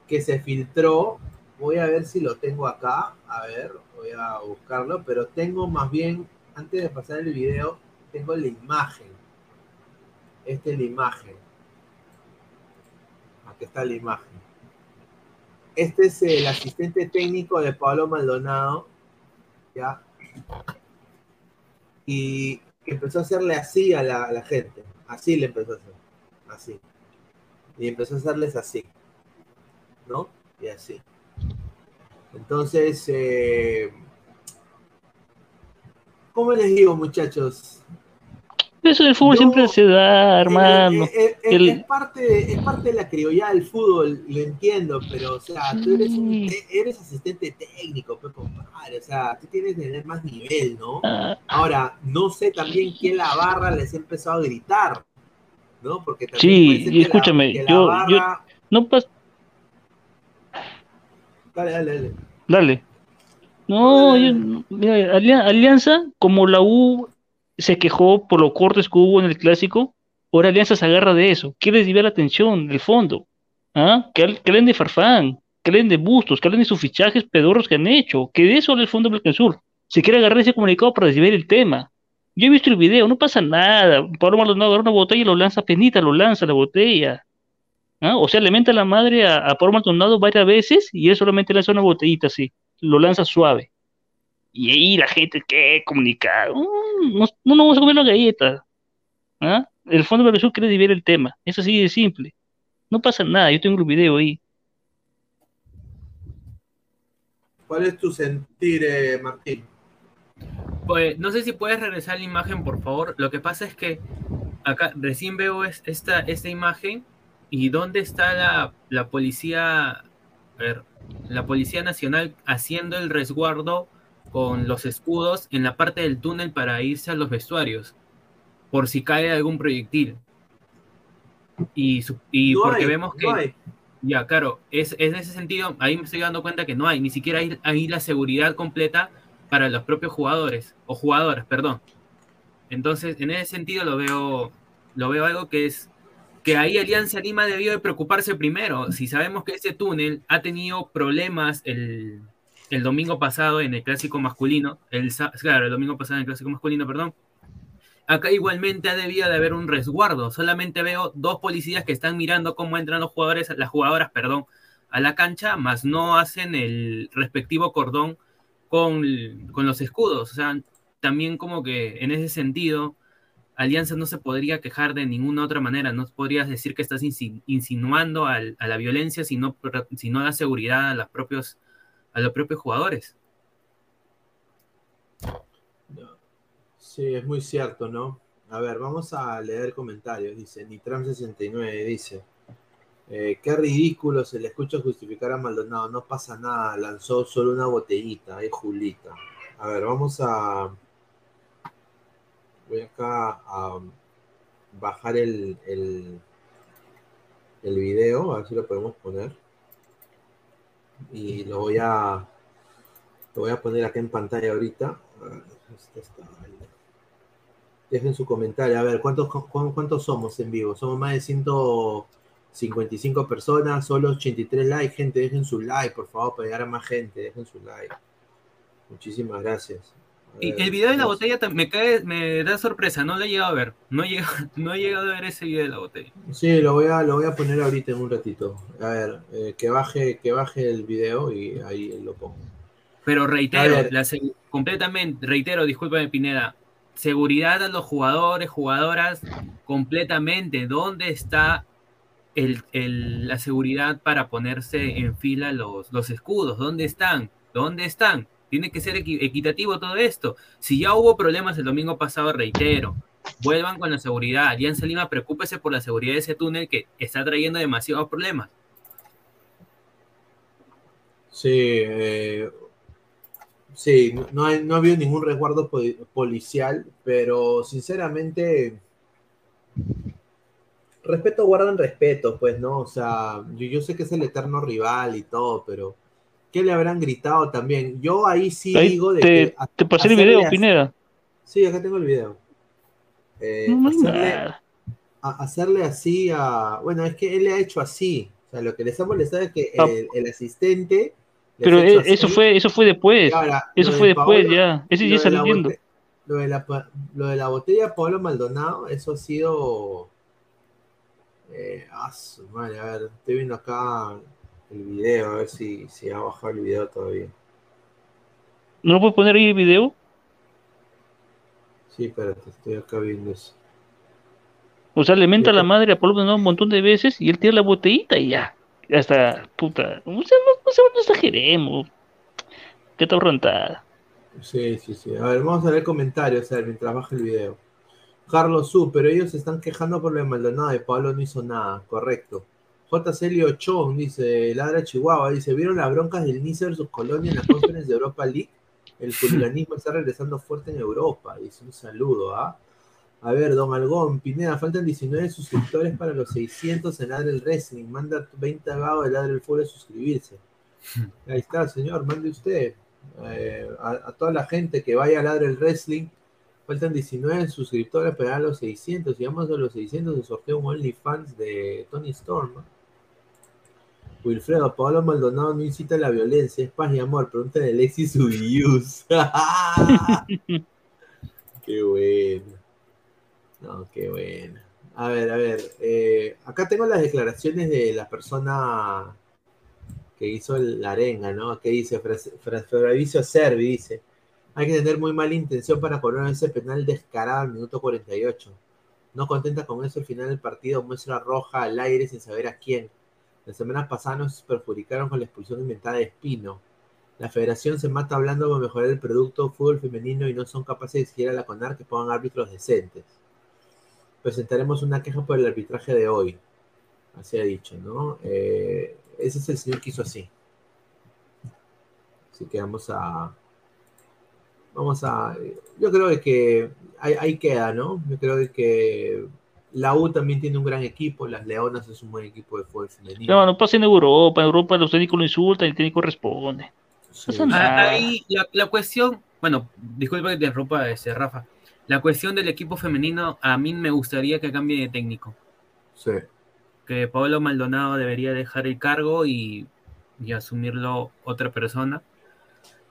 que se filtró. Voy a ver si lo tengo acá. A ver, voy a buscarlo. Pero tengo más bien, antes de pasar el video, tengo la imagen. Esta es la imagen. Aquí está la imagen. Este es el asistente técnico de Pablo Maldonado. ¿Ya? Y empezó a hacerle así a la, a la gente. Así le empezó a hacer. Así. Y empezó a hacerles así. ¿No? Y así. Entonces, eh, ¿cómo les digo, muchachos? Eso del fútbol siempre se da, hermano. Eh, eh, eh, El- Es, parte de, es parte de la criollada del fútbol, lo entiendo, pero, o sea, tú eres, un, Sí. eh, eres asistente técnico, pues, compadre, o sea, tú tienes que tener más nivel, ¿no? Ah, Ahora, no sé también quién la barra les ha empezado a gritar, ¿no? Porque también Sí, que la- escúchame, que yo- barra- no pasa. Dale, dale, dale. Dale. No, Dale, yo- mira, Alia- Alianza, como la U se quejó por los cortes que hubo en el clásico, ahora Alianza se agarra de eso, quiere desviar la atención del fondo. ¿Ah? Que, que de Farfán, que de Bustos, que de sus fichajes pedorros que han hecho, que de eso habla el Fondo Sur. Se quiere agarrar ese comunicado para desviar el tema. Yo he visto el video, no pasa nada. Pablo Maldonado agarra una botella y lo lanza penita, lo lanza la botella. ¿Ah? O sea, le la madre a, a Pablo Maldonado varias veces y él solamente lanza una botellita así, lo lanza suave. Y ahí la gente, ¿qué? Comunicado. Mm, No, no vamos a comer la galleta. ¿Ah? El Fondo Sur quiere desviar el tema. Es así de simple. No pasa nada, yo tengo el video ahí. ¿Cuál es tu sentir, eh, Martín? Pues no sé si puedes regresar la imagen, por favor. Lo que pasa es que acá recién veo es- esta, esta imagen y dónde está la, la policía, ver, la Policía Nacional haciendo el resguardo con los escudos en la parte del túnel para irse a los vestuarios, por si cae algún proyectil. Y, y No porque hay, vemos que... no. Ya, claro, es, es en ese sentido, ahí me estoy dando cuenta que no hay, ni siquiera hay, hay la seguridad completa para los propios jugadores, o jugadoras, perdón. Entonces, en ese sentido lo veo, lo veo algo que es que ahí Alianza Lima debió de preocuparse primero. Si sabemos que ese túnel ha tenido problemas el, el domingo pasado en el clásico masculino, el, claro, el domingo pasado en el clásico masculino, perdón, acá igualmente debido de haber un resguardo. Solamente veo dos policías que están mirando cómo entran los jugadores, las jugadoras, perdón, a la cancha, más no hacen el respectivo cordón con, con los escudos. O sea, también como que en ese sentido, Alianza no se podría quejar de ninguna otra manera. No podrías decir que estás insi- insinuando al- a la violencia, sino, sino da seguridad a, los propios, a los propios jugadores. Sí, es muy cierto, ¿no? A ver, vamos a leer comentarios. Dice Nitram69, dice, eh, qué ridículo se le escucha justificar a Maldonado, no pasa nada, lanzó solo una botellita, es Julita. A ver, vamos a... Voy acá a bajar el, el, el video, a ver si lo podemos poner. Y lo voy a... Lo voy a poner acá en pantalla ahorita. Dejen su comentario. A ver, ¿cuántos, cu- ¿cuántos somos en vivo? Somos más de 155 personas, solo 83 likes. Gente, dejen su like, por favor, para llegar a más gente. Dejen su like. Muchísimas gracias. Y el video de la botella me cae, me da sorpresa, no lo he llegado a ver. No he llegado, no he llegado a ver ese video de la botella. Sí, lo voy a, lo voy a poner ahorita en un ratito. A ver, eh, que baje, que baje el video y ahí lo pongo. Pero reitero, la completamente, reitero, discúlpame Pineda, seguridad a los jugadores, jugadoras, completamente. ¿Dónde está la seguridad para ponerse en fila los, los escudos? ¿Dónde están? ¿Dónde están? Tiene que ser equi- equitativo todo esto. Si ya hubo problemas el domingo pasado, reitero, vuelvan con la seguridad. Alianza Lima, preocúpese por la seguridad de ese túnel que está trayendo demasiados problemas. Sí, eh, sí, no, ha habido ningún resguardo po- policial, pero sinceramente, respeto guardan respeto, pues, ¿no? O sea, yo, yo sé que es el eterno rival y todo, pero ¿Qué le habrán gritado también? Yo ahí sí Ahí digo de te, que a- te pasé el video, así- Pineda. Sí, acá tengo el video. Eh, No hacerle, a- hacerle así a. Bueno, es que él le ha hecho así. O sea, lo que le está molestando es que Ah. el, el asistente. Pero ha eh, eso fue, eso fue después. Ahora, Eso fue de después, Paolo- ya. Ese lo ya está saliendo. Lo de, la, lo de la botella de Pablo Maldonado, eso ha sido. Eh, ah, su madre, a ver, estoy viendo acá el video, a ver si, si ha bajado el video todavía. ¿No lo puedes poner ahí el video? Sí, espérate, estoy acá viendo eso. O sea, le menta Sí. la madre a Pablo un montón de veces y él tira la botellita y ya. Ya está, puta. O sea, no, no, no exageremos. Que está rontada. Sí, sí, sí. A ver, vamos a ver comentarios, a ver, mientras baja el video. Carlos Su, pero ellos se están quejando por lo de Maldonado y Pablo no hizo nada, correcto. J. Celio Chon dice, Ladra Chihuahua, dice, ¿vieron las broncas del Nice versus Colonia en la Conference de Europa League? El hooliganismo está regresando fuerte en Europa. Dice, un saludo, ¿ah? A ver, Don Algón, Pineda, faltan 19 suscriptores para los 600 en Ladra el Wrestling. Manda 20 vagos de Ladra el Fútbol a suscribirse. Ahí está, señor, mande usted. Eh, a, a toda la gente que vaya a Ladra el Wrestling, faltan 19 suscriptores para los 600. Si vamos a los 600, se sortea un OnlyFans de Tony Storm. Wilfredo, Pablo Maldonado no incita la violencia, es paz y amor. Pregúntale a Alexis Ubius. qué bueno. No, qué bueno. A ver, a ver. eh, acá tengo las declaraciones de la persona que hizo la arenga, ¿no? Que dice, Fra- Fra- Servi dice, hay que tener muy mala intención para cobrar ese penal descarado al minuto 48. No contenta con eso, al final del partido muestra roja al aire sin saber a quién. La semana pasada nos perjudicaron con la expulsión inventada de Espino. La federación se mata hablando para mejorar el producto fútbol femenino y no son capaces de exigir a la CONAR que pongan árbitros decentes. Presentaremos una queja por el arbitraje de hoy. Así ha dicho, ¿no? Eh, ese es el señor que hizo así. Así que vamos a. Vamos a. Yo creo que ahí, ahí queda, ¿no? Yo creo que la U también tiene un gran equipo. Las Leonas es un buen equipo de fútbol femenino. No, no pasa en Europa. En Europa los técnicos lo insultan y el técnico responde. Sí. pasa nada. Ah, Ahí la, la cuestión, bueno, disculpa que te interrumpa, este, Rafa. La cuestión del equipo femenino, a mí me gustaría que cambie de técnico. Sí. Que Pablo Maldonado debería dejar el cargo y, y asumirlo otra persona.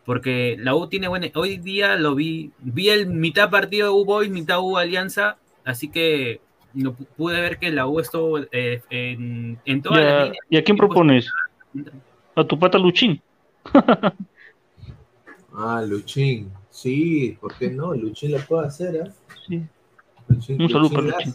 Porque la U tiene buena. Hoy día lo vi. Vi el mitad partido U Boys, mitad U Alianza. Así que no pu- pude ver que la U estuvo eh, en, en todas las ¿Y a, líneas. y a quién propones? A tu pata Luchín. Ah, Luchín. Sí, ¿por qué no? Luchín lo puede hacer, ¿eh? Sí. Luchín, Un saludo Luchín para la Luchín.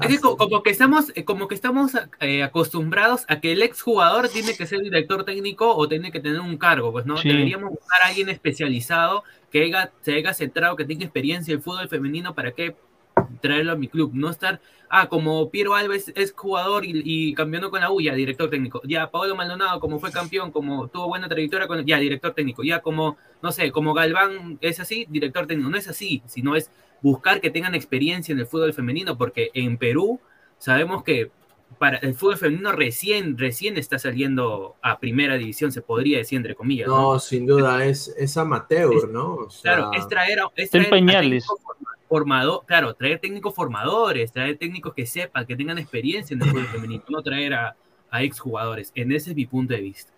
Es que como que estamos, eh, como que estamos eh, acostumbrados a que el exjugador tiene que ser director técnico o tiene que tener un cargo, pues no, Sí. deberíamos buscar a alguien especializado que haya, se haya centrado, que tenga experiencia en fútbol femenino para que traerlo a mi club, no estar, ah, como Piero Alves es jugador y, y campeonó con la U, ya director técnico, ya Pablo Maldonado como fue campeón, como tuvo buena trayectoria con, ya director técnico, ya como, no sé, como Galván es así, director técnico, no es así, sino es buscar que tengan experiencia en el fútbol femenino, porque en Perú sabemos que para el fútbol femenino recién, recién está saliendo a primera división, se podría decir entre comillas. ¿no? No, sin duda, es, es amateur, ¿no? O sea, Claro, es traer, a- es traer pañales. formado, claro, traer técnicos formadores, traer técnicos que sepan, que tengan experiencia en el fútbol femenino, no traer a, a exjugadores. En ese es mi punto de vista.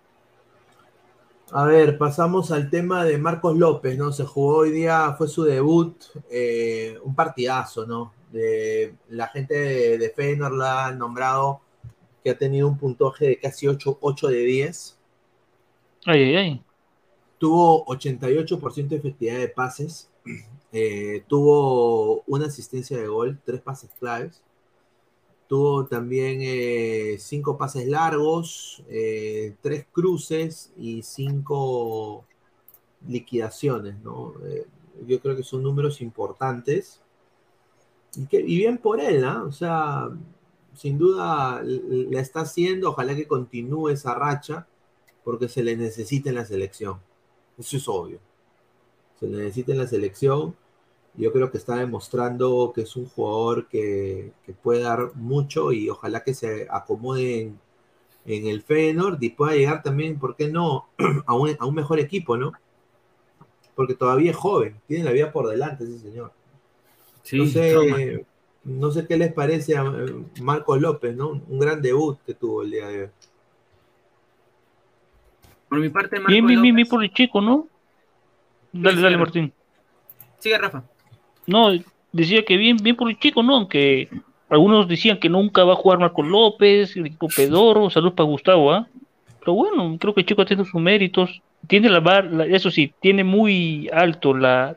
A ver, pasamos al tema de Marcos López, ¿no? Se jugó hoy día, fue su debut, eh, un partidazo, ¿no? De, la gente de, de Feyenoord la ha nombrado que ha tenido un puntaje de casi 8, 8 de 10. Ay, ay, ay. Tuvo 88% de efectividad de pases, eh, tuvo una asistencia de gol, tres pases claves. Tuvo también eh, cinco pases largos, eh, tres cruces y cinco liquidaciones, ¿no? Eh, yo creo que son números importantes. Y, que, y bien por él, ¿no? O sea, sin duda la está haciendo, ojalá que continúe esa racha, porque se le necesita en la selección. Eso es obvio. Se le necesita en la selección. Yo creo que está demostrando que es un jugador que, que puede dar mucho y ojalá que se acomode en, en el Feyenoord y pueda llegar también, ¿por qué no?, a un, a un mejor equipo, ¿no? Porque todavía es joven, tiene la vida por delante ese señor. Sí, no, sé, toma. no sé qué les parece a eh, Marco López, ¿no? Un gran debut que tuvo el día de hoy. Por mi parte, Marco Bien, bien, bien, bien por el chico, ¿no? Dale, dale. Martín. Sigue, Rafa. No, decía que bien, bien por el chico, ¿no? Aunque algunos decían que nunca va a jugar Marco López, el equipo Pedoro, salud para Gustavo, ¿ah? Pero bueno, creo que el chico ha tenido sus méritos. Tiene la vara, eso sí, tiene muy alto la,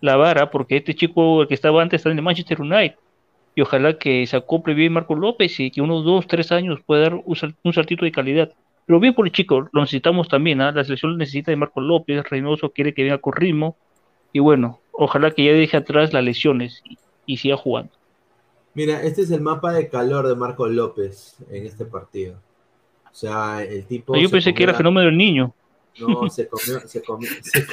la vara, porque este chico, el que estaba antes, está en el Manchester United. Y ojalá que se acople bien Marco López y que unos dos, tres años pueda dar un, sal- un saltito de calidad. Pero bien por el chico, lo necesitamos también, ¿ah? La selección necesita de Marco López, Reynoso quiere que venga con ritmo. Y bueno, ojalá que ya deje atrás las lesiones y, y siga jugando. Mira, este es el mapa de calor de Marco López en este partido. O sea, el tipo. Yo pensé que era la- fenómeno del niño. No, se comió, se comió, se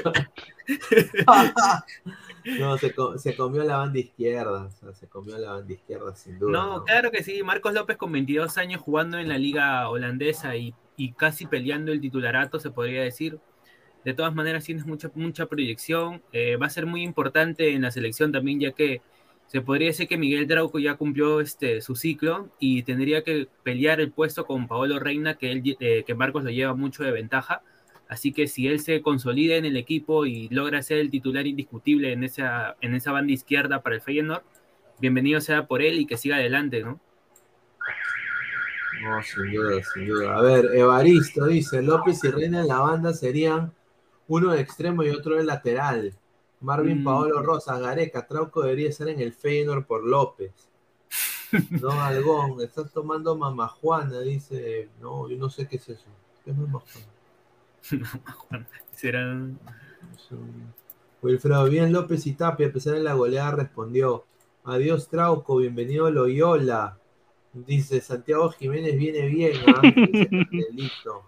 no, se, co- se comió la banda izquierda, o sea, se comió la banda izquierda sin duda. No, ¿no? claro que sí. Marcos López con 22 años jugando en la liga holandesa y, y casi peleando el titularato, se podría decir. De todas maneras, tienes mucha, mucha proyección. Eh, va a ser muy importante en la selección también, ya que se podría decir que Miguel Trauco ya cumplió este, su ciclo y tendría que pelear el puesto con Paolo Reina, que, él, eh, que Marcos lo lleva mucho de ventaja. Así que si él se consolida en el equipo y logra ser el titular indiscutible en esa, en esa banda izquierda para el Feyenoord, bienvenido sea por él y que siga adelante, ¿no? No, sin duda, sin duda. A ver, Evaristo dice, López y Reina en la banda serían uno de extremo y otro de lateral. Marvin Mm. Paolo Rosa, Gareca, Trauco debería estar en el Feyenoord por López. No, Algón, estás tomando mamajuana, dice. No, yo no sé qué es eso. ¿Qué es mamajuana? Serán... Es un- Wilfredo, bien López y Tapia, a pesar de la goleada, respondió. Adiós Trauco, bienvenido Loyola. Dice Santiago Jiménez viene bien, ¿ah? Dice Candelito.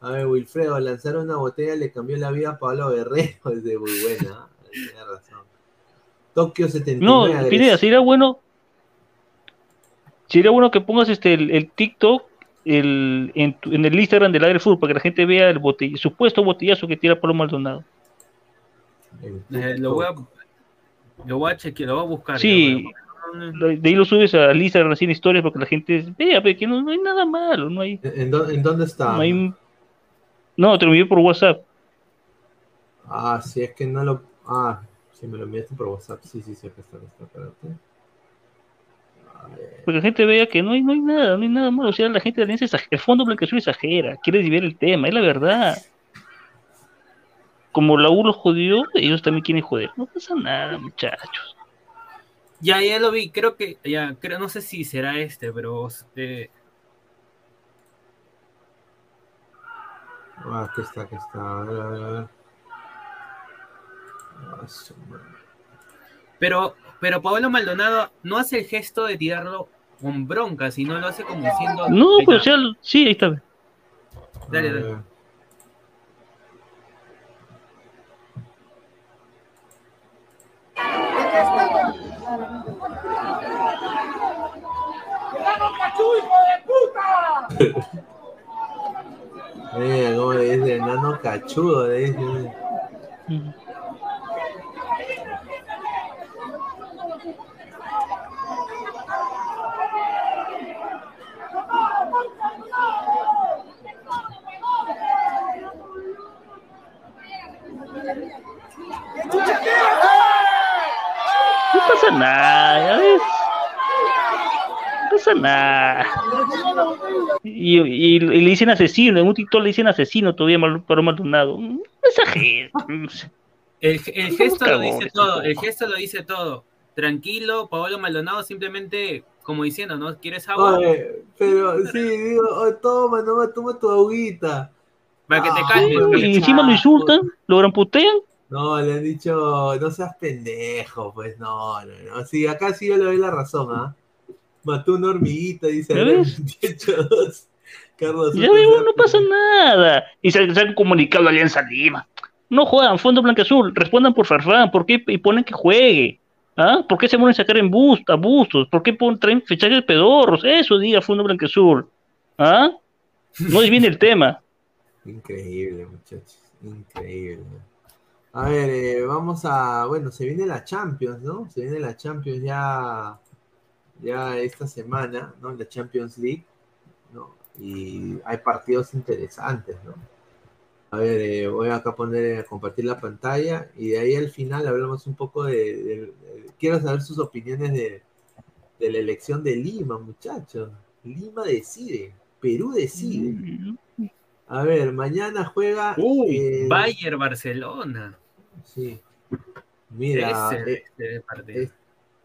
A ver, Wilfredo, lanzar una botella le cambió la vida a Pablo Guerrero, es de muy buena, ¿ah? tiene razón. Tokio No, 79. Pineda, sería bueno. Sería bueno que pongas este el, el TikTok el, en, tu- en el Instagram del Aire Fútbol para que la gente vea el botell- supuesto botellazo que tira Pablo Maldonado. Eh, lo, voy a, lo voy a chequear, lo voy a buscar. Sí, de ahí lo subes al Instagram así en historias para que la gente vea ve que no, no hay nada malo, no hay, ¿En, dó- en dónde está? no hay- No, te lo envié por WhatsApp. Ah, sí, es que no lo. Ah, sí, me lo enviaste por WhatsApp. Sí, sí, sí, acá está, acá está, espérate. A ver. Para que la gente vea que no hay, no hay nada, no hay nada malo. O sea, la gente de Alianza exag- el fondo Blanqueazul exagera, quiere desviar el tema, es la verdad. Como la U los jodió, ellos también quieren joder. No pasa nada, muchachos. Ya, ya lo vi, creo que, ya, creo, no sé si será este, pero eh, Ah, aquí está, aquí está. A ver, a ver, a ver. Ah, pero, pero Pablo Maldonado no hace el gesto de tirarlo con bronca, sino lo hace como diciendo. No, Ahí pues o está, sea, sí, ahí está. Dale, dale. ver. Mira cómo le dice enano cachudo, le dice. Nada. Pasa nada. Y, y- y le dicen asesino, en un TikTok le dicen asesino todavía mal, para Maldonado. No exageres. El, el gesto lo dice todo, el gesto lo dice todo. Tranquilo, Pablo Maldonado simplemente, como diciendo, ¿no? ¿Quieres agua? Oye, pero sí, digo, oh, toma, no, toma tu agüita. Para que te Ah, calmes. Y encima lo insultan, lo gramputean. No, le han dicho, no seas pendejo, pues no, no, no. Sí, acá sí yo le doy la razón, ¿ah? Mató una hormiguita, dice ¿Ya Adrián ves? 28-2. Carlos Ya sea no pasa nada. Y se, se han comunicado a Alianza Lima. No juegan, Fondo Blanqueazul, respondan por Farfán, ¿por qué y ponen que juegue? ¿Ah? ¿Por qué se ponen a sacar en bus, abusos? ¿Por qué pon- traen fichajes pedorros? Eso diga Fondo Blanqueazul. ¿Ah? No es bien el tema. Increíble, muchachos. Increíble. A ver, eh, vamos a. Bueno, se viene la Champions, ¿no? Se viene la Champions ya. Ya esta semana, ¿no? La Champions League, ¿no? Y hay partidos interesantes, ¿no? A ver, eh, voy acá a poner a compartir la pantalla y de ahí al final hablamos un poco de. de- de- quiero saber sus opiniones de, de la elección de Lima, muchachos. Lima decide, Perú decide. A ver, mañana juega. Uy, eh, Bayern Barcelona. Sí. Mira, Ese- eh, ese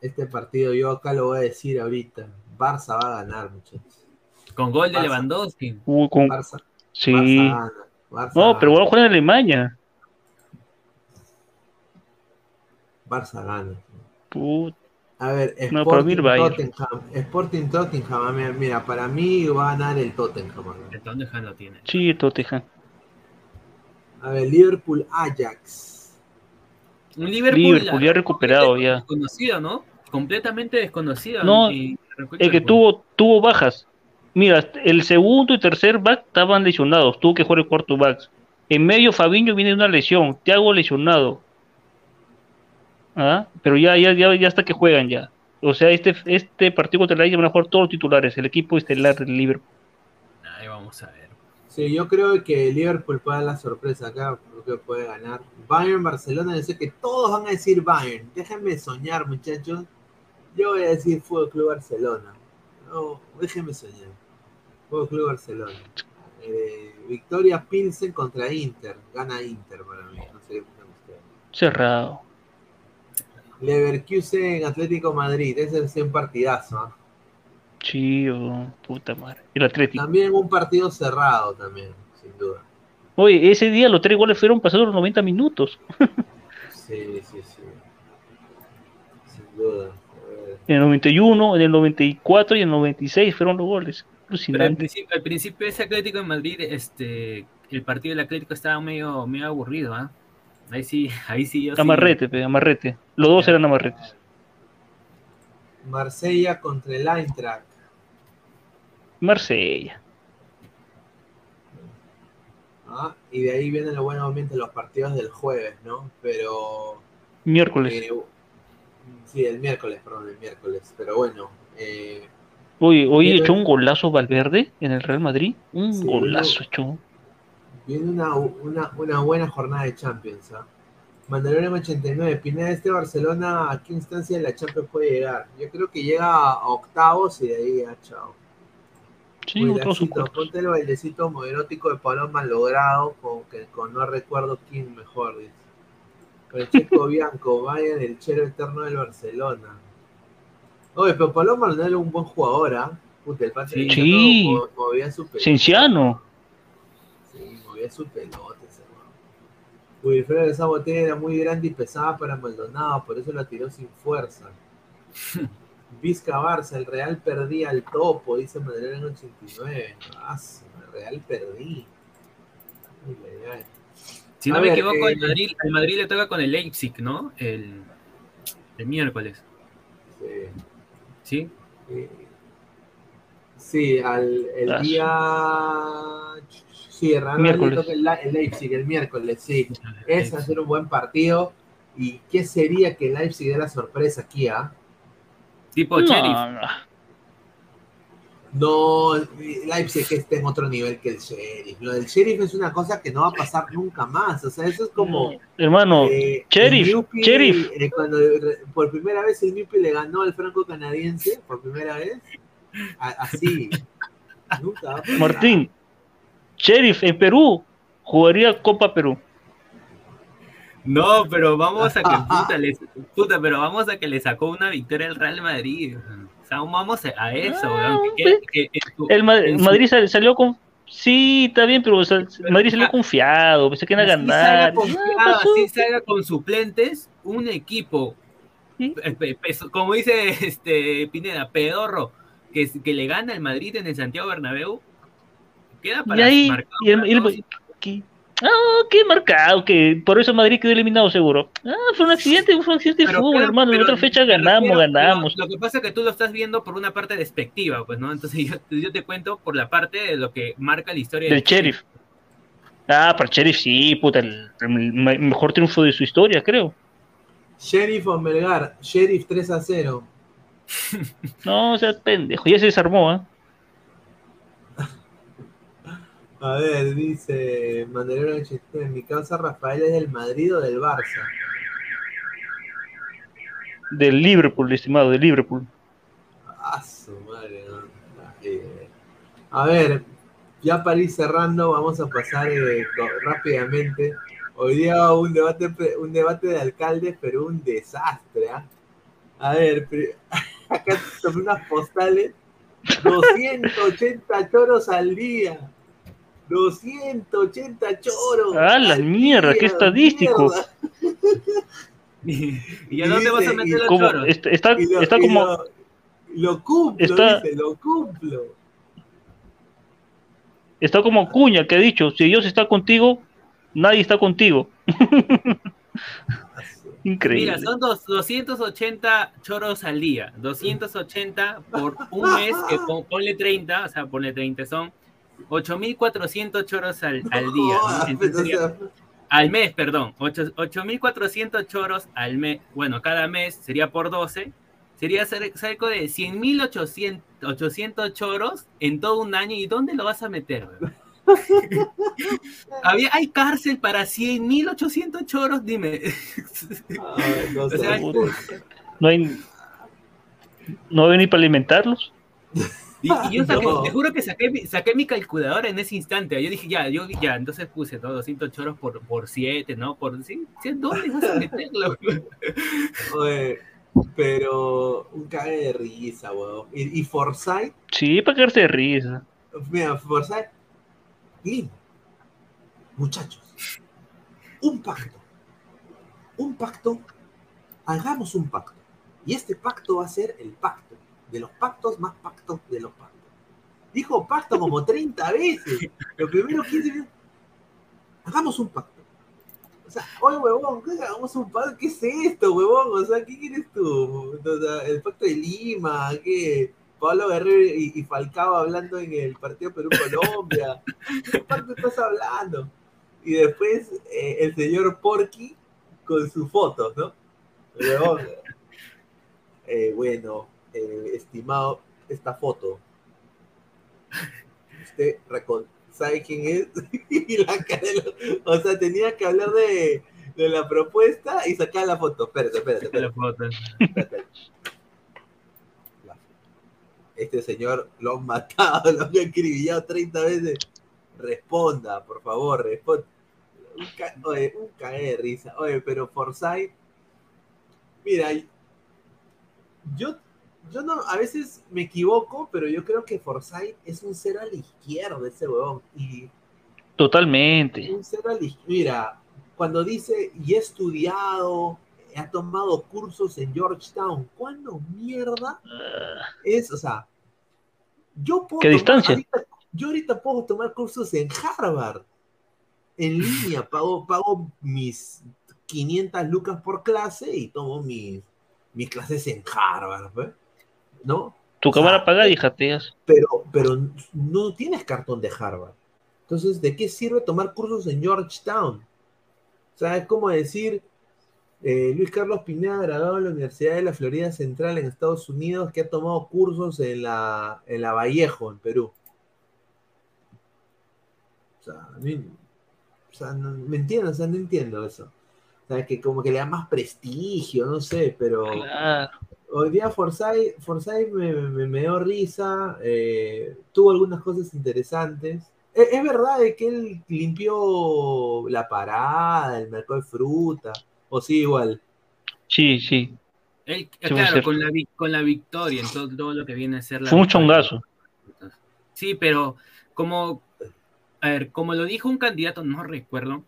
este partido yo acá lo voy a decir ahorita. Barça va a ganar, muchachos. Con gol de Barça. Lewandowski. Con- Barça, Sí. Barça gana. Barça No, pero ahora juega en Alemania. Barça gana. Put- A ver, No, para mí Sporting el Bayern. Tottenham. Sporting Tottenham, a ver, mira, para mí va a ganar el Tottenham. ver. ¿De dónde lo tiene? Sí, Tottenham. A ver, Liverpool Ajax. Un Liverpool, Liverpool ya recuperado ya. Desconocido, ¿no? Completamente desconocido. No, Y- El que tuvo, tuvo bajas. Mira, el segundo y tercer back estaban lesionados. Tuvo que jugar el cuarto back. En medio, Fabiño viene de una lesión. Thiago lesionado. ¿Ah? Pero ya, ya, ya, ya hasta que juegan ya. O sea, este, este partido contra el Ajax van a jugar todos los titulares. El equipo estelar del Liverpool. Ahí vamos a ver. Sí, yo creo que Liverpool puede dar la sorpresa acá, creo que puede ganar. Bayern, Barcelona, yo sé que todos van a decir Bayern. Déjenme soñar, muchachos. Yo voy a decir Fútbol Club Barcelona. No, déjenme soñar. Fútbol Club Barcelona. Eh, victoria Pilsen contra Inter. Gana Inter para mí. No sé qué. Cerrado. Leverkusen, Atlético Madrid. Ese es un partidazo. ¿ah? Sí, oh, puta madre. El Atlético. También un partido cerrado, también, sin duda. Oye, ese día los tres goles fueron pasados los 90 minutos. Sí, sí, sí. Sin duda. A ver. En el 91, en el 94 y en el 96 fueron los goles. Al principio, al principio ese Atlético de Madrid, este, el partido del Atlético estaba medio, medio aburrido, ¿ah? Ahí sí, ahí sí yo sí- Amarrete, pe, amarrete. Los dos Ya. eran amarretes. Marsella contra el Eintracht. Marsella. ¿ah? Y de ahí vienen los buenos momentos los partidos del jueves, ¿no? Pero. Miércoles. eh, sí, el miércoles, perdón, el miércoles. Pero bueno. eh, Oye, hoy Viene- echó un golazo Valverde en el Real Madrid. Un Sí, golazo echó. viene una, una, una buena jornada de Champions. ¿ah? Mandalorian 89. Pineda, este Barcelona, ¿a qué instancia de la Champions puede llegar? Yo creo que llega a octavos y de ahí ya, chao. Sí, cuartos. ponte el bailecito muy erótico de Paloma logrado con, que, con no recuerdo quién mejor, dice. Francesco Bianco, vaya el chero eterno del Barcelona. Oye, pero Paloma no era un buen jugador, ¿ah? Puta, el pase Sí. Sí. mo- movía su pelota. Cienciano. Sí, movía su pelota ese. Wilfredo de esa botella era muy grande y pesada para Maldonado, por eso la tiró sin fuerza. Vizca Barça, el Real perdía al topo, dice Madrid en 89. Ah, el Real perdí. Ay, ay, ay. Si no A me ver, equivoco, eh, el Madrid, al Madrid le toca con el Leipzig, ¿no? El, el miércoles, Sí. ¿sí? Eh, Sí, al, el día. Sí, el Real Madrid Miércoles. toca el, el Leipzig el miércoles, sí. Ese va a ser un buen partido. ¿Y qué sería que Leipzig dé la sorpresa aquí, ah? Tipo No, Sheriff. no. No, Leipzig está en otro nivel que el Sheriff. Lo del Sheriff es una cosa que no va a pasar nunca más. O sea, eso es como. Hermano, eh, Sheriff, Sheriff. eh, cuando por primera vez el Newpi le ganó al franco canadiense, por primera vez. así. nunca va a pasar. Martín, Sheriff en Perú jugaría Copa Perú. No, pero vamos a que puta, le, puta, pero vamos a que le sacó una victoria al Real Madrid. O sea, vamos a- eso, Ah, weón, que- que- que en su- El Madrid sal- salió con. Sí, está bien, pero o sea, Madrid salió confiado, pensé que iban a así salga ganar. confiado, Ah, así salga con suplentes, un equipo, Sí. como dice este Pineda, pedorro, que, que le gana al Madrid en el Santiago Bernabéu, queda Y para ahí, marcado y el- y el- que- Ah, qué marcado, que por eso Madrid quedó eliminado seguro. Ah, fue un accidente, fue un accidente de fútbol, hermano. En otra fecha ganamos, refiero- ganamos. Lo, lo que pasa es que tú lo estás viendo por una parte despectiva, pues, ¿no? Entonces yo, yo te cuento por la parte de lo que marca la historia Del sheriff. Ah, para el sheriff sí, puta, el, el me- mejor triunfo de su historia, creo. Sheriff o Melgar, Sheriff 3 a 0. No, o sea, pendejo, ya se desarmó, ¿ah? A ver, dice Mandelero 89, mi causa Rafael es del Madrid o del Barça. Del Liverpool, estimado, del Liverpool. Ah, su madre, no. Eh, A ver, ya para ir cerrando, vamos a pasar eh, rápidamente. Hoy día un debate, un debate de alcaldes, pero un desastre. ¿ah? A ver, acá tomé unas postales. 280 choros al día. 280 choros. ¡Ah, la al mierda! ¡Qué estadístico! mierda. ¿Y a dónde vas a meter los Como, choros? está, está, lo, como, lo- lo cumplo, está- dice, lo cumplo. está como Cuña que ha dicho, si Dios está contigo, nadie está contigo. Increíble. Mira, son dos, 280 choros al día. 280 por un mes, que pon- ponle 30, o sea, ponle 30, son 8.400 choros al, al día. ¿no? Entonces al mes, perdón. ocho- 8.400 choros al mes. Bueno, cada mes sería por 12. Sería cer- cerca de 100.800 800 choros en todo un año. ¿Y dónde lo vas a meter? Había, ¿Hay cárcel para 100.800 choros? Dime. ay, no O sea, No hay, no hay ni para alimentarlos. Y, y yo saqué- No. te juro que saqué, mi- saqué mi calculadora en ese instante. Yo dije, ya, yo ya, entonces puse ¿no? 200 choros por, por 7, ¿no? Por sí, sí, ¿dónde vas a meterlo? Oye, pero un cague de risa, weón. Y, y Forsyth, Sí, para caerse de risa. mira, Forsyth, Lima, muchachos, un pacto, un pacto, hagamos un pacto. Y este pacto va a ser el pacto, de los pactos más pactos de los pactos. Dijo pacto como 30 veces. Los primeros 15 minutos. Hagamos un pacto. O sea, oye, huevón, ¿qué hagamos un pacto? ¿Qué es esto, huevón? O sea, ¿qué quieres tú? El pacto de Lima, ¿qué? Pablo Guerrero y, Falcao hablando en el partido Perú-Colombia. ¿Qué pacto estás hablando? Y después eh, el señor Porky con sus fotos, ¿no? Eh, bueno, eh, estimado, esta foto. Usted sabe quién es y la cara de lo- o sea tenía que hablar de, de la propuesta y sacar la foto. Espérate espérate, espérate. La- este señor lo han matado lo han acribillado 30 veces. Responda por favor responda. Un, ca- oye, un cague de risa. Oye pero Forsyth mira yo yo no, a veces me equivoco, pero yo creo que Forsyth es un cero a la izquierda, ese huevón. Y Totalmente. un cero a la izquierda. Mira, cuando dice, y he estudiado, ha tomado cursos en Georgetown, ¿cuándo mierda Ah, es? O sea, yo puedo ¿Qué tomar- distancia? ahorita- yo ahorita puedo tomar cursos en Harvard, en línea, pago, pago mis 500 lucas por clase y tomo mis, mis clases en Harvard, pues, ¿no? tu cámara apagada y jateas. pero, pero no tienes cartón de Harvard. Entonces, ¿de qué sirve tomar cursos en Georgetown? O sea, es como decir, eh, Luis Carlos Pineda, graduado en la Universidad de la Florida Central en Estados Unidos, que ha tomado cursos en la, en la Vallejo, en Perú. O sea, a mí- o sea, no- ¿me entiendes? O sea, no entiendo eso. O sea, que como que le da más prestigio, no sé, pero... Claro. Hoy día Forsyth, Forsyth me, me, me dio risa, eh, tuvo algunas cosas interesantes. Es, es verdad de que él limpió la parada, el mercado de fruta, o sí, igual. Sí, sí. Él, claro, con la, con la victoria, en todo, todo lo que viene a ser la Fue un chongazo. Sí, pero como, a ver, como lo dijo un candidato, no recuerdo,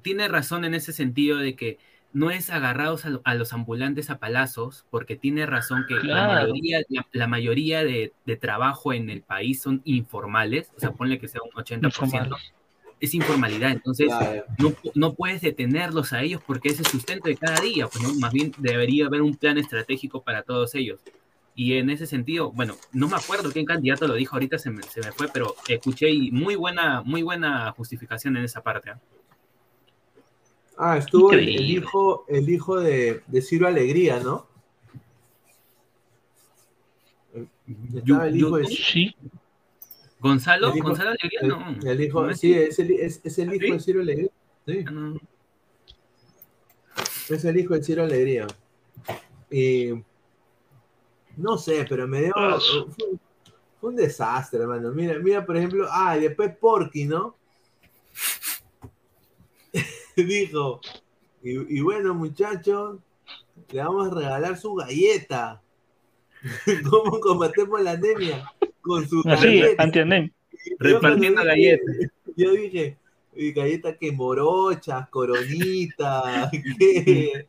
tiene razón en ese sentido de que no es agarrados a, a los ambulantes a palazos, porque tiene razón que la Claro. mayoría, la, la mayoría de, de trabajo en el país son informales, o sea, ponle que sea un 80%. Informales. es informalidad. Entonces, Claro. no, no puedes detenerlos a ellos porque es el sustento de cada día. Pues, ¿no? Más bien debería haber un plan estratégico para todos ellos. Y en ese sentido, bueno, no me acuerdo quién candidato lo dijo ahorita, se me, se me fue, pero escuché y muy buena, muy buena justificación en esa parte. ¿ah? Ah, estuvo el, hijo, el hijo de, de Ciro Alegría, ¿no? Estaba el hijo de Sí, Gonzalo, El hijo- Gonzalo Alegría, el, no. el hijo, No sí, es el, es, es el hijo ¿Sí? de Ciro Alegría. Sí, no. es el hijo de Ciro Alegría. Y no sé, pero me dio. Ah, Fue, fue un desastre, hermano. Mira, mira, por ejemplo, ah, y después Porky, ¿no? Dijo, y, y bueno, muchachos, le vamos a regalar su galleta. ¿Cómo combatemos la anemia? Con su así. Yo Repartiendo dije- galletas. Yo dije, y galleta que morochas, coronita, que.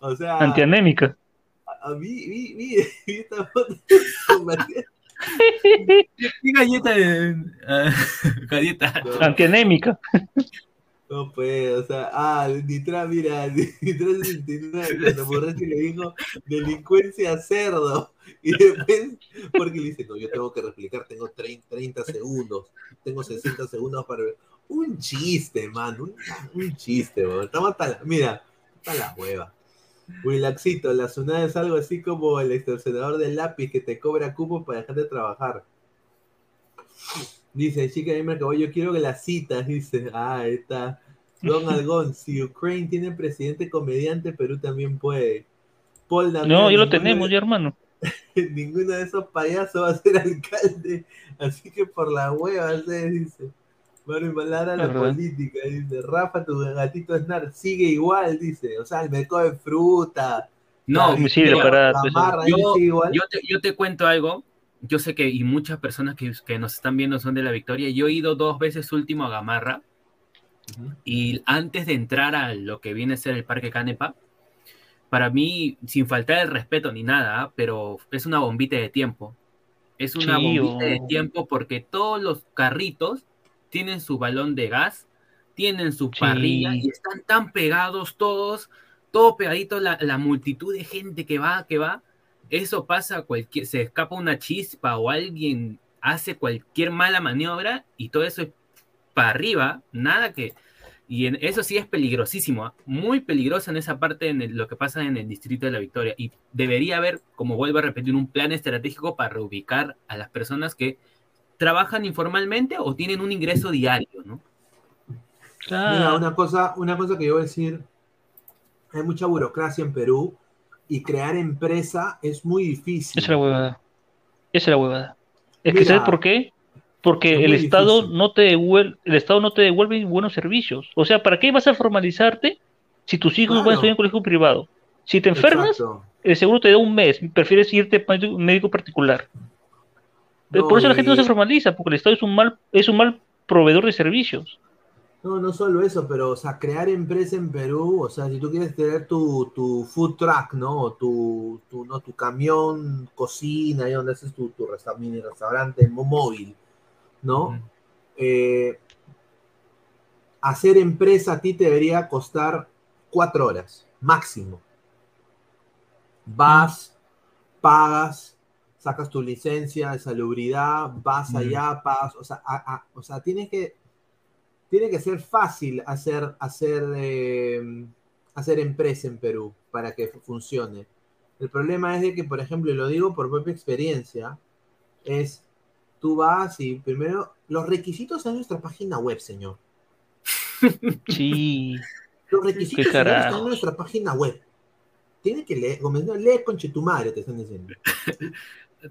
O sea, Antianémica. a mí, vi, vi, vi esta foto ¿Qué galleta de. ah, galleta. No, Antianémica. No puede, o sea, ah, Nitra, mira, Nitra 69, cuando Borresti le dijo delincuencia cerdo, y después, porque le dice, no, yo tengo que replicar, tengo 30, 30 segundos, tengo 60 segundos para ver. Un chiste, man, un, un chiste, man. Estamos hasta la, mira, hasta la hueva. Willaxito, la Sunada es algo así como el extorsionador del lápiz que te cobra cupo para dejar de trabajar. Dice, chica gamer que yo quiero que las citas, dice, ah, ahí está. Don Algón, si Ukraine tiene presidente comediante, Perú también puede. Paul Damián, No, ya lo tenemos, de- ya, hermano. ninguno de esos payasos va a ser alcalde, así que por la hueva se dice. Mario Malara la ¿Verdad? política, dice. Rafa, tu gatito Snar sigue igual, dice. O sea, el mercado de fruta. No, para- la marra, yo- sigue igual. Yo te, yo te cuento algo. Yo sé que, y muchas personas que, que nos están viendo son de la Victoria. Yo he ido dos veces último a Gamarra. Y antes de entrar a lo que viene a ser el Parque Canepa, para mí, sin faltar el respeto ni nada, pero es una bombita de tiempo. Es una bombita de tiempo porque todos los carritos tienen su balón de gas, tienen su Sí. parrilla y están tan pegados todos, todo pegadito, la, la multitud de gente que va, que va. Eso pasa, cualquier, se escapa una chispa o alguien hace cualquier mala maniobra y todo eso es para arriba, nada que... Y en, eso sí es peligrosísimo, ¿ah? muy peligroso en esa parte, en el- lo que pasa en el distrito de la Victoria. Y debería haber, como vuelvo a repetir, un plan estratégico para reubicar a las personas que trabajan informalmente o tienen un ingreso diario, ¿no? Claro. Mira, una cosa, una cosa que yo voy a decir, hay mucha burocracia en Perú y crear empresa es muy difícil. Esa es la huevada. Esa es la huevada. Es que ¿sabes por qué? Porque es el Estado difícil. no te devuelve, el Estado no te devuelve buenos servicios. O sea, ¿para qué vas a formalizarte si tus hijos van a estudiar en colegio privado? Si te enfermas, Exacto. el seguro te da un mes, prefieres irte a un médico particular. No, por eso la gente no se formaliza, porque el Estado es un mal, es un mal proveedor de servicios. No, no solo eso, pero, o sea, crear empresa en Perú, o sea, si tú quieres tener tu, tu food truck, ¿no? O tu, tu, no, tu camión, cocina, ahí donde haces tu, tu resta- mini restaurante móvil, ¿no? Eh, hacer empresa a ti te debería costar cuatro horas, máximo. Vas, pagas, sacas tu licencia de salubridad, vas allá, pagas, o sea, a- a- o sea, tienes que, tiene que ser fácil hacer, hacer, eh, hacer empresa en Perú para que fu- funcione. El problema es de que, por ejemplo, y lo digo por propia experiencia, es tú vas y primero los requisitos en nuestra página web, señor. Sí, Los requisitos señor, están en nuestra página web. Tiene que leer, no, lee conche tu madre, te están diciendo.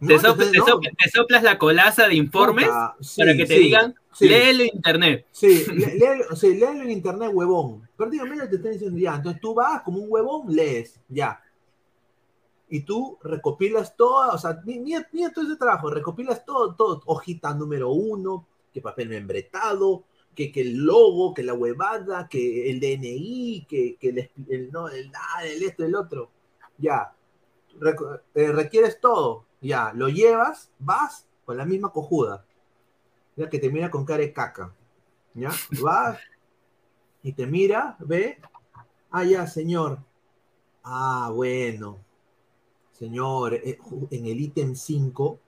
No, Te, no. soplas la colaza de informes sí, para que te sí, digan, sí. léelo en internet. Sí, lé- léelo, sí, léelo en internet, huevón. Prácticamente te están diciendo ya. Entonces tú vas como un huevón, lees, ya. Y tú recopilas todo, o sea, mi- mira, mira todo ese trabajo, recopilas todo, todo, hojita número uno, que papel membretado, que, que el logo, que la huevada, que el DNI, que, que el, el- no, el, ah, el esto, el otro. Ya. Reco- eh, requieres todo, ya. Lo llevas, vas con la misma cojuda. Ya que te mira con cara de caca. ¿Ya? Vas y te mira, ve. Ah, ya, señor. Ah, bueno. Señor, eh, en el ítem 5,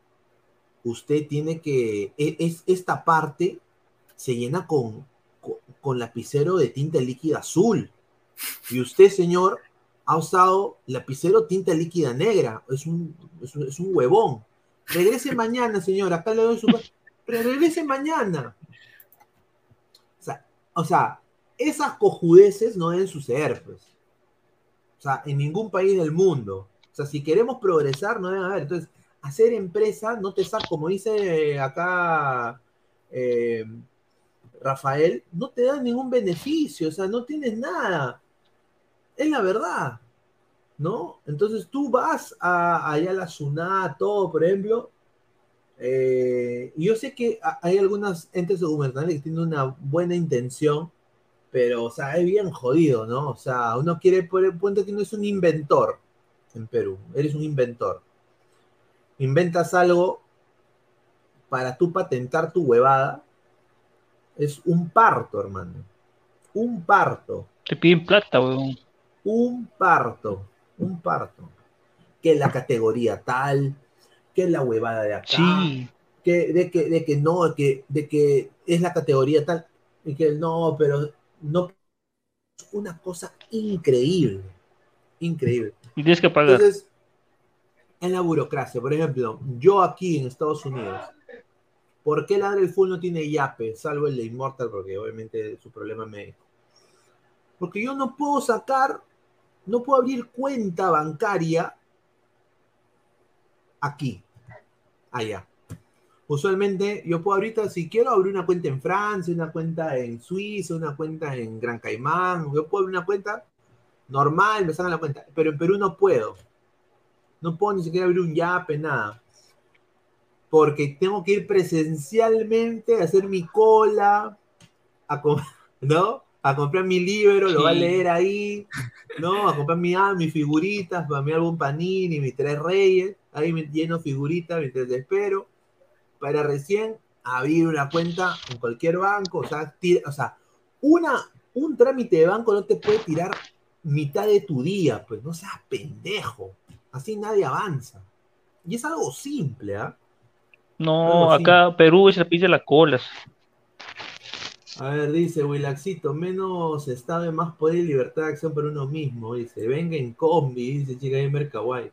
usted tiene que. e- Es, esta parte se llena con, con, con lapicero de tinta líquida azul. Y usted, señor, ha usado lapicero tinta líquida negra. Es un, es un, es un huevón. Regrese mañana, señor. Acá le doy su. Pero regrese mañana. O sea, esas cojudeces no deben suceder, pues. O sea, en ningún país del mundo. O sea, si queremos progresar, no debe haber. Entonces, hacer empresa no te saca, como dice acá eh, Rafael, no te da ningún beneficio, o sea, no tienes nada. Es la verdad, ¿no? Entonces tú vas a, allá a la SUNA, todo, por ejemplo, eh, y yo sé que ha- hay algunas entes gubernamentales que tienen una buena intención, pero, o sea, es bien jodido, ¿no? O sea, uno quiere poner punto que no es un inventor en Perú, eres un inventor. Inventas algo para tú patentar tu huevada, es un parto, hermano. Un parto, Te piden plata, weón. un parto, un parto. Que la categoría tal, que la huevada de acá, Sí. que, de, que, de que no, que, de que es la categoría tal, y que no, pero no. Es una cosa increíble, increíble. Y tienes que pagar. Entonces, en la burocracia, por ejemplo, yo aquí en Estados Unidos, ¿por qué Ladre el Full no tiene yape, salvo el de Immortal, porque obviamente su problema médico? Porque yo no puedo sacar, no puedo abrir cuenta bancaria aquí, allá. Usualmente yo puedo ahorita, si quiero abrir una cuenta en Francia, una cuenta en Suiza, una cuenta en Gran Caimán, yo puedo abrir una cuenta normal, me sacan la cuenta, pero en Perú no puedo. No puedo ni siquiera abrir un yape, nada. Porque tengo que ir presencialmente a hacer mi cola, a ¿no? A comprar mi libro, lo va a leer ahí, ¿no? A comprar mi, ah, mis figuritas, para mi álbum Panini, mis tres reyes, ahí lleno figuritas mientras espero, para recién abrir una cuenta en cualquier banco, o sea, tira- o sea, una, un trámite de banco no te puede tirar mitad de tu día, pues no seas pendejo. Así nadie avanza. Y es algo simple, ¿ah? No, Algo acá Perú es de las colas. A ver, dice Wilaxito, menos Estado y más poder y libertad de acción para uno mismo. Dice, venga en combi, dice Chica Gamer Kawaii.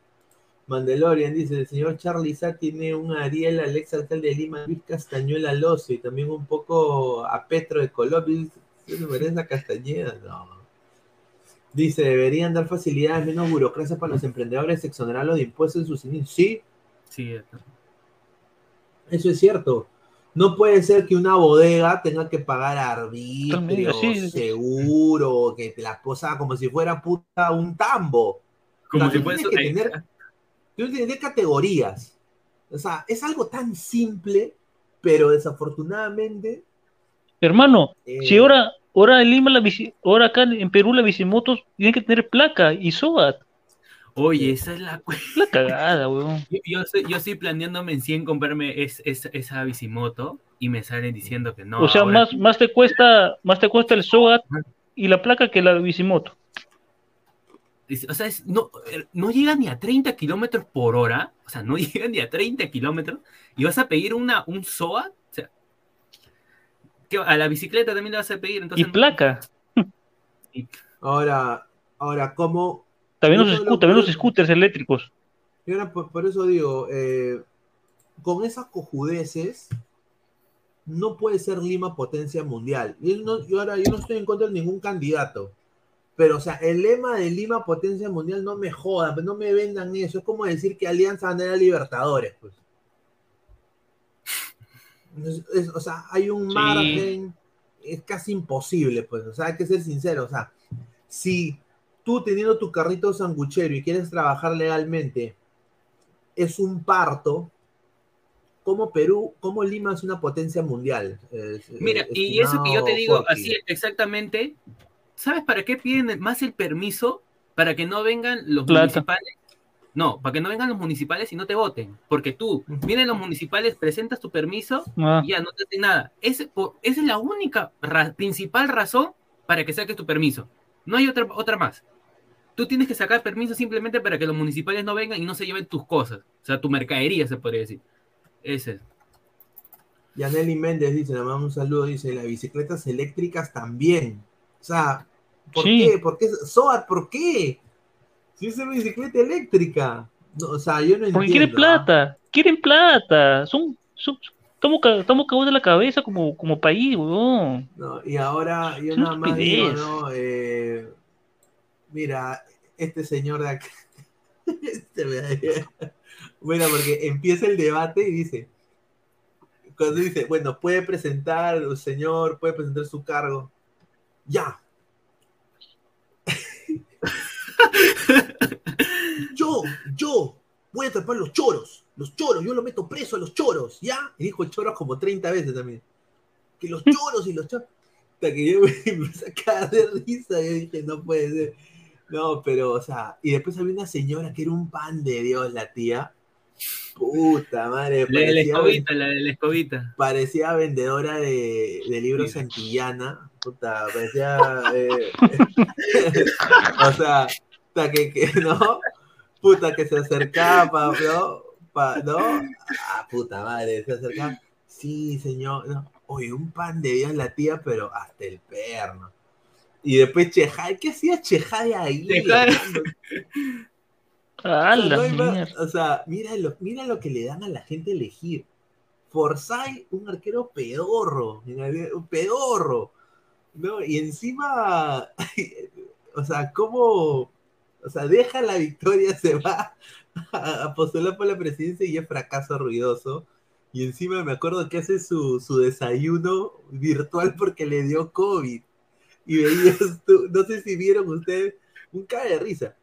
Mandalorian dice, el señor Charlie Sá tiene un Ariel al ex alcalde de Lima, Luis Castañuela Lozo, y también un poco a Petro de Colombia. Dice, ¿Se le merece a Castañeda? No. Dice, deberían dar facilidades, menos burocracia para los emprendedores, exonerarlos de impuestos en sus inicios. Sí, Sí, Eso es cierto. No puede ser que una bodega tenga que pagar arbitrio, sí. seguro, que te la posa como si fuera puta un tambo. como sea, si fuese que tener- Que tener categorías. O sea, es algo tan simple, pero desafortunadamente. Hermano, eh, si ahora, ahora en Lima, la bici, ahora acá en Perú, la bicimotos tienen que tener placa y SOAT. Oye, esa es la La cagada, weón. Yo, yo estoy, yo estoy planeándome en 100 comprarme es, es- esa bicimoto y me salen diciendo que no. o sea, ahora- más, más te cuesta, más te cuesta el SOAT y la placa que la bicimoto. O sea, es- no, no llega ni a 30 kilómetros por hora. O sea, no llega ni a 30 kilómetros. Y vas a pedir una, un SOA. O sea, a la bicicleta también le vas a pedir. Y placa. Ahora, ahora, como. También los, scooters, también los scooters eléctricos. Y ahora, por, por eso digo, eh, con esas cojudeces, no puede ser Lima potencia mundial. Y él no- yo ahora yo no estoy en contra de ningún candidato. Pero, o sea, el lema de Lima potencia mundial no me joda, no me vendan eso. Es como decir que Alianza ganará Libertadores, pues. Es- es- o sea, hay un Sí. margen, es casi imposible, pues. O sea, hay que ser sincero. O sea, si tú teniendo tu carrito sanguchero y quieres trabajar legalmente, es un parto, como Perú, como Lima es una potencia mundial. Mira, eh, y eso que yo te digo así exactamente, ¿sabes para qué piden más el permiso? Para que no vengan los Plata. municipales No, para que no vengan los municipales y no te voten. Porque tú, vienen los municipales, presentas tu permiso Ah, y ya no te hacen nada. Ese, por- esa es la única ra- principal razón para que saques tu permiso. No hay otra, otra más. Tú tienes que sacar permiso simplemente para que los municipales no vengan y no se lleven tus cosas. O sea, tu mercadería, se podría decir. Ese es. Yaneli Méndez dice, le mandamos un saludo, dice, las bicicletas eléctricas también. O sea, ¿por Sí. qué? ¿Por qué? Soar, ¿por qué? Si es una bicicleta eléctrica. No, o sea, yo no porque entiendo. quieren ¿ah? plata, quieren plata. Son, son, estamos, estamos cagados de la cabeza como, como país, weón. No, y ahora yo nada más digo. ¿no? Eh, mira, este señor de acá. este me da- bueno, porque empieza el debate y dice, cuando dice, bueno, puede presentar, el señor, puede presentar su cargo. Ya. yo, yo, voy a atrapar los choros, los choros, yo lo meto preso a los choros, ¿ya? Y dijo choros como 30 veces también. Que los choros y los choros. Hasta que yo me empecé a cagar de risa, yo dije, no puede ser. No, pero, o sea, y después había una señora que era un pan de Dios, la tía. Puta madre, La de la escobita, la de la escobita. parecía vendedora de, de libros Mira. santillana. Puta, parecía. eh, o sea, puta, que, que, ¿no? Puta, que se acercaba, ¿no? Pa- ¿No? Ah, puta madre, se acercaba. Sí, señor. No. Oye, un pan de Dios la tía, pero hasta el perno. Y después Chejay, ¿qué hacía Chejay ahí? O sea, no mierda. o sea, mira lo, mira lo que le dan a la gente elegir. Forsyth, un arquero pedorro, un pedorro, ¿no? Y encima, o sea, ¿cómo? O sea, deja la victoria, se va a, postular por la presidencia y es fracaso ruidoso. Y encima me acuerdo que hace su, su desayuno virtual porque le dio COVID. Y veías tú, no sé si vieron ustedes, un cae de risa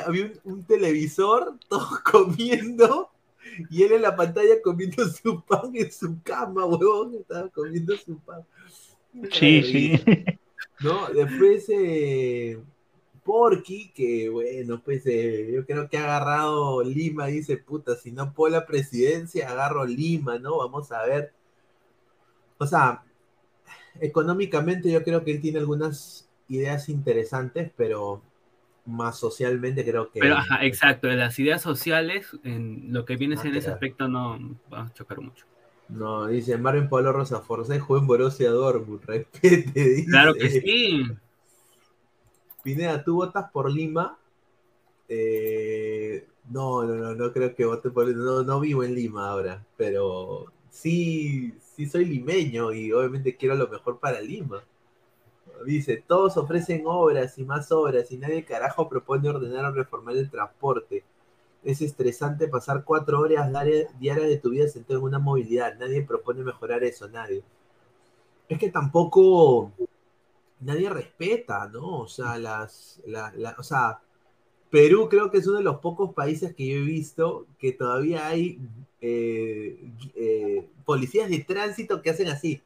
había un, televisor, todos comiendo, y él en la pantalla comiendo su pan en su cama, huevón, estaba comiendo su pan. Sí, sí. ¿No? Después, eh, Porky, que bueno, pues eh, yo creo que ha agarrado Lima, dice, puta, si no puedo la presidencia, agarro Lima, ¿no? Vamos a ver. O sea, económicamente yo creo que él tiene algunas ideas interesantes, pero más socialmente creo que... Pero, ajá, exacto, las ideas sociales, en lo que viene en ese aspecto, no va a chocar mucho. No, dice Marvin Pablo Rosa Forza jugó en Borussia Dortmund, respete, dice. Claro que sí. Pineda, ¿tú votas por Lima? Eh, no, no, no, no creo que vote por no, no vivo en Lima ahora, pero sí, sí soy limeño y obviamente quiero lo mejor para Lima. Dice, todos ofrecen obras y más obras y nadie carajo propone ordenar o reformar el transporte. Es estresante pasar cuatro horas diarias de tu vida sentado en una movilidad. Nadie propone mejorar eso, nadie. Es que tampoco nadie respeta, ¿no? O sea, las, la- la- o sea, Perú creo que es uno de los pocos países que yo he visto que todavía hay eh, eh, policías de tránsito que hacen así.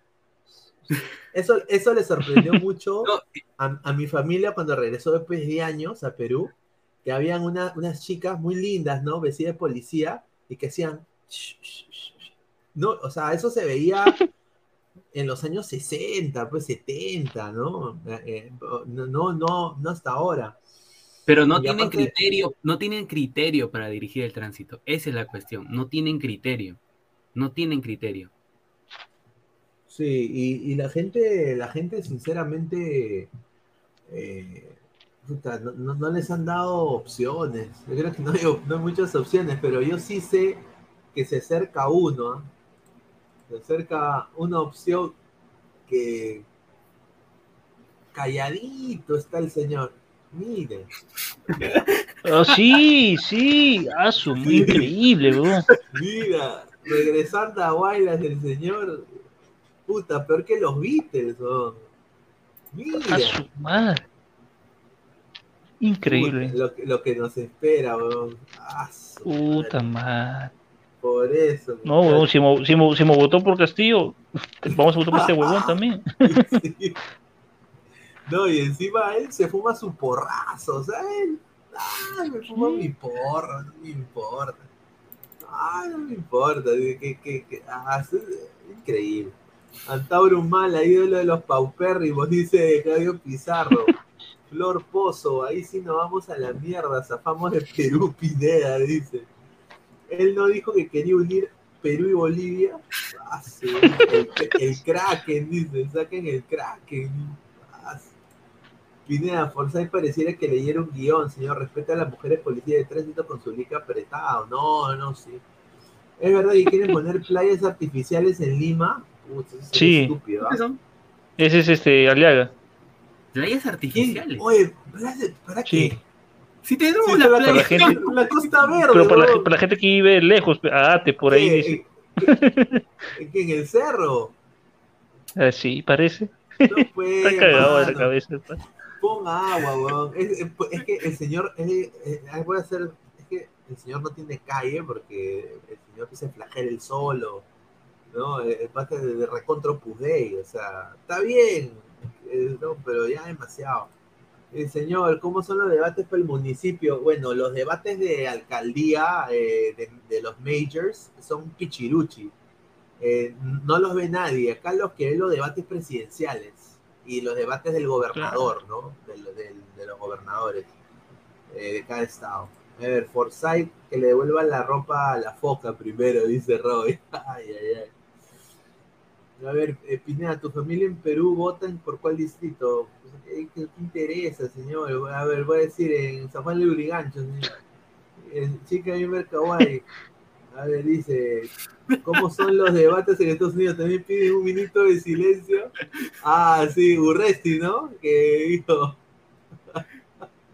Eso, eso le sorprendió mucho a, a mi familia cuando regresó después de años a Perú, que habían una- unas chicas muy lindas, ¿no? Vestidas de policía y que hacían... No, o sea, eso se veía en los años 60, pues 70, ¿no? Eh, no, no, no, no hasta ahora. Pero no Y tienen aparte- criterio, no tienen criterio para dirigir el tránsito. Esa es la cuestión. No tienen criterio. No tienen criterio. Sí, y, y la gente, la gente sinceramente, eh, puta, no, no- no les han dado opciones. Yo creo que no hay, op- no hay muchas opciones, pero yo sí sé que se acerca uno, ¿ah? se acerca una opción que calladito está el señor. Mire, Ah, sí, sí. Ah, su, muy increíble, weón. mira, regresando a Guaylas el señor, puta, peor que los Beatles. Mira. A su madre. Increíble. Puta, Lo, que- lo que nos espera, weón. Ah, Puta madre. madre. Por eso. No, weón, si me, si, me, si me votó por Castillo, vamos a votar por este huevón también. Sí. No, y encima él se fuma su porrazo, o sea, él, Ay, me fumo mi porro, no me importa. Ay, no me importa. Que, que, que, ah, es increíble. Antauro Mala, ídolo de los paupérrimos, dice Claudio Pizarro. Flor Pozo, ahí sí nos vamos a la mierda, zafamos de Perú, Pineda, dice. Él no dijo que quería unir Perú y Bolivia. Ah, sí, el, el, Kraken, dice, saquen el Kraken. Ah, sí. Pineda, Forsyth pareciera que leyera un guion, señor. Respeta a las mujeres policías de tránsito con su lica apretado. No, no, sí. Es verdad que quieren poner playas artificiales en Lima. Uy, eso es Sí. estúpido, ¿ah? Ese es este Aliaga. Playas artificiales. Oye, ¿para, para Sí. qué? Si tenemos Sí, la la, playa. la gente- la Costa Verde. Pero para la, huevón. para la gente que vive lejos, Ate, por ahí ¿Qué? dice. ¿En, en el cerro? Ah, sí, parece. No pues, Está cagado de la cabeza. pa. Ponga agua, weón. Es, es- es que el señor, es, es- ah, voy a hacer, es que el señor no tiene calle porque el señor que se flagela el solo, ¿no? El, el pata de, de Dei, o sea, está bien, no, pero ya demasiado. El señor, ¿cómo son los debates para el municipio? Bueno, los debates de alcaldía eh, de, de los majors son pichiruchi. Eh, no los ve nadie. Acá los que ven los debates presidenciales y los debates del gobernador, ¿no? De los gobernadores eh, de cada estado. A ver, Forsyth, que le devuelva la ropa a la foca primero, dice Roy. Ay, ay, ay. A ver, eh, Pineda, ¿tu familia en Perú votan por cuál distrito? Pues, ¿Qué, qué- qué interesa, señor? A ver, voy a decir en San Juan de Urigancho, señor. En Chica y Mercaguay. A ver, dice, ¿cómo son los debates en Estados Unidos? También piden un minuto de silencio. Ah, sí, Urresti, ¿no? Que dijo,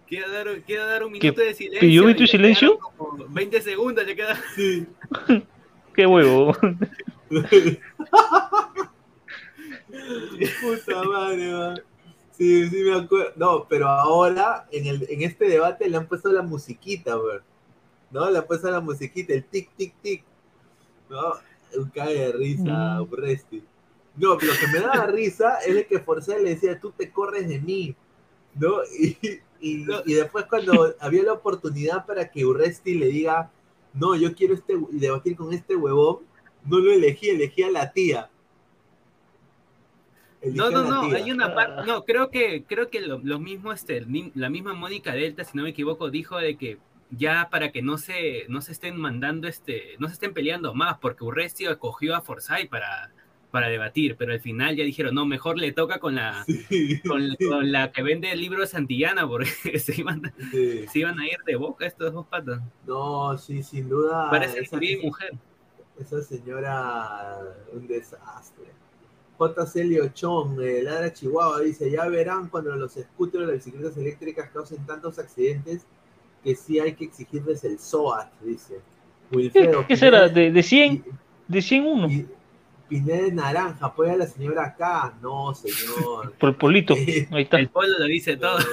Quiero dar, quiero dar un ¿Qué minuto de silencio. pidió y minuto de le silencio? quedaron como 20 segundos le queda. sí. Qué huevo. Puta madre, man. Sí, sí me acuerdo. No, pero ahora en, el, en este debate le han puesto la musiquita, ver. ¿No? Le han puesto la musiquita, el tic, tic, tic. ¿No? Un cae de risa, Mm. Urresti. No, pero lo que me daba risa es de que Forsyth le decía, tú te corres de mí. ¿No? Y, y, y después cuando había la oportunidad para que Urresti le diga, no, yo quiero este, y debatir con este huevón, no lo elegí, elegí a la tía. No, no, no, tía. hay una parte, no, creo que, creo que lo, lo mismo, este, la misma Mónica Delta, si no me equivoco, dijo de que ya para que no se, no se estén mandando, este, no se estén peleando más, porque Urresti acogió a Forsyth para, para debatir, pero al final ya dijeron, no, mejor le toca con la, Sí, con, con la que vende el libro de Santillana, porque se iban, sí. se iban a ir de boca estos dos patas. No, sí, sin duda. Parece esa, que mujer. esa señora, un desastre. J. Celio Chon, eh, Ladra Chihuahua, dice: Ya verán cuando los scooters o las bicicletas eléctricas causen tantos accidentes que sí hay que exigirles el SOAT, dice. ¿Qué, Wilfredo, qué será? ¿De, de 100? y- ¿De 100 uno? y- Pineda de Naranja, apoya a la señora acá. No, señor. Por el polito. Ahí está. El polo lo dice todo.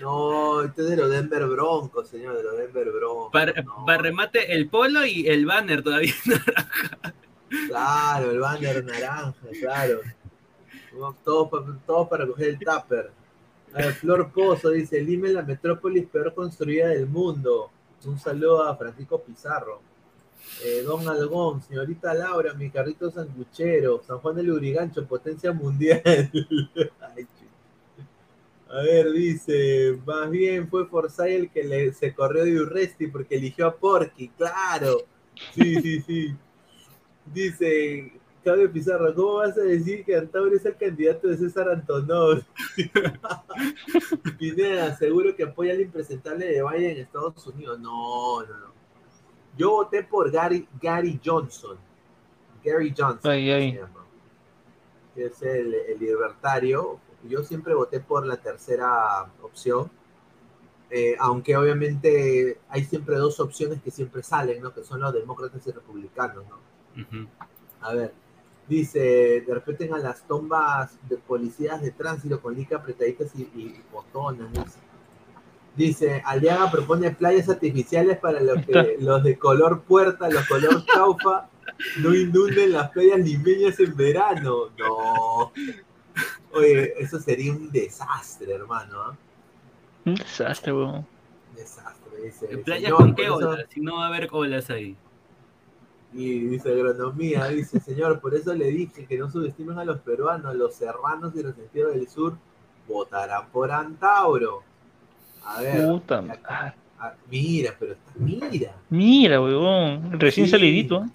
No, este es de los Denver Broncos, señor, de los Denver Broncos. Para, no. para remate, el polo y el banner todavía. Claro, el banner naranja, claro. Todo, pa- todo para coger el tupper. Flor Pozo dice, Lima es la metrópolis peor construida del mundo. Un saludo a Francisco Pizarro. Eh, Don Algón, señorita Laura, mi carrito sanguchero, San Juan del Urigancho, potencia mundial. A ver, dice, más bien fue Forsyth el que se corrió de Urresti porque eligió a Porky, claro. Sí, sí, sí. Dice Claudio Pizarro, ¿cómo vas a decir que Antauro es el candidato de César Antonov? Pineda, seguro que apoya al impresentable de Biden en Estados Unidos. No, no, no. Yo voté por Gary, Gary Johnson. Gary Johnson. Ay, ay. se llama. Que es el, el libertario. Yo siempre voté por la tercera opción. Eh, aunque obviamente hay siempre dos opciones que siempre salen, ¿no? Que son los demócratas y republicanos, ¿no? A ver, dice, de repente a las tombas de policías de tránsito con lica apretaditas y, y botones. Dice. Dice, Aliaga propone playas artificiales para los, que, los de color puerta, los color chaufa, no inunden las playas limeñas en verano. No. Oye, eso sería un desastre, hermano. ¿ah? Un desastre, weón. Desastre, dice. ¿En playa "Señor, con qué eso- olas? Si no va a haber olas ahí. Y dice agronomía, dice, señor, por eso le dije que no subestimen a los peruanos, los serranos y resentidos del sur votarán por Antauro. A ver, Puta ah, mira, pero está, mira, Mira, weón. Recién Sí. salidito. ¿eh?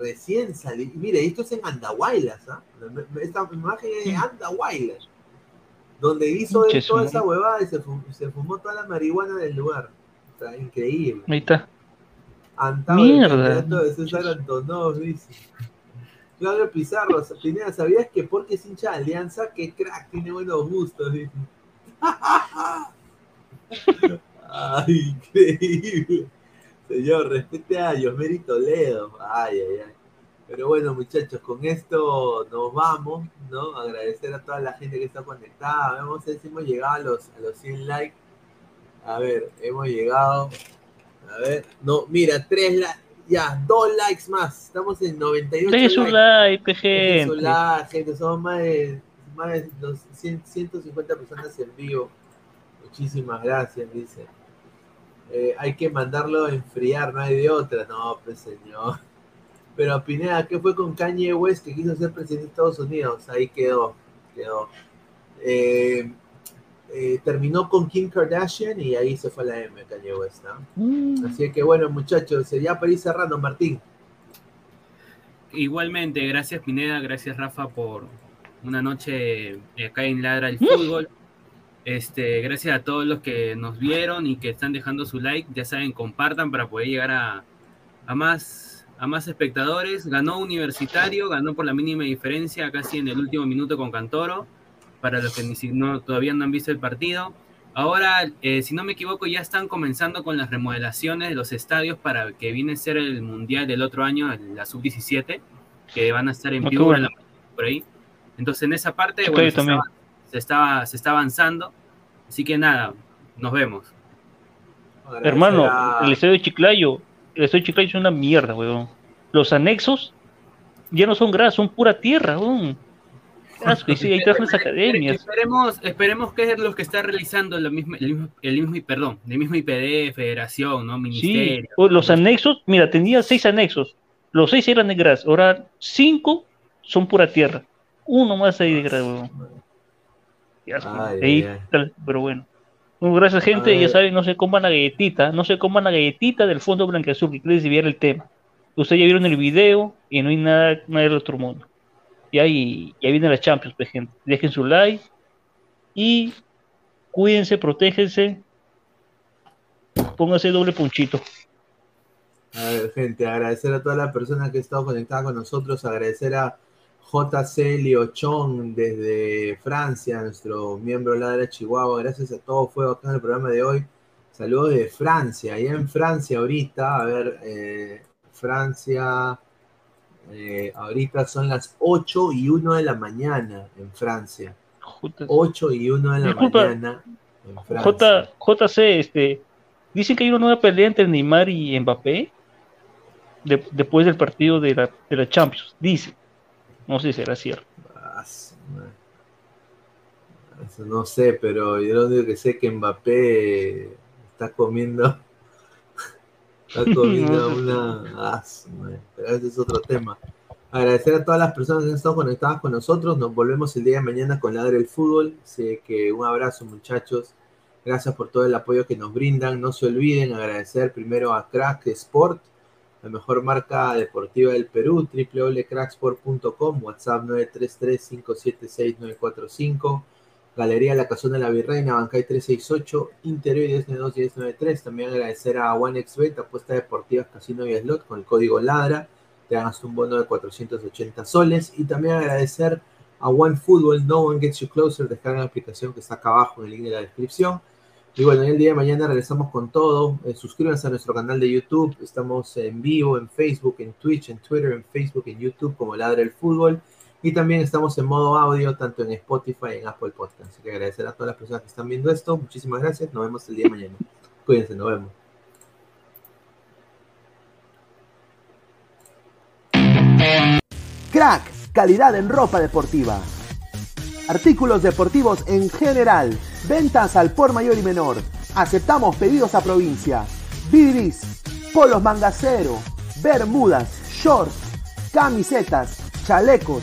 recién salió. Mira, esto es en Andahuaylas, ¿ah? Esta imagen es de Andahuaylas, donde hizo él toda esa huevada y se fumó, se fumó toda la marihuana del lugar. O sea, increíble. Ahí está. El Mierda. de César Antonov, dice. Claudio Pizarro, Pineda, ¿sabías que porque es hincha de Alianza, que crack, tiene buenos gustos? Dice. Ay, increíble. Señor, respete a Yosmeri Toledo. Ay, ay, ay. Pero bueno, muchachos, con esto nos vamos, ¿no? Agradecer a toda la gente que está conectada. Vamos a ver si hemos llegado a los, a los 100 likes. A ver, hemos llegado. A ver, no, mira, tres likes. Ya, dos likes más. Estamos en 98 Deje su likes. like, pe, Dejen su gente. like, gente. Somos más de, más de los 100 150 personas en vivo. Muchísimas gracias, dice. Eh, hay que mandarlo a enfriar, no hay de otra. No, pues señor. Pero Pineda, ¿qué fue con Kanye West que quiso ser presidente de Estados Unidos? Ahí quedó, quedó. Eh, eh, terminó con Kim Kardashian y ahí se fue a la M, Kanye West, ¿no? Mm. Así que bueno, muchachos, ya para ir cerrando, Martín. Igualmente, gracias Pineda, gracias Rafa por una noche eh, acá en Ladra el Fútbol. Este, gracias a todos los que nos vieron y que están dejando su like. Ya saben, compartan para poder llegar a, a más, a más espectadores. Ganó Universitario, ganó por la mínima diferencia, casi en el último minuto con Cantoro. Para los que ni no, todavía no han visto el partido. Ahora, eh, si no me equivoco, ya están comenzando con las remodelaciones de los estadios para que viene a ser el Mundial del otro año, la Sub-17, que van a estar en vivo bueno. por ahí. Entonces, en esa parte, Estoy bueno, se estaba, se, estaba, se está avanzando. Así que nada, nos vemos. Hermano, a- el estadio de Chiclayo, el estadio de Chiclayo es una mierda, weón. Los anexos ya no son grasa, son pura tierra, weón. Qué asco, y sí, las academias. Esperemos, esperemos que es los que está realizando la misma, el mismo, el mismo, perdón, el mismo IPD, Federación, ¿no? Sí, Ministerio. o los anexos, mira, tenía seis anexos. Los seis eran de grasa, ahora cinco son pura tierra. Uno más ahí de Ay, ahí, tal, pero bueno. Bueno, gracias, gente. Ya saben, no se coman la galletita, no se coman la galletita del fondo blanqueazul, que quiere desviar el tema. Ustedes ya vieron el video y no hay nada, nada del otro mundo. Y ahí ya viene la Champions, pues, gente. Dejen su like y cuídense, protéjense. Pónganse doble punchito. A ver, gente, agradecer a todas las personas que han estado conectadas con nosotros, agradecer a JC Liochón desde Francia, nuestro miembro Ladra Chihuahua, gracias a todos, fue acá en el programa de hoy. Saludos de Francia, allá en Francia ahorita, a ver, eh, Francia, eh, ahorita son las 8 y 1 de la mañana en Francia. J- 8 y 1 de la Disculpa. mañana en Francia. J, JC, este, dicen que hay una nueva pelea entre Neymar y Mbappé de- después del partido de la, de la Champions. Dice, no sé si será cierto. Eso no sé, pero yo lo único que sé es que Mbappé está comiendo. No sé. una. Ah, madre. Pero ese es otro tema. Agradecer a todas las personas que han estado conectadas con nosotros. Nos volvemos el día de mañana con Ladre el Fútbol. Así que un abrazo, muchachos. Gracias por todo el apoyo que nos brindan. No se olviden agradecer primero a Crack Sport, la mejor marca deportiva del Perú, www.cracksport.com, WhatsApp 933-576-945, Galería La Casona de la Virreina, Bancay 368, Interior 1092 y 1093. También agradecer a OneXBet, apuestas deportivas, casino y slot, con el código LADRA, te ganas un bono de 480 soles. Y también agradecer a OneFootball, No One Gets You Closer, descarga la aplicación que está acá abajo en el link de la descripción. Y bueno, el día de mañana regresamos con todo. Eh, suscríbanse a nuestro canal de YouTube. Estamos en vivo en Facebook, en Twitch, en Twitter, en Facebook, en YouTube como Ladra el Fútbol. Y también estamos en modo audio, tanto en Spotify y en Apple Podcast. Así que agradecer a todas las personas que están viendo esto. Muchísimas gracias. Nos vemos el día de mañana. Cuídense, nos vemos. Crack, calidad en ropa deportiva. Artículos deportivos en general. Ventas al por mayor y menor. Aceptamos pedidos a provincia. Bidris, polos mangacero, bermudas, shorts, camisetas, chalecos,